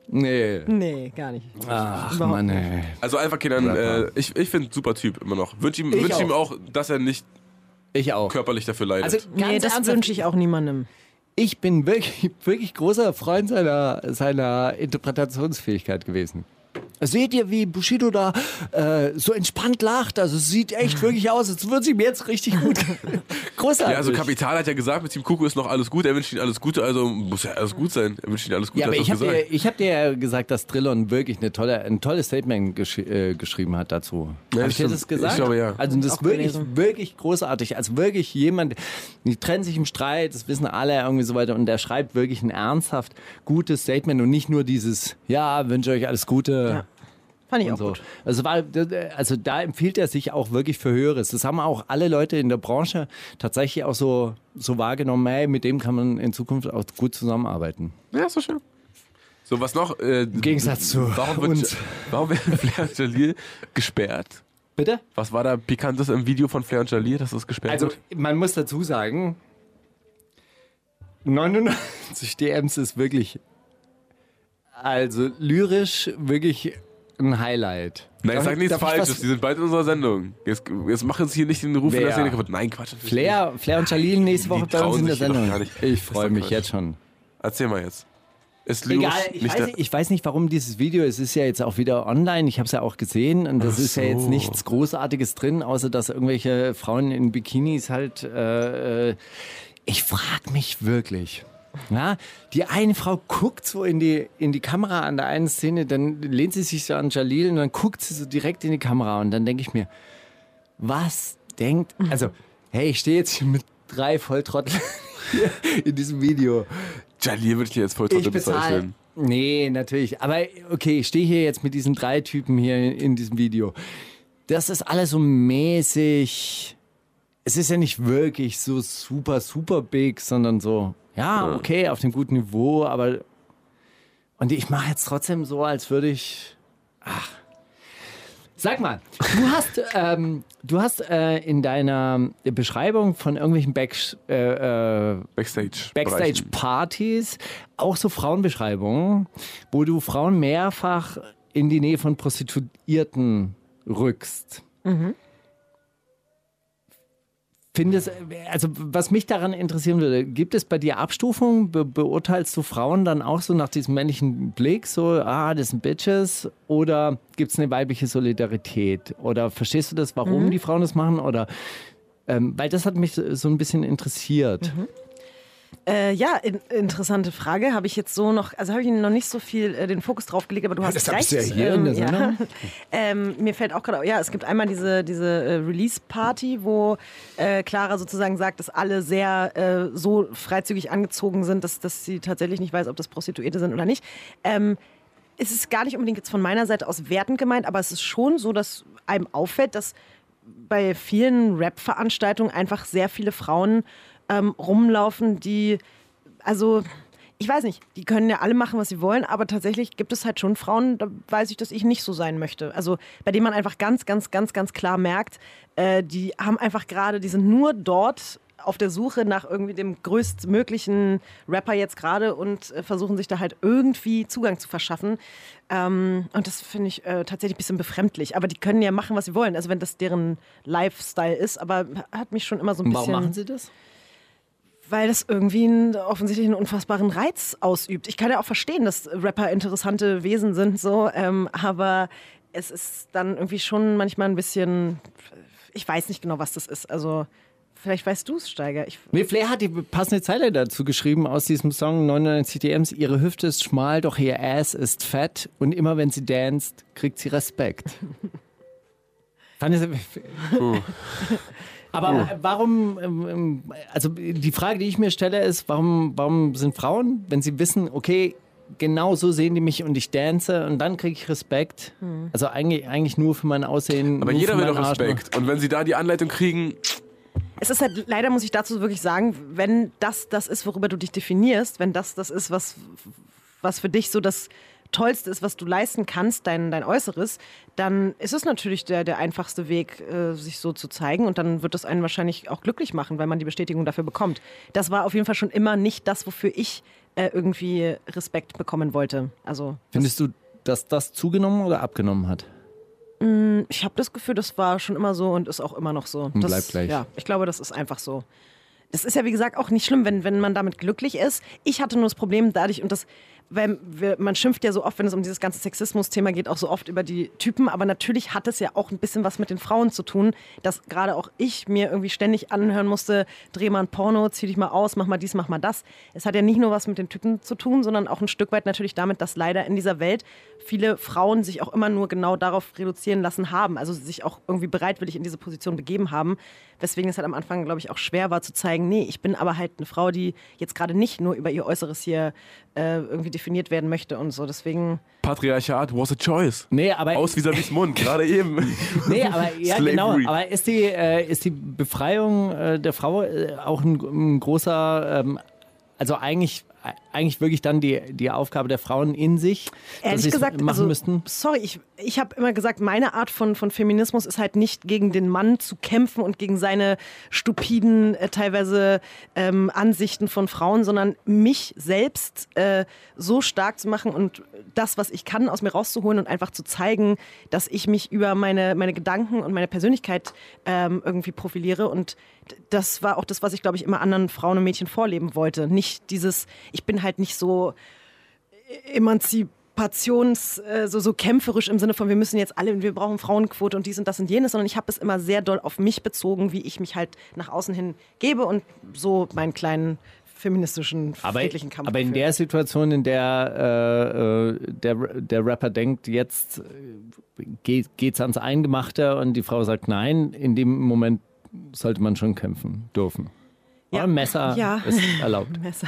nee.
Nee, gar nicht.
Ach Mann, ey.
Also Alpha Kenan, äh, ich, ich finde super Typ immer noch. Wünsche ihm,
Ich
wünsch ihm
auch.
dass er nicht
Ich auch.
körperlich dafür leidet.
Also
Nee, das
ernsthaft,
wünsche ich auch niemandem.
ich bin wirklich, wirklich großer Freund seiner, seiner Interpretationsfähigkeit gewesen. Seht ihr, wie Bushido da äh, so entspannt lacht? Also es sieht echt wirklich aus, als würde es ihm jetzt richtig gut. Großartig.
ja, also Kapital hat ja gesagt, mit Team Kuku ist noch alles gut, er wünscht ihm alles Gute, also muss ja alles gut sein. Er wünscht ihm alles Gute,
Ja, aber ich habe dir, ich hab dir ja gesagt, dass Drillon wirklich eine tolle, ein tolles Statement gesch äh, geschrieben hat dazu.
Ja,
Hab ich dir das gesagt?
Ich glaube, ja.
Also das ist wirklich,
gelesen.
wirklich großartig. Also wirklich jemand, die trennen sich im Streit, das wissen alle irgendwie so weiter und der schreibt wirklich ein ernsthaft gutes Statement und nicht nur dieses, ja, wünsche euch alles Gute.
Fand ich auch
so.
gut.
Also, war, also da empfiehlt er sich auch wirklich für Höheres. Das haben auch alle Leute in der Branche tatsächlich auch so, so wahrgenommen, hey, mit dem kann man in Zukunft auch gut zusammenarbeiten.
Ja, ist doch schön. So, was noch? Äh, Im
Gegensatz zu
warum wird,
uns.
Warum werden Flair und Jalil gesperrt?
Bitte?
Was war da Pikantes im Video von Flair und Jalil, dass das gesperrt
Also,
wird?
man muss dazu sagen, 99 DMs ist wirklich, also lyrisch wirklich ein Highlight.
Nein,
Darf
sag
ich-
nichts
ich
Falsches, die sind bald in unserer Sendung. Jetzt, jetzt mach uns hier nicht den Ruf in der
Wer?
Szene kaputt. Nein, Quatsch.
Flair, Flair und Jalil nächste Woche bei uns in der Sendung. Ich freue mich
Quatsch.
jetzt schon.
Erzähl mal jetzt.
Egal, ich weiß, nicht, ich weiß nicht, warum dieses Video, es ist ja jetzt auch wieder online, ich habe es ja auch gesehen und das
Ach
ist ja jetzt
so.
nichts Großartiges drin, außer dass irgendwelche Frauen in Bikinis halt, äh, äh, ich frage mich wirklich. Ja, die eine Frau guckt so in die, in die Kamera an der einen Szene, dann lehnt sie sich so an Jalil und dann guckt sie so direkt in die Kamera und dann denke ich mir, was denkt, also, hey, ich stehe jetzt hier mit drei Volltrotteln in diesem Video.
Jalil würde ich jetzt voll
Ich
trotzdem
bezahle.
bezeichnen.
Nee, natürlich. Aber okay, ich stehe hier jetzt mit diesen drei Typen hier in diesem Video. Das ist alles so mäßig. Es ist ja nicht wirklich so super, super big, sondern so, ja, okay, auf dem guten Niveau, aber. Und ich mache jetzt trotzdem so, als würde ich. Ach. Sag mal, du hast, ähm, du hast äh, in deiner Beschreibung von irgendwelchen Back, äh, äh,
Backstage.
Backstage-Partys, auch so Frauenbeschreibungen, wo du Frauen mehrfach in die Nähe von Prostituierten rückst. Findest, also was mich daran interessieren würde, gibt es bei dir Abstufungen? Be beurteilst du Frauen dann auch so nach diesem männlichen Blick, so, ah, das sind Bitches? Oder gibt es eine weibliche Solidarität? Oder verstehst du das, warum die Frauen das machen? Oder, ähm, weil das hat mich so so ein bisschen interessiert.
Äh, ja, in, interessante Frage. Habe ich jetzt so noch, also habe ich noch nicht so viel äh, den Fokus drauf gelegt, aber du hast
das
recht.
ich ja hier in der
ja.
Sendung.
ähm, mir fällt auch gerade, ja, es gibt einmal diese, diese äh, Release-Party, wo äh, Clara sozusagen sagt, dass alle sehr äh, so freizügig angezogen sind, dass, dass sie tatsächlich nicht weiß, ob das Prostituierte sind oder nicht. Ähm, es ist gar nicht unbedingt jetzt von meiner Seite aus wertend gemeint, aber es ist schon so, dass einem auffällt, dass bei vielen Rap-Veranstaltungen einfach sehr viele Frauen ähm, rumlaufen, die, also, ich weiß nicht, die können ja alle machen, was sie wollen, aber tatsächlich gibt es halt schon Frauen, da weiß ich, dass ich nicht so sein möchte. Also, bei denen man einfach ganz, ganz, ganz, ganz klar merkt, äh, die haben einfach gerade, die sind nur dort auf der Suche nach irgendwie dem größtmöglichen Rapper jetzt gerade und äh, versuchen sich da halt irgendwie Zugang zu verschaffen. Ähm, und das finde ich äh, tatsächlich ein bisschen befremdlich. Aber die können ja machen, was sie wollen. Also wenn das deren Lifestyle ist, aber hat mich schon immer so ein
Warum
bisschen
machen sie das?
Weil das irgendwie einen, offensichtlich einen unfassbaren Reiz ausübt. Ich kann ja auch verstehen, dass Rapper interessante Wesen sind, so, ähm, aber es ist dann irgendwie schon manchmal ein bisschen, ich weiß nicht genau, was das ist. Also vielleicht weißt du es, Steiger. Ich,
Nee, Flair hat die passende Zeile dazu geschrieben aus diesem Song 99 DMs. Ihre Hüfte ist schmal, doch ihr Ass ist fett und immer wenn sie danst, kriegt sie Respekt. Fand ich, aber warum, ähm, ähm, also die Frage, die ich mir stelle, ist, warum, warum sind Frauen, wenn sie wissen, okay, genau so sehen die mich und ich dance und dann kriege ich Respekt. Also eigentlich, eigentlich nur für mein Aussehen.
Aber jeder will doch
Arsch,
Respekt. Und wenn sie da die Anleitung kriegen,
es ist halt, leider muss ich dazu wirklich sagen, wenn das das ist, worüber du dich definierst, wenn das das ist, was, was für dich so das Tollste ist, was du leisten kannst, dein, dein Äußeres, dann ist es natürlich der, der einfachste Weg, äh, sich so zu zeigen. Und dann wird es einen wahrscheinlich auch glücklich machen, weil man die Bestätigung dafür bekommt. Das war auf jeden Fall schon immer nicht das, wofür ich äh, irgendwie Respekt bekommen wollte. Also
Findest du, dass das zugenommen oder abgenommen hat?
ich habe das Gefühl, das war schon immer so und ist auch immer noch so. Das,
bleibt gleich.
Ja, ich glaube, das ist einfach so. Das ist ja, wie gesagt, auch nicht schlimm, wenn, wenn man damit glücklich ist. Ich hatte nur das Problem dadurch, und das, weil wir, man schimpft ja so oft, wenn es um dieses ganze Sexismus-Thema geht, auch so oft über die Typen, aber natürlich hat es ja auch ein bisschen was mit den Frauen zu tun, dass gerade auch ich mir irgendwie ständig anhören musste, dreh mal ein Porno, zieh dich mal aus, mach mal dies, mach mal das. Es hat ja nicht nur was mit den Typen zu tun, sondern auch ein Stück weit natürlich damit, dass leider in dieser Welt viele Frauen sich auch immer nur genau darauf reduzieren lassen haben, also sich auch irgendwie bereitwillig in diese Position begeben haben, weswegen es halt am Anfang, glaube ich, auch schwer war zu zeigen, nee, ich bin aber halt eine Frau, die jetzt gerade nicht nur über ihr Äußeres hier äh, irgendwie definiert werden möchte und so, deswegen...
Patriarchat was a choice.
Nee, aber
Aus vis Mund, gerade eben.
Nee, aber ja,
Slavery.
genau. Aber ist die, äh, ist die Befreiung äh, der Frau äh, auch ein, ein großer, ähm, also eigentlich eigentlich wirklich dann die, die Aufgabe der Frauen in sich, dass
Ehrlich
es
gesagt,
machen
also,
müssten?
sorry, ich, ich habe immer gesagt, meine Art von, von Feminismus ist halt nicht gegen den Mann zu kämpfen und gegen seine stupiden, äh, teilweise ähm, Ansichten von Frauen, sondern mich selbst äh, so stark zu machen und das, was ich kann, aus mir rauszuholen und einfach zu zeigen, dass ich mich über meine, meine Gedanken und meine Persönlichkeit ähm, irgendwie profiliere. Und das war auch das, was ich, glaube ich, immer anderen Frauen und Mädchen vorleben wollte. Nicht dieses, ich bin halt nicht so emanzipations, äh, so, so kämpferisch im Sinne von, wir müssen jetzt alle, wir brauchen Frauenquote und dies und das und jenes, sondern ich habe es immer sehr doll auf mich bezogen, wie ich mich halt nach außen hin gebe und so meinen kleinen feministischen,
Aber,
friedlichen Kampf.
aber in der Situation, in der äh, äh, der, der Rapper denkt, jetzt äh, geht, geht's ans Eingemachte und die Frau sagt nein, in dem Moment sollte man schon kämpfen dürfen.
Ja.
Oder Messer
Ja.
ist erlaubt.
Messer.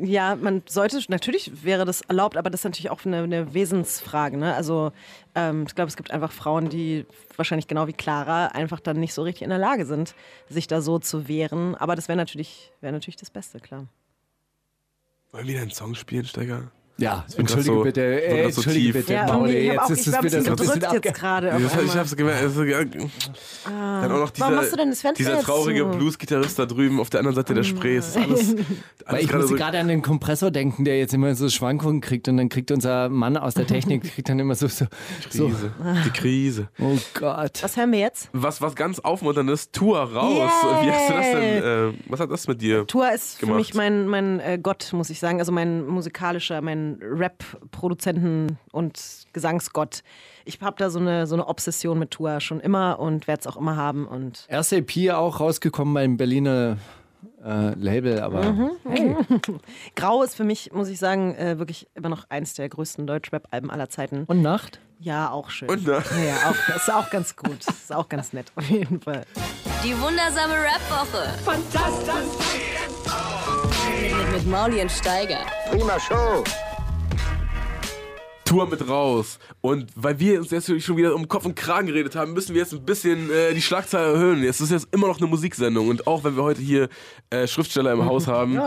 Ja, man sollte, natürlich wäre das erlaubt, aber das ist natürlich auch eine, eine Wesensfrage. Ne? Also ähm, ich glaube, es gibt einfach Frauen, die wahrscheinlich genau wie Clara einfach dann nicht so richtig in der Lage sind, sich da so zu wehren. Aber das wäre natürlich, wäre natürlich das Beste, klar.
Wollen wir wieder einen Song spielen, Steiger?
Ja, entschuldige
so-
bitte, äh,
so
entschuldige
tief.
bitte,
Ja,
Mauli, jetzt
auch,
ist
ich
es wieder so ein bisschen
gedrückt jetzt gerade.
Ich, hab's gemerkt. Also, ja, dann auch noch dieser,
Warum machst du denn das Fenster
dieser traurige? Blues-Gitarrist da drüben auf der anderen Seite der Spree. Es ist alles,
Weil
alles
ich
gerade
musste
so.
gerade an den Kompressor denken, der jetzt immer so Schwankungen kriegt und dann kriegt unser Mann aus der Technik kriegt dann immer so, so, so
Krise. Die Krise.
oh Gott.
Was hören wir jetzt?
Was, was ganz aufmunternd ist, Tour raus.
Yay!
Wie hast du das denn? Äh, was hat das mit dir?
Tour ist für
gemacht?
mich mein, mein äh, Gott, muss ich sagen. Also mein musikalischer, mein Rap-Produzenten- und Gesangsgott. Ich habe da so eine, so eine Obsession mit Tour schon immer und werde es auch immer haben. Und
Erste EP auch rausgekommen beim Berliner äh, Label, aber
Mhm.
hey,
Grau ist für mich, muss ich sagen, äh, wirklich immer noch eins der größten Deutsch-Rap-Alben aller Zeiten.
und Nacht?
Ja, auch schön.
Und na?
ja, auch, das ist auch ganz gut. Das ist auch ganz nett, auf jeden Fall.
Die wundersame Rap-Woche. Fantastisch. Mit, mit Mauli und Steiger.
Prima Show.
Tour mit raus. Und weil wir uns jetzt schon wieder um Kopf und Kragen geredet haben, müssen wir jetzt ein bisschen äh, die Schlagzahl erhöhen. Es ist jetzt immer noch eine Musiksendung. Und auch wenn wir heute hier äh, Schriftsteller im Haus haben,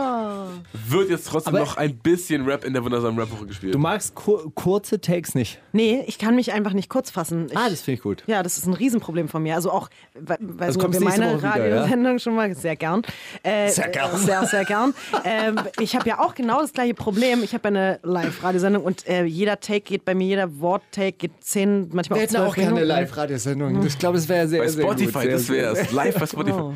wird jetzt trotzdem
Aber-
noch ein bisschen Rap in der wundersamen Rap-Woche gespielt.
Du magst kur kurze Takes nicht.
Nee, ich kann mich einfach nicht kurz fassen. Ich,
Ah, das finde ich gut.
Ja, das ist ein Riesenproblem von mir. Also auch, weil,
Also
so wir meine
wieder, ja?
Radiosendung schon mal sehr gern. Äh,
Sehr gern.
äh, Sehr, sehr gern. ähm, ich habe ja auch genau das gleiche Problem. Ich habe ja eine Live-Radiosendung und äh, jeder Take geht bei mir, jeder Wort-Take geht zehn, manchmal
Wir
auch
hätten auch
zwölf
gerne
Minuten.
Live-Radiosendung. Ich glaube, es wäre sehr,
bei
sehr
Spotify,
gut.
Das
sehr-
wär's. Live bei Spotify.
Oh.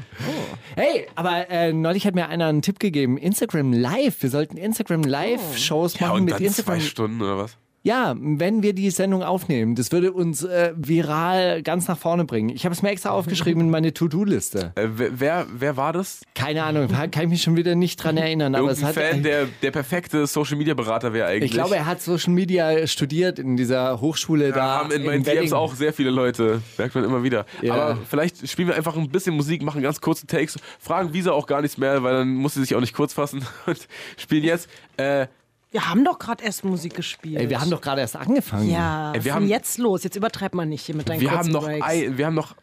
Hey, aber äh, neulich hat mir einer einen Tipp gegeben. Instagram Live. Wir sollten Instagram Live-Shows
Ja,
machen
und
mit
dann
Instagram.
zwei Stunden oder was?
Ja, wenn wir die Sendung aufnehmen, das würde uns äh, viral ganz nach vorne bringen. Ich habe es mir extra aufgeschrieben in meine To-Do-Liste.
Äh, wer, wer, war das?
Keine Ahnung, kann ich mich schon wieder nicht dran erinnern. Aber es hat,
Fan, der der perfekte Social-Media-Berater wäre eigentlich.
ich glaube, er hat Social Media studiert in dieser Hochschule da.
Da haben in meinen. DMs auch sehr viele Leute. Merkt man immer wieder.
Ja.
Aber vielleicht spielen wir einfach ein bisschen Musik, machen ganz kurze Takes, fragen Visa auch gar nichts mehr, weil dann muss sie sich auch nicht kurz fassen und spielen jetzt. Äh,
Wir haben doch gerade erst Musik gespielt.
Ey, wir haben doch gerade erst angefangen.
Ja,
Ey, wir haben-
jetzt los. Jetzt übertreibt man nicht hier mit deinen
wir, haben noch
Breaks.
ein, wir haben noch,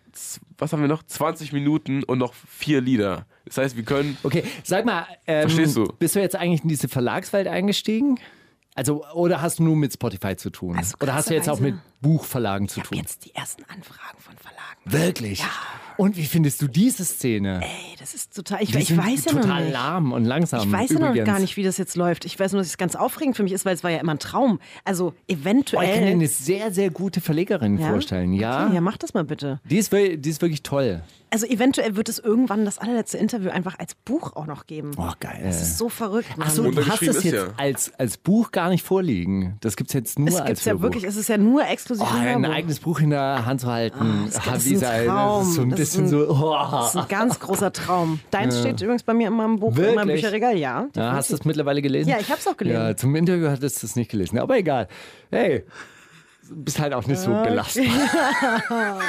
was haben wir noch? 20 Minuten und noch vier Lieder. Das heißt, wir können.
Okay, sag mal, ähm,
Verstehst du?
bist du jetzt eigentlich in diese Verlagswelt eingestiegen? Also, oder hast du nur mit Spotify zu tun?
Also
oder hast du jetzt auch mit Buchverlagen zu
Ich habe
tun?
jetzt die ersten Anfragen von Verlagen.
Wirklich? Und wie findest du diese Szene?
Ey, das ist total. Ich, ich weiß ja noch
total
nicht.
lahm und langsam.
Ich weiß ja noch gar nicht, wie das jetzt läuft. Ich weiß nur, dass es ganz aufregend für mich ist, weil es war ja immer ein Traum. Also
Oh, ich
eventuell.
kann dir eine sehr, sehr gute Verlegerin
ja?
vorstellen. Ja,
Okay, ja, mach das mal bitte.
Die, ist, die ist wirklich toll.
Also eventuell wird es irgendwann das allerletzte Interview einfach als Buch auch noch geben.
Oh, geil.
Das ist so verrückt. Mann.
Achso, du hast es jetzt
ja.
als, als Buch gar nicht vorliegen. Das gibt es jetzt nur
es
als
gibt's ja
Hörbuch.
wirklich, es ist ja nur exklusiv
Oh, ein eigenes Buch in der Hand zu halten.
das ist ein Traum.
das ist so ein
Das
bisschen
ein-
so. Oh.
Das ist ein ganz großer Traum. Deins steht übrigens bei mir in meinem Buch, in meinem
Wirklich?
Bücherregal, ja.
Ja, hast du es mittlerweile gelesen?
Ja, ich hab's auch gelesen.
Ja, zum Interview hattest du es nicht gelesen. Aber egal. Hey, du bist halt auch nicht so belastbar.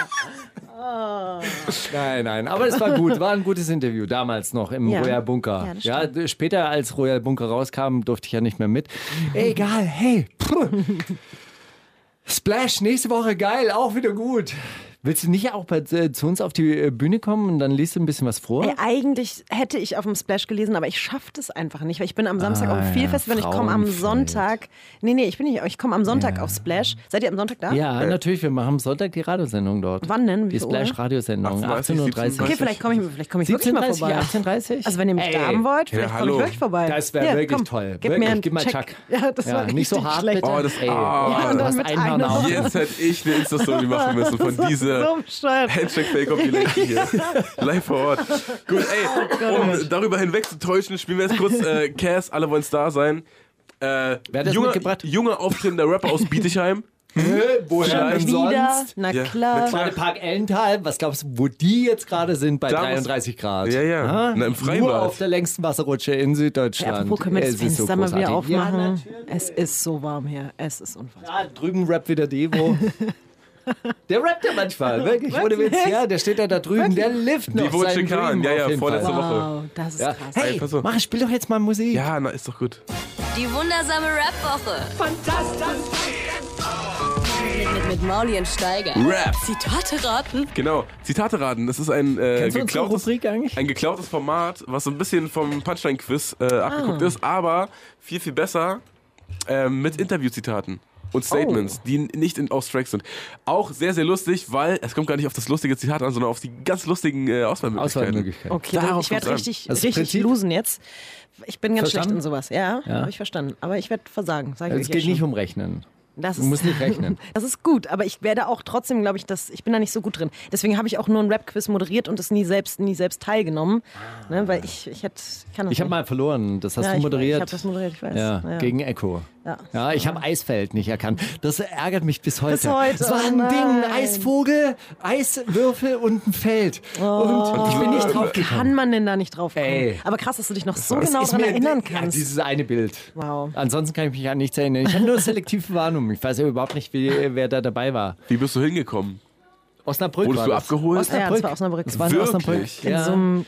nein, nein. Aber es war gut. War ein gutes Interview damals noch im
Ja.
Royal Bunker.
Ja,
Ja, später als Royal Bunker rauskam, durfte ich ja nicht mehr mit. Egal, hey. Splash, nächste Woche geil, auch wieder gut. Willst du nicht auch bei, äh, zu uns auf die äh, Bühne kommen und dann liest du ein bisschen was vor?
Ey, eigentlich hätte ich auf dem Splash gelesen, aber ich schaffe das einfach nicht, weil ich bin am Samstag
Ah,
auf dem
ja,
Festival und ich komme am. Sonntag. Nee, nee, ich bin nicht, ich komme am Sonntag auf Splash. Seid ihr am Sonntag da?
ja, natürlich. Wir machen am Sonntag die Radiosendung dort.
Wann denn? Wie
Die? Splash-Radiosendung.
18:30,
18.30 Uhr.
Okay, vielleicht komme ich, vielleicht komm ich wirklich mal
17.30
vorbei.
18.30
Also wenn ihr mich
Ey,
da haben wollt,
Ja,
vielleicht komme ich wirklich vorbei.
Das wäre wirklich
komm,
toll.
Gib
wirklich,
mir einen
gib mal
Check.
Chuck.
Ja, das war
nicht so hart
schlecht.
bitte.
Oh, das-
Ey,
ah.
oh,
Ja, und dann mit einem-
Jetzt hätte ich eine Insta-Story machen müssen von dieser
ist so bescheuert.
Handshake Fake Compilation hier. Live vor Ort. Gut, ey, um darüber hinweg zu täuschen, spielen wir jetzt kurz äh, Cass, alle wollen Star sein. Äh,
Wer hat das
junger,
mitgebracht?
junger aufstrebender Rapper aus Bietigheim.
Woher
Schon
denn
wieder?
sonst?
Na
Ja,
klar.
na klar.
Badepark Ellental, was glaubst du, wo die jetzt gerade sind bei
Da muss-
33 Grad?
Ja, ja. Na, im
Nur
Freibad.
auf der längsten Wasserrutsche in Süddeutschland.
Ja, apropos, können wir das
ist so
Fenster mal wieder.
Ja,
aufmachen?
natürlich.
es ist so warm hier. Es ist unfassbar.
Ja, drüben rappt wieder Devo. Der rappt ja manchmal, wirklich, ohne Witz. Ja, der steht ja da drüben, der lift noch
Chikan,
Dream
ja, ja, vorletzte
Fall.
Woche.
Wow, das ist
Ja.
krass.
Hey, mach, spiel doch jetzt mal Musik.
Ja, na, ist doch gut.
Die wundersame Rap-Woche. Fantastisch. Mit, mit, mit Mauli und Steiger.
Rap.
Zitate raten.
Genau, Zitate raten. Das ist ein, äh, geklautes, ein geklautes Format, was so ein bisschen vom Punchline-Quiz äh, abgeguckt
Ah.
ist, aber viel, viel besser äh, mit Interviewzitaten. Und Statements,
Oh.
die nicht in, aus Tracks sind. Auch sehr, sehr lustig, weil es kommt gar nicht auf das lustige Zitat an, sondern auf die ganz lustigen äh, Auswahlmöglichkeiten.
Auswahlmöglichkeit.
Okay, dann,
Darauf
ich werde richtig,
ist
richtig
Prinzip?
losen jetzt. Ich bin ganz
Verstanden?
schlecht in sowas. Ja,
Ja.
habe ich verstanden. Aber ich werde versagen. Sag ich
Es
euch
geht
jetzt
nicht
schon.
um Rechnen.
Das
Du musst nicht rechnen.
Das ist gut, aber ich werde auch trotzdem, glaube ich, dass ich bin da nicht so gut drin. Deswegen habe ich auch nur ein Rap-Quiz moderiert und es nie selbst, nie selbst teilgenommen, ne, weil ich, ich hätte, ich kann das
Ich habe mal verloren, das hast
ja,
du
ich-
moderiert.
Ich habe das moderiert, ich weiß.
ja,
Ja.
gegen Echo.
Ja.
Ja, ich habe Eisfeld nicht erkannt. Das ärgert mich bis heute.
Bis heute,
Das war
oh
ein Ding, ein. Eisvogel, Eiswürfel und ein Feld. Und ich bin nicht drauf
Wie
gekommen.
kann man denn da nicht drauf kommen?
Ey.
Aber krass, dass du dich noch so
Das
genau daran
mir-
erinnern
Ja,
kannst.
dieses eine Bild.
Wow.
Ansonsten kann ich mich an nichts erinnern. Ich habe nur selektive Wahrnehmung. Ich weiß ja überhaupt nicht, wie, wer da dabei war.
Wie bist du hingekommen?
Osnabrück
Wurdest
war
du
das.
abgeholt?
Osnabrück.
Ja, das war Osnabrück.
Das war in
Wirklich?
Osnabrück.
in
Ja.
so einem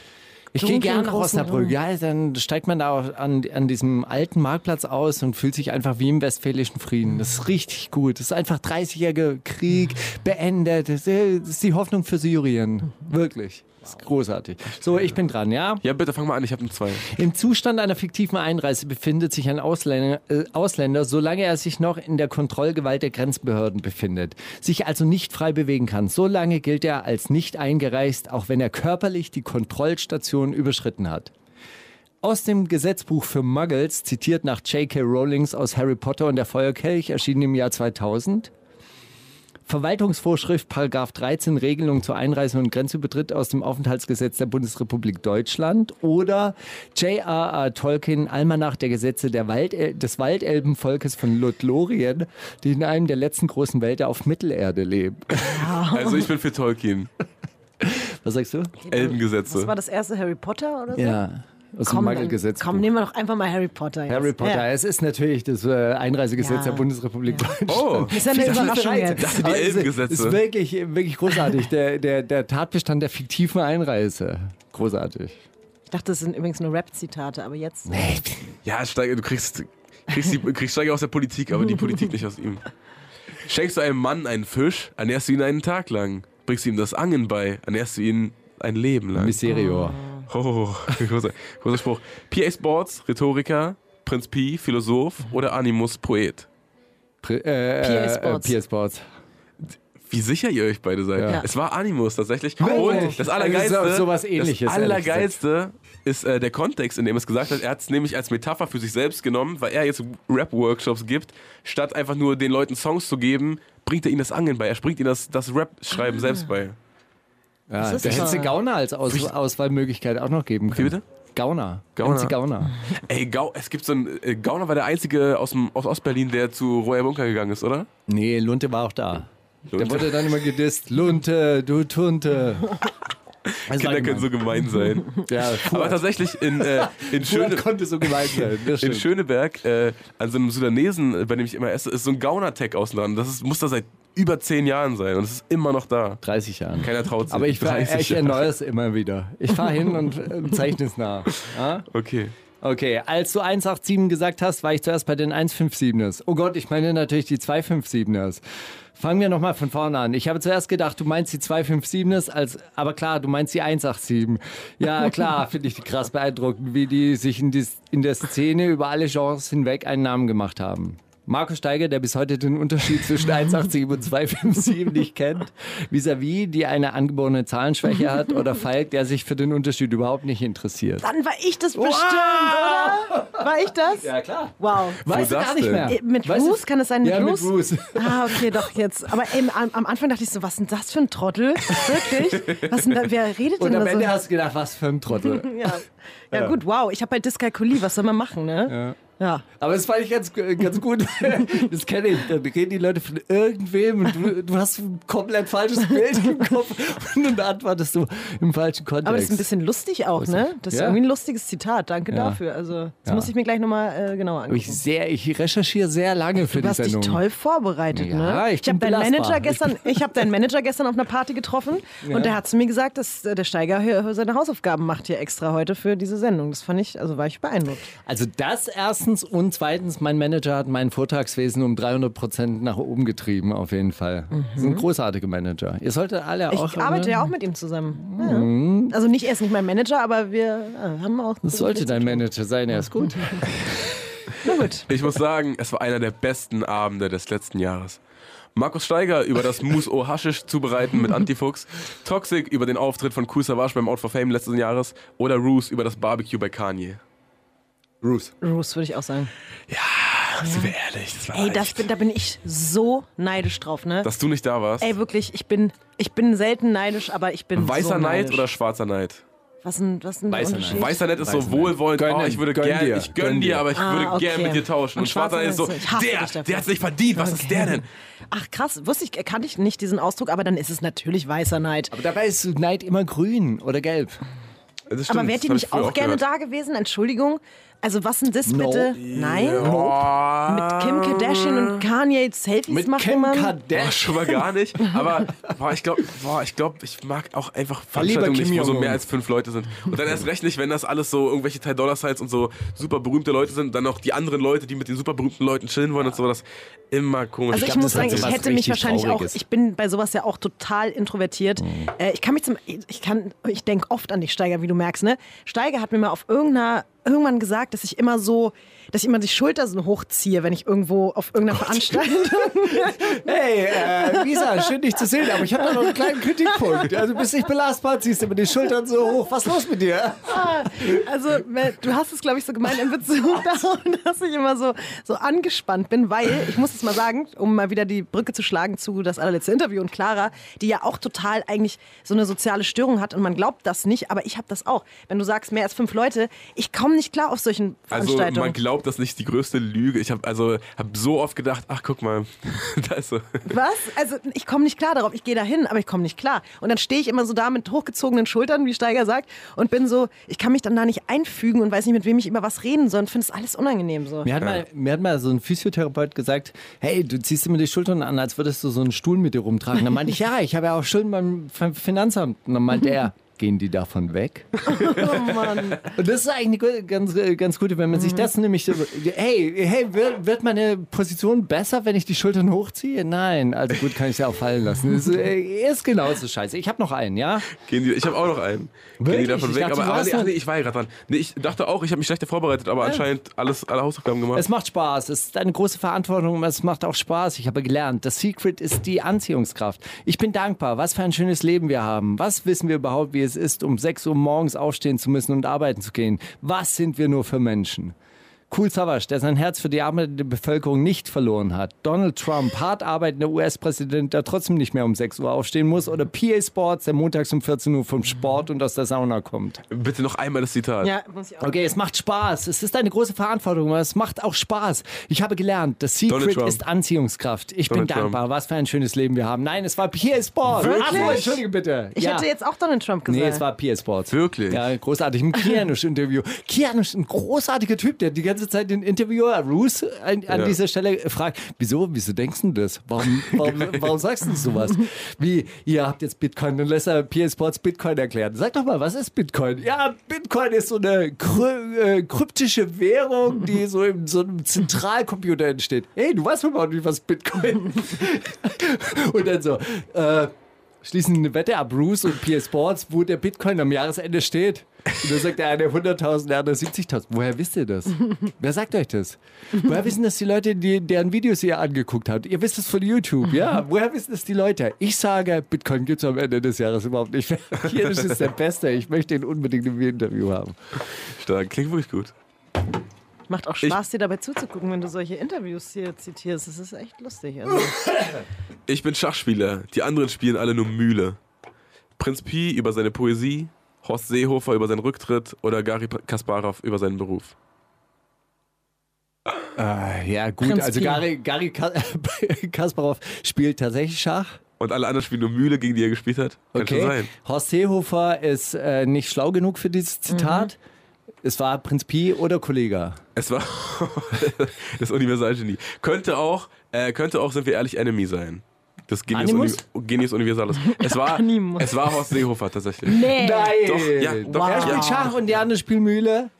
Ich gehe gerne nach Osnabrück.
Raum.
Ja, dann steigt man da auch an, an diesem alten Marktplatz aus und fühlt sich einfach wie im Westfälischen Frieden. Das ist richtig gut. Das ist einfach 30-jähriger Krieg beendet. Das ist die Hoffnung für Syrien. Wirklich. Das ist großartig. So, ich bin dran, ja?
Ja, bitte fang mal an, ich habe eine zwei.
Im Zustand einer fiktiven Einreise befindet sich ein Ausländer, äh, Ausländer, solange er sich noch in der Kontrollgewalt der Grenzbehörden befindet, sich also nicht frei bewegen kann. Solange gilt er als nicht eingereist, auch wenn er körperlich die Kontrollstation überschritten hat. Aus dem Gesetzbuch für Muggles, zitiert nach J.K. Rowlings aus Harry Potter und der Feuerkelch, erschienen im Jahr 2000. Verwaltungsvorschrift Paragraph 13 Regelung zur Einreise und Grenzübertritt aus dem Aufenthaltsgesetz der Bundesrepublik Deutschland oder J.R.R. Tolkien Almanach der Gesetze der Waldel des Waldelbenvolkes von Lothlorien, die in einem der letzten großen Wälder auf Mittelerde leben.
Also ich bin für Tolkien.
Was sagst du?
Elbengesetze.
Das war das erste Harry Potter oder so?
Ja, aus
Komm,
dem Muggelgesetz.
komm, nehmen wir doch einfach mal Harry Potter. Jetzt.
Harry Potter,
Ja.
es ist natürlich das äh, Einreisegesetz
Ja.
der Bundesrepublik Deutschland.
Oh,
Ist ja eine Überraschung jetzt.
dachte, die
Aber es
Elbengesetze.
Ist wirklich, wirklich großartig. Der, der, der Tatbestand der fiktiven Einreise. Großartig.
Ich dachte, das sind übrigens nur Rap-Zitate, aber jetzt.
Ja, Steiger, du kriegst, kriegst, die, kriegst Steiger aus der Politik, aber die Politik nicht aus ihm. Schenkst du einem Mann einen Fisch, ernährst du ihn einen Tag lang. Bringst du ihm das Angeln bei, ernährst du ihn ein Leben lang.
Mysterio.
Oh, großer, großer Spruch. PA Sports, Rhetoriker, Prinz Pi, Philosoph oder Animus, Poet.
Pri- Äh,
PA
äh,
Sports.
PA Sports.
Wie sicher ihr euch beide seid.
Ja.
Es war Animus tatsächlich.
Wirklich?
Und das Allergeilste,
Also so- sowas Ähnliches,
das Allergeilste ist äh, der Kontext, in dem es gesagt hat. Er hat es nämlich als Metapher für sich selbst genommen, weil er jetzt Rap-Workshops gibt. Statt einfach nur den Leuten Songs zu geben, bringt er ihnen das Angeln bei. Er bringt ihnen das, das Rap-Schreiben selbst bei.
Ja, da hättest du. Gauner als Aus Auswahlmöglichkeit auch noch geben können.
bitte?
Gauner.
Gauner.
MC Gauner.
Ey, Gau, es gibt so einen. Äh, Gauner war der einzige aus, dem, aus Ostberlin, der zu Royer Bunker gegangen ist, oder?
Nee, Lunte war auch da. Der
Lunte.
wurde dann immer gedisst. Lunte, du Tunte. Das war
Kinder können so
gemein.
sein.
Ja,
Aber tatsächlich in, äh, in,
Schöne so gemein sein.
In. Schöneberg, äh, an so einem Sudanesen, bei dem ich immer esse, ist so ein Gauner-Tag außen dran. Das ist, muss da seit über zehn Jahren sein und es ist immer noch da.
30 Jahren.
Keiner traut sich.
Aber ich, fahr-
30
ich
Jahre.
erneuere es immer wieder. Ich fahre hin und äh, zeichne es nach. Ja?
Okay.
Okay, als du 187 gesagt hast, war ich zuerst bei den 157ers. Oh Gott, ich meine natürlich die 257ers. Fangen wir nochmal von vorne an. Ich habe zuerst gedacht, du meinst die 257ers, als, aber klar, du meinst die 187. Ja, klar, finde ich krass beeindruckend, wie die sich in, die, in der Szene über alle Genres hinweg einen Namen gemacht haben. Markus Steiger, der bis heute den Unterschied zwischen 187 und 257 nicht kennt, vis-à-vis, die eine angeborene Zahlenschwäche hat, oder Falk, der sich für den Unterschied überhaupt nicht interessiert.
Dann war ich das bestimmt, oder? War ich das?
Ja, klar.
Wow.
Weißt du
das
gar nicht mehr.
Mit
Weißt
Bruce? Kann es sein mit
Ja, mit
Bruce?
Bruce.
Ah, okay, doch jetzt. Aber ey, am, am Anfang dachte ich so, was ist denn das für ein Trottel? Wirklich? Was denn da, wer redet
Und
denn
am
da so?
Ende hast du gedacht, was für ein Trottel.
Ja. ja, gut, wow. Ich habe bei Dyskalkulie, was soll man machen, ne? Ja.
Aber das fand ich ganz, ganz gut. Das kenne ich. Dann reden die Leute von irgendwem und du, du hast ein komplett falsches Bild im Kopf und dann antwortest du im falschen Kontext.
Aber es ist ein bisschen lustig auch, ne? Das ist
Ja.
irgendwie ein lustiges Zitat. Danke
Ja.
dafür. Also, das
Ja.
muss ich mir gleich nochmal äh, genauer
ich,
angucken.
sehr, ich recherchiere sehr lange für
Du
die
hast dich
Sendung.
toll vorbereitet,
Ja,
ne?
ich bin
habe deinen. Manager gestern, ich habe deinen Manager gestern auf einer Party getroffen und der hat zu mir gesagt, dass äh, der Steiger hier seine Hausaufgaben macht hier extra heute für diese Sendung. Das fand ich, also war ich beeindruckt.
Also das erstens und zweitens, mein Manager hat mein Vortragswesen um 300 Prozent nach oben getrieben, auf jeden Fall. Das ist ein großartiger Manager. Ihr solltet alle
Ich
auch...
arbeite
ne?
ja auch mit ihm zusammen. Ja. Also nicht, er ist nicht mein Manager, aber wir äh, haben auch.
Das sollte dein Manager sein, er ist gut.
Na gut.
Ich muss sagen, es war einer der besten Abende des letzten Jahres. Markus Steiger über das Mousse au Haschisch zubereiten mit Antifuchs, Toxic über den Auftritt von Cool Savage beim Out for Fame letzten Jahres oder Roos über das Barbecue bei Kanye.
Bruce.
Bruce würde ich auch sagen.
Sind wir ehrlich, das war
Ey, das bin, da bin ich so neidisch drauf, ne?
Dass du nicht da warst.
Ey, wirklich, ich bin, ich bin selten neidisch, aber ich bin
Weißer
so
Neid oder schwarzer Neid?
Was ein, was ein
Weißer
Unterschied?
Neid.
Weißer Neid ist
Weißer
so
Neid.
wohlwollend,
Gönnen,
oh, ich würde
gönn
gern,
dir,
ich gönn
gönn
dir, aber ich
Ah,
würde gern
okay.
mit dir tauschen. Und,
Und
schwarzer Neid ist so,
Schwarzer Neid ist so, ich hasse
der, der hat's nicht verdient, was ist der denn?
Ach krass, wusste ich, kannte ich nicht diesen Ausdruck, aber dann ist es natürlich weißer Neid.
Aber dabei ist Neid immer grün oder gelb.
Das stimmt,
aber wärt ihr nicht auch gerne
gehört.
da gewesen? Entschuldigung. Also was denn das
No.
bitte? Nein?
Oh,
Mit Kim Kardashian und Kanye Selfies
Mit
machen,
Kim?
Boah,
Kardashian.
schon mal gar nicht. Aber boah, ich glaube, ich, glaub, ich mag auch einfach Veranstaltungen
Kim
nicht, wo so mehr als fünf Leute sind. Und dann erst recht nicht, wenn das alles so irgendwelche Ty Dollar Signs und so super berühmte Leute sind. Dann noch die anderen Leute, die mit den super berühmten Leuten chillen wollen und so. Das immer komisch.
Also ich,
glaub,
muss sagen, ich hätte mich wahrscheinlich auch, ich bin bei sowas ja auch total introvertiert. Äh, ich kann mich zum, ich kann, ich denke oft an dich, Steiger, wie du merkst, ne? Steiger hat mir mal auf irgendeiner, irgendwann gesagt, dass ich immer so, dass ich immer die Schulter so hochziehe, wenn ich irgendwo auf irgendeiner Veranstaltung.
Hey, äh, Lisa, schön dich zu sehen, aber ich habe da noch einen kleinen Kritikpunkt. Also du bist nicht belastbar, ziehst immer die Schultern so hoch. Was ist los mit dir?
Also, weil du hast es, glaube ich, so gemeint in Bezug darauf, dass ich immer so, so angespannt bin, weil, ich muss es mal sagen, um mal wieder die Brücke zu schlagen zu das allerletzte Interview und Clara, die ja auch total eigentlich so eine soziale Störung hat und man glaubt das nicht, aber ich habe das auch. Wenn du sagst, mehr als fünf Leute, ich komme nicht klar auf solchen
Also
Veranstaltungen.
man glaubt, das ist nicht die größte Lüge. Ich habe also hab so oft gedacht, ach guck mal, da ist so.
Was? Also ich komme nicht klar darauf. Ich gehe da hin, aber ich komme nicht klar. Und dann stehe ich immer so da mit hochgezogenen Schultern, wie Steiger sagt, und bin so, ich kann mich dann da nicht einfügen und weiß nicht, mit wem ich über was reden soll und finde es alles unangenehm so.
Mir hat, mal, mir hat mal so ein Physiotherapeut gesagt, hey, du ziehst immer die Schultern an, als würdest du so einen Stuhl mit dir rumtragen. Dann meinte ich, ja, ich habe ja auch Schulden beim Fin- Finanzamt. Und dann meinte er, gehen die davon weg?
Oh Mann.
Und das ist eigentlich eine ganz, äh, ganz gute, wenn man sich das nämlich, so- hey, hey, wird, wird meine Position besser, wenn ich die Schultern hochziehe? Nein, also gut, kann ich sie auch fallen lassen. Ist, äh, ist genauso scheiße. Ich habe noch einen, ja?
Gehen die, ich habe auch noch einen. Gehen
Wirklich?
die davon
Ich
weg?
dachte,
aber ah,
hast
nee, ach, nee, ich war ja gerade dran. Nee, ich dachte auch, ich habe mich schlechter vorbereitet, aber anscheinend alles, alle Hausaufgaben gemacht.
Es macht Spaß. Es ist eine große Verantwortung. Es macht auch Spaß. Ich habe gelernt. Das Secret ist die Anziehungskraft. Ich bin dankbar. Was für ein schönes Leben wir haben. Was wissen wir überhaupt, wie es ist, um 6 Uhr morgens aufstehen zu müssen und arbeiten zu gehen? Was sind wir nur für Menschen? Cool Savage, der sein Herz für die arbeitende Bevölkerung nicht verloren hat. Donald Trump, hart arbeitender US-Präsident, der trotzdem nicht mehr um 6 Uhr aufstehen muss. Oder PA Sports, der montags um 14 Uhr vom Sport und aus der Sauna kommt.
Bitte noch einmal das Zitat.
Ja, muss ich auch.
Okay, es macht Spaß. Es ist eine große Verantwortung, aber es macht auch Spaß. Ich habe gelernt, das Secret
Trump.
ist Anziehungskraft. Ich
Donald
bin dankbar. Was für ein schönes Leben wir haben. Nein, es war PA Sports.
Wirklich?
Ach so, entschuldige bitte.
Ich
ja.
hätte jetzt auch Donald Trump gesagt.
Nee, es war PA Sports.
Wirklich?
Ja, großartig. Im Kianusch-Interview. Kianusch, ein großartiger Typ, der die ganze ganze Zeit den Interviewer, Roos, an, an
Ja.
dieser Stelle fragt, wieso, wieso denkst du das? Warum, warum, warum sagst du sowas? Wie, ihr habt jetzt Bitcoin, dann lässt er PS Sports Bitcoin erklären. Sag doch mal, was ist Bitcoin? Ja, Bitcoin ist so eine krü äh, kryptische Währung, die so in so einem Zentralcomputer entsteht. Hey, du weißt überhaupt nicht, was Bitcoin Und dann so, äh, schließen eine Wette ab, Bruce und PS Sports, wo der Bitcoin am Jahresende steht. Und dann sagt der eine 100.000, der andere 70.000. Woher wisst ihr das? Wer sagt euch das? Woher wissen das die Leute, die, deren Videos ihr angeguckt habt? Ihr wisst es von YouTube, ja? Woher wissen das die Leute? Ich sage, Bitcoin gibt es am Ende des Jahres überhaupt nicht mehr. Hier, ist der Beste. Ich möchte ihn unbedingt im Interview haben.
Stark, klingt wirklich gut.
Macht auch Spaß, dir dabei zuzugucken, wenn du solche Interviews hier zitierst. Das ist echt lustig. Also.
Ich bin Schachspieler, die anderen spielen alle nur Mühle. Prinz Pi über seine Poesie, Horst Seehofer über seinen Rücktritt oder Gary Kasparov über seinen Beruf.
Äh, ja, gut.
Prinz
also
Pi.
Gary, Gary Ka- Kasparov spielt tatsächlich Schach.
Und alle anderen spielen nur Mühle, gegen die er gespielt hat? Kann schon sein.
Horst Seehofer ist äh, nicht schlau genug für dieses Zitat. Es war Prinz Pi oder Kollega.
Es war das Universalgenie. Könnte auch, äh, könnte auch, sind wir ehrlich, Enemy sein. Das Genius? Uni Genius Universalis. Es war,
Animus.
es war Horst Seehofer tatsächlich.
Nee.
Nein!
Doch, ja, doch,
Er spielt. Schach und die andere spielt Mühle.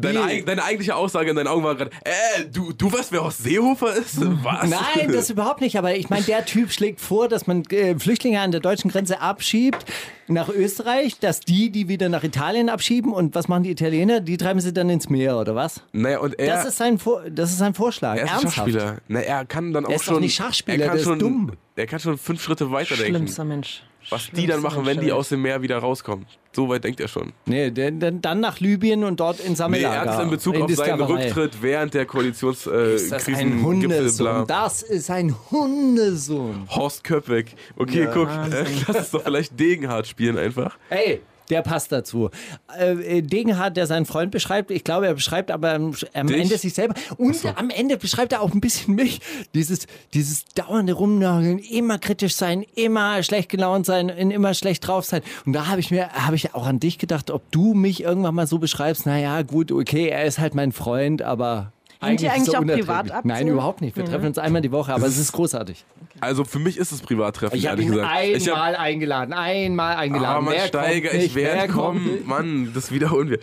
Deine, eig- deine eigentliche Aussage in deinen Augen war gerade, äh, du, du weißt, wer Horst Seehofer ist? Was?
Nein, das überhaupt nicht. Aber ich meine, der Typ schlägt vor, dass man äh, Flüchtlinge an der deutschen Grenze abschiebt nach Österreich, dass die die wieder nach Italien abschieben. Und was machen die Italiener? Die treiben sie dann ins Meer, oder was?
Naja, und er,
Das ist sein, vor das ist sein Vorschlag.
er ist
Ernsthaft.
Schachspieler. Na, er kann dann auch
Er ist doch
schon.
nicht Schachspieler,
er kann
der ist
schon,
dumm.
Er kann schon fünf Schritte weiterdenken.
Schlimmster Mensch.
Was die dann machen, wenn die aus dem Meer wieder rauskommen. So weit denkt er schon.
Nee, denn, dann nach Libyen und dort in
Nee,
Samelager.
er hat es in Bezug
in
auf seinen. Rücktritt während der Koalitionskrisen. Äh,
Ist das ein Hundesohn? Das ist ein Hundesohn.
Horst Köppeck. Okay, guck, äh, lass uns doch vielleicht Degenhardt spielen einfach.
Ey, der passt dazu. Äh, Degenhardt, der seinen Freund beschreibt, ich glaube, er beschreibt aber am, am? Ende sich selber. Und am Ende beschreibt er auch ein bisschen mich. Dieses, dieses dauernde Rumnageln, immer kritisch sein, immer schlecht gelaunt sein, immer schlecht drauf sein. Und da habe ich mir, habe ich auch an dich gedacht, ob du mich irgendwann mal so beschreibst, naja, gut, okay, er ist halt mein Freund, aber.
Hängt ihr eigentlich auch privat ab,
Nein, überhaupt nicht. Wir treffen uns einmal die Woche, aber es ist großartig.
Also für mich ist es Privattreffen,
Ich habe
ehrlich
ihn
gesagt. Ich hab-
einmal eingeladen, einmal eingeladen.
Ah, Mann,
Wer
Steiger, ich werde kommen. Mann, das wiederholen wir.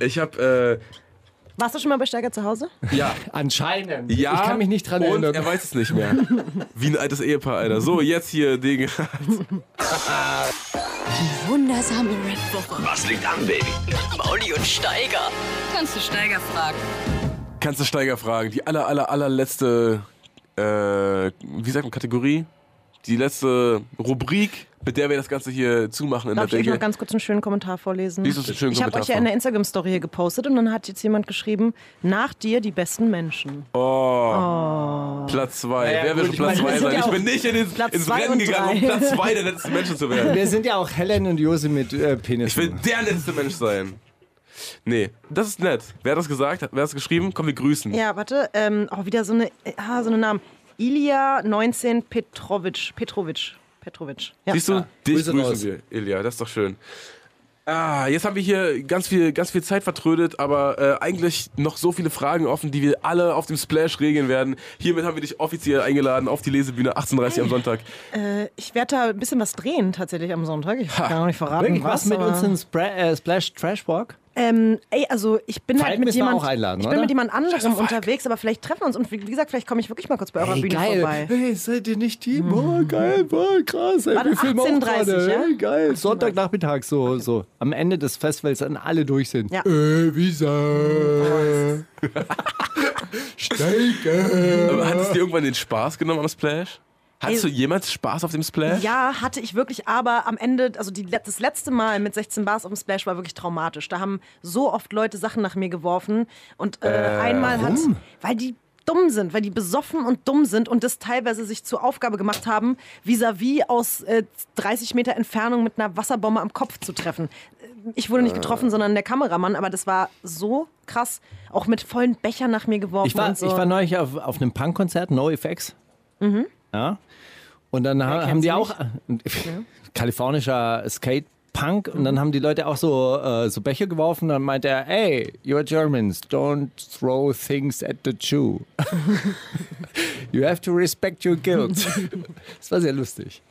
Ich habe,
Warst du schon mal bei Steiger zu Hause?
äh, ja,
Anscheinend.
ja.
Ich kann mich nicht dran
und
erinnern.
er weiß es nicht mehr. Wie ein altes Ehepaar, Alter. So, jetzt hier, Degenhardt.
Wundersame Red Woche. Was liegt an, Baby? Mauli und Steiger. Kannst du Steiger fragen?
Kannst du Steiger fragen. Die aller, aller, allerletzte, äh, wie sagt man, Kategorie? Die letzte Rubrik, mit der wir das Ganze hier zumachen in
Darf ich
der
euch noch ganz kurz einen schönen Kommentar vorlesen?
Lies uns einen schönen
ich habe euch ja in der Instagram-Story hier gepostet und dann hat jetzt jemand geschrieben, nach dir die besten Menschen.
Oh. Platz zwei.
Naja,
Wer will schon Platz
meine,
zwei sein?
ja
Ich bin nicht in den,
Platz
ins
zwei
Rennen gegangen, um. Platz zwei der letzten Menschen zu werden.
Wir sind ja auch Helen und Jose mit äh, Penis.
Ich will der letzte Mensch sein. Nee, das ist nett. Wer hat das gesagt? Wer hat das geschrieben? Komm, wir grüßen.
Ja, warte, ähm, auch wieder so eine, äh, ah, so eine Namen. Ilja 19 Petrovic. Petrovic. Petrovic. Ja.
Siehst du? Dich
Grüße
grüßen
raus.
wir, Ilja. Das ist doch schön. Ah, jetzt haben wir hier ganz viel, ganz viel Zeit vertrödet, aber äh, eigentlich noch so viele Fragen offen, die wir alle auf dem Splash regeln werden. Hiermit haben wir dich offiziell eingeladen auf die Lesebühne 18.30 Uhr am Sonntag.
Äh, ich werde da ein bisschen was drehen tatsächlich am Sonntag. Ich kann auch nicht verraten,
Wirklich, was mit uns in Spra äh, Splash Trash Walk?
Ähm, ey, also ich bin
Falk
halt mit jemand,
auch einladen,
ich
oder?
bin mit jemand anderem unterwegs, aber vielleicht treffen wir uns und wie gesagt, vielleicht komme ich wirklich mal kurz bei eurer
Ey,
Bühne
geil.
vorbei.
Hey, seid ihr nicht Team? Oh, geil, boah, krass. Ey, wir filmen auch
18.30
gerade.
ja?
Hey, geil. Sonntagnachmittag, so, so. Am Ende des Festivals, wenn alle durch sind.
Ja.
Äh, Visa. Steiger.
Aber hat es dir irgendwann den Spaß genommen am Splash? Hattest du jemals Spaß auf dem Splash?
Ja, hatte ich wirklich, aber am Ende, also die, das letzte Mal mit 16 Bars auf dem Splash war wirklich traumatisch. Da haben so oft Leute Sachen nach mir geworfen und äh, einmal hat, weil die dumm sind, weil die besoffen und dumm sind und das teilweise sich zur Aufgabe gemacht haben, vis-à-vis aus äh, 30 Meter Entfernung mit einer Wasserbombe am Kopf zu treffen. Äh, Ich wurde nicht getroffen, sondern der Kameramann, aber das war so krass, auch mit vollen Bechern nach mir geworfen
Ich war,
und so.
ich war neulich auf, auf einem Punkkonzert, No Effects. Ja. Und dann ha- haben die auch äh, kalifornischer Skate Punk und dann haben die Leute auch so, äh, so Becher geworfen. Dann meinte er, hey, you're Germans, don't throw things at the Jew. you have to respect your guilt. Das war sehr lustig.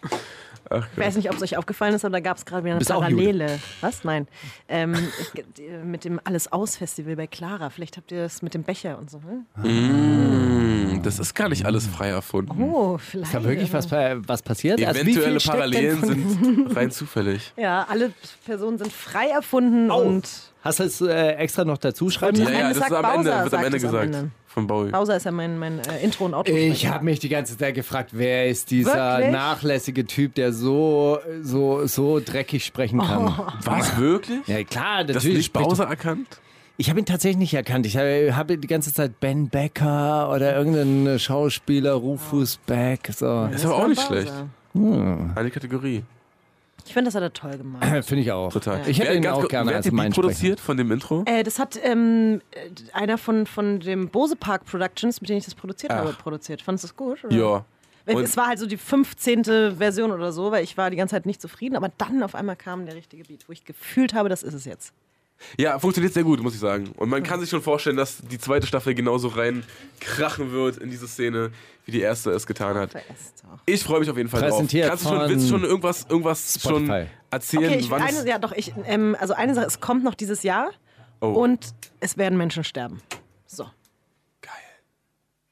Ich weiß nicht, ob es euch aufgefallen ist, aber da gab es gerade wieder eine
Bist
Parallele. Was? Nein. Ähm, ich, mit dem Alles-Aus-Festival bei Clara. Vielleicht habt ihr das mit dem Becher und so. Ne?
Mm, das ist gar nicht alles frei erfunden.
Oh, vielleicht.
Ist da wirklich was, was passiert? Also wie
Eventuelle
denn
Parallelen sind rein zufällig.
Ja, alle Personen sind frei erfunden
Oh.
und
Hast du es äh, extra noch dazu schreiben
Ja, ja, das ist am Ende,
Bowser,
wird am Ende
es am
gesagt.
Ende.
Von Bowie.
Bowser ist ja mein, mein äh, Intro- und outro
Ich habe mich die ganze Zeit gefragt, wer ist dieser
Wirklich?
nachlässige Typ, der so, so, so dreckig sprechen kann.
Was, wirklich?
Ja klar,
Das
natürlich.
nicht
spricht-
Bowser erkannt?
Ich habe ihn tatsächlich nicht erkannt. Ich habe habe die ganze Zeit Ben Becker oder irgendeinen Schauspieler, Rufus Beck. So.
Ist aber auch nicht schlecht. Eine Kategorie.
Ich finde, das hat er toll gemacht.
Finde ich auch.
Total.
Ich hätte ihn
ganz
auch gerne
Wer hat
als
Beat
Sprecher.
produziert von dem Intro?
Äh, das hat ähm, äh, einer von, von dem Bose Park Productions, mit dem ich das produziert habe, produziert. Fandest du das gut? Oder?
Ja. Und-
Es war halt so die 15. Version oder so, weil ich war die ganze Zeit nicht zufrieden, aber dann auf einmal kam der richtige Beat, wo ich gefühlt habe, das ist es jetzt.
Ja, funktioniert sehr gut, muss ich sagen. Und man kann sich schon vorstellen, dass die zweite Staffel genauso rein krachen wird in diese Szene, wie die erste es getan hat. Ich freue mich auf jeden Fall drauf.
Präsentiert
Kannst du schon, willst du schon irgendwas, irgendwas schon
Spotify.
erzählen?
Okay, ich,
wann
eine, ja doch, ich, ähm, also eine Sache, es kommt noch dieses Jahr
oh,
und es werden Menschen sterben. So.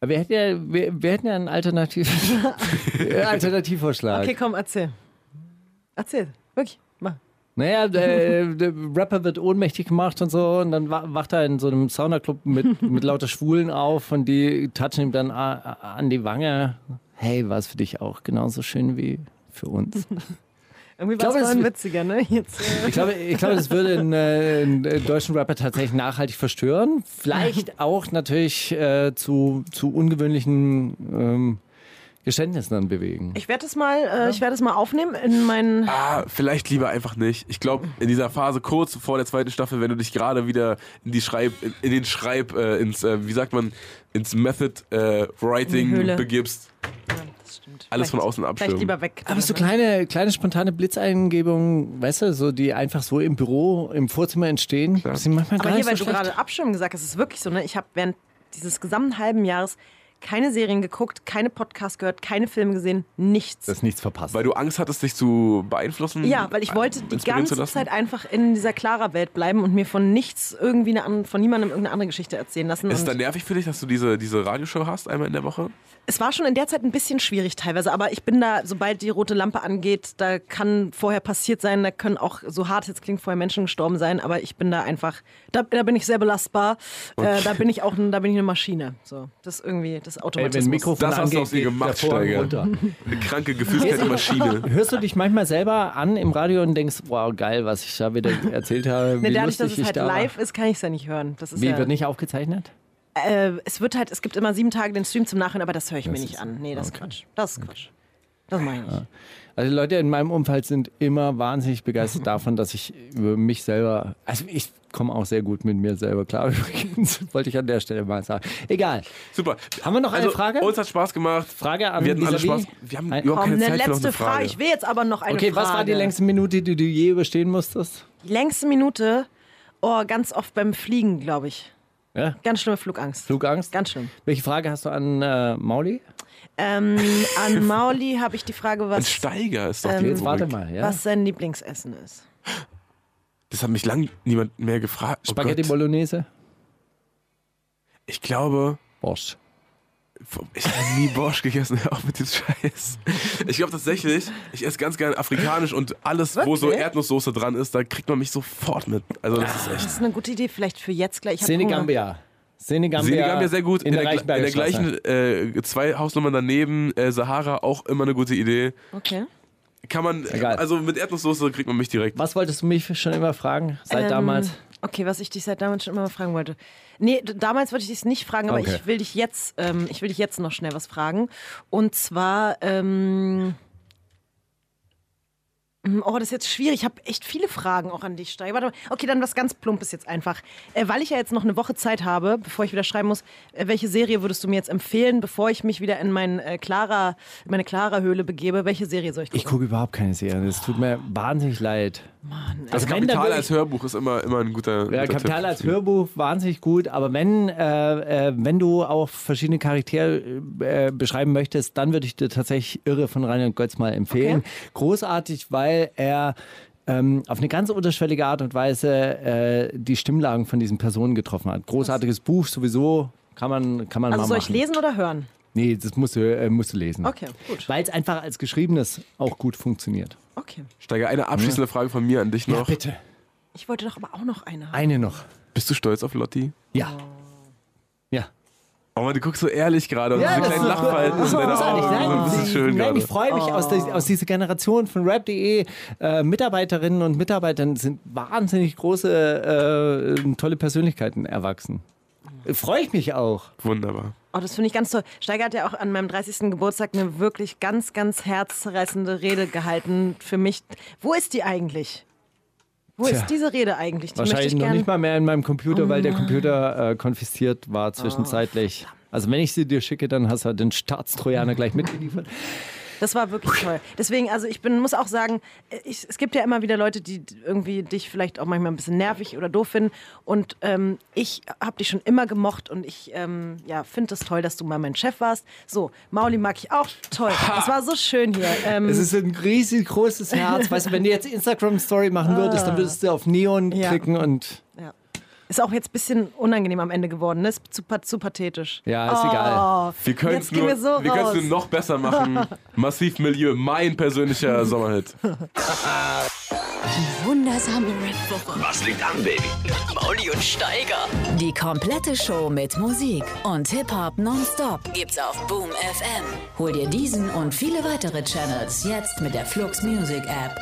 Wir hätten ja, wir, wir hätten ja einen Alternativ Alternativvorschlag.
Okay, komm, erzähl. Erzähl, wirklich.
Naja, der, der Rapper wird ohnmächtig gemacht und so und dann wa- wacht er in so einem Saunaclub mit, mit lauter Schwulen auf und die touchen ihm dann an die Wange. Hey, war es für dich auch genauso schön wie für uns?
Irgendwie war es vorhin witziger, ne? Jetzt, äh,
Ich glaube, ich glaube das würde einen, äh, einen äh, deutschen Rapper tatsächlich nachhaltig verstören. Vielleicht auch natürlich äh, zu, zu ungewöhnlichen ähm, Geständnissen dann bewegen.
ich werde es mal, äh, ich werde es mal aufnehmen in meinen.
ah, vielleicht lieber einfach nicht. Ich glaube, in dieser Phase kurz vor der zweiten Staffel, wenn du dich gerade wieder in die Schreib, in, in den Schreib, äh, ins, äh, wie sagt man, ins Method äh, Writing begibst,
Ja, das stimmt.
alles von
Vielleicht-
außen
Vielleicht
abschirmen.
lieber weg.
Aber so kleine, kleine spontane Blitzeingebungen, weißt du, so die einfach so im Büro, im Vorzimmer entstehen, sind manchmal
Aber
gar
hier, weil
nicht so
du
schlecht.
gerade Abschirmen gesagt hast, ist es wirklich so, ne? Ich habe während dieses gesamten halben Jahres keine Serien geguckt, keine Podcasts gehört, keine Filme gesehen, nichts.
Das ist nichts verpasst.
Weil du Angst hattest, dich zu beeinflussen?
ja, weil ich wollte die ganze? Zeit einfach in dieser Clara-Welt bleiben und mir von nichts irgendwie eine, an- von niemandem irgendeine andere Geschichte erzählen lassen.
Ist dann nervig für dich, dass du diese, diese Radioshow hast, einmal in der Woche?
Es war schon in der Zeit ein bisschen schwierig teilweise, aber ich bin da, sobald die rote Lampe angeht, da kann vorher passiert sein, da können auch, so hart es jetzt klingt, vorher Menschen gestorben sein, aber ich bin da einfach, da, da bin ich sehr belastbar, äh, da bin ich auch, da bin ich eine Maschine. So, das ist irgendwie, das
Ey,
Automatismus.
wenn Mikrofon
Das hast du
angeht,
dir
geht
gemacht, Steiger.
runter.
Eine kranke, gefühlskalte Maschine.
Hörst du dich manchmal selber an im Radio und denkst, wow, geil, was ich da wieder erzählt habe,
Ne,
wie
dadurch, dass
lustig
es
ich
halt
da
live
war.
ist, kann ich es ja nicht hören. Das ist
Wie,
ja,
wird nicht aufgezeichnet?
Äh, es wird halt, es gibt immer sieben Tage den Stream zum Nachhören, aber das höre ich mir nicht an. Nee, das ist Quatsch. Das ist Quatsch. Das mache ich nicht.
Also die Leute in meinem Umfeld sind immer wahnsinnig begeistert davon, dass ich über mich selber, also ich komme auch sehr gut mit mir selber klar übrigens, wollte ich an der Stelle mal sagen. Egal.
Super.
Haben wir noch eine
also,
Frage?
Uns hat Spaß gemacht.
Frage an
Wir hatten alle. Spaß. Wir haben
Ein-
überhaupt
Komm,
keine
eine
Zeit für noch
letzte
eine
Frage.
Frage.
Ich will jetzt aber noch eine
Okay,
Frage.
was war die längste Minute, die du je überstehen musstest?
Die längste Minute? Oh, ganz oft beim Fliegen, glaube ich.
Ja?
Ganz schlimme Flugangst.
Flugangst?
Ganz schlimm.
Welche Frage hast du an äh, Mauli?
Ähm, an Mauli habe ich die Frage,
Ein
was,
Steiger ist doch
Ähm,
die
Jetzt warte mal, ja?
was sein Lieblingsessen ist.
Das hat mich lang niemand mehr gefragt. Oh
Spaghetti
Gott.
Bolognese?
Ich glaube,
Bosch.
Ich habe nie Borsch gegessen, auf mit dem Scheiß. Ich glaube tatsächlich, ich esse ganz gerne afrikanisch und alles, wo so
Wirklich?
Erdnusssoße dran ist, da kriegt man mich sofort mit. Also das ist echt.
Das ist eine gute Idee, vielleicht für jetzt gleich.
Senegambia. Senegambia.
Senegambia sehr gut.
In,
In,
der,
der, in der gleichen äh, zwei Hausnummern daneben, äh, Sahara, auch immer eine gute Idee.
Okay.
Kann man,
Egal.
also mit Erdnusssoße kriegt man mich direkt.
Was wolltest du mich schon immer fragen, seit
Ähm,
damals?
Okay, was ich dich seit damals schon immer mal fragen wollte. Nee, damals wollte ich dich nicht fragen, aber
Okay.
ich will dich jetzt, ähm, ich will dich jetzt noch schnell was fragen. Und zwar, ähm, mm, oh, das ist jetzt schwierig. Ich habe echt viele Fragen auch an dich, Steiger. Warte mal. Okay, dann was ganz Plumpes jetzt einfach. Äh, weil ich ja jetzt noch eine Woche Zeit habe, bevor ich wieder schreiben muss, äh, welche Serie würdest du mir jetzt empfehlen, bevor ich mich wieder in mein, äh, Clara, meine Clara-Höhle begebe? Welche Serie soll ich gucken?
Ich gucke überhaupt keine Serien. Es tut mir wahnsinnig leid.
Also
wenn, dann
Kapital
würde
als Hörbuch ist immer, immer ein guter,
Ja,
guter
Kapital
Tipp.
als Hörbuch wahnsinnig gut, aber wenn, äh, äh, wenn du auch verschiedene Charaktere äh, beschreiben möchtest, dann würde ich dir tatsächlich Irre von Reinhard Götz mal empfehlen. Großartig, weil er ähm, auf eine ganz unterschwellige Art und Weise äh, die Stimmlagen von diesen Personen getroffen hat. Großartiges Buch sowieso, kann man, kann man
Also
mal
soll
machen.
ich lesen oder hören?
Nee, das musst du, äh, musst du lesen.
Okay, gut.
Weil es einfach als Geschriebenes auch gut funktioniert.
Okay.
Steiger, eine abschließende Frage von mir an dich noch.
bitte.
Ich wollte doch aber auch noch eine haben.
Eine noch.
Bist du stolz auf Lotti?
Ja. Ja.
Oh man, du guckst so ehrlich gerade und
Ja,
diese
das
kleinen
ist-
Lachfalten
Das
in
großartig.
Augen.
Nein,
das ist schön
nein
gerade.
ich freue mich aus, der, aus dieser Generation von Rap.de. Äh, Mitarbeiterinnen und Mitarbeitern sind wahnsinnig große, äh, tolle Persönlichkeiten erwachsen. Äh, Freue ich mich auch.
Wunderbar.
Oh, das finde ich ganz toll. Steiger hat ja auch an meinem 30. Geburtstag eine wirklich ganz, ganz herzzerreißende Rede gehalten für mich. Wo ist die eigentlich? Wo
Tja.
ist diese Rede eigentlich? Die
Wahrscheinlich noch nicht mal mehr in meinem Computer, weil der Computer äh, konfisziert war zwischenzeitlich. Also wenn ich sie dir schicke, dann hast du halt den Staatstrojaner gleich mitgeliefert.
Das war wirklich toll. Deswegen, also ich bin, muss auch sagen, ich, es gibt ja immer wieder Leute, die irgendwie dich vielleicht auch manchmal ein bisschen nervig oder doof finden. Und ähm, ich habe dich schon immer gemocht und ich ähm, ja, finde es toll, dass du mal mein Chef warst. So, Mauli mag ich auch toll. Das war so schön hier. Ähm,
Es ist ein riesig großes Herz. Weißt du, wenn du jetzt Instagram-Story machen würdest, dann würdest du auf Neon
Ja.
klicken und
ja. Ist auch jetzt ein bisschen unangenehm am Ende geworden. Ne? Ist zu, zu pathetisch.
Ja, ist egal.
Wir können es nur,
wir so
wir
raus.
noch besser machen. Massiv Milieu, mein persönlicher Sommerhit.
Wundersame Rap-Woche.
Was liegt an, Baby?
Mauli und Steiger.
Die komplette Show mit Musik und Hip-Hop nonstop gibt's auf Boom FM. Hol dir diesen und viele weitere Channels jetzt mit der Flux Music App.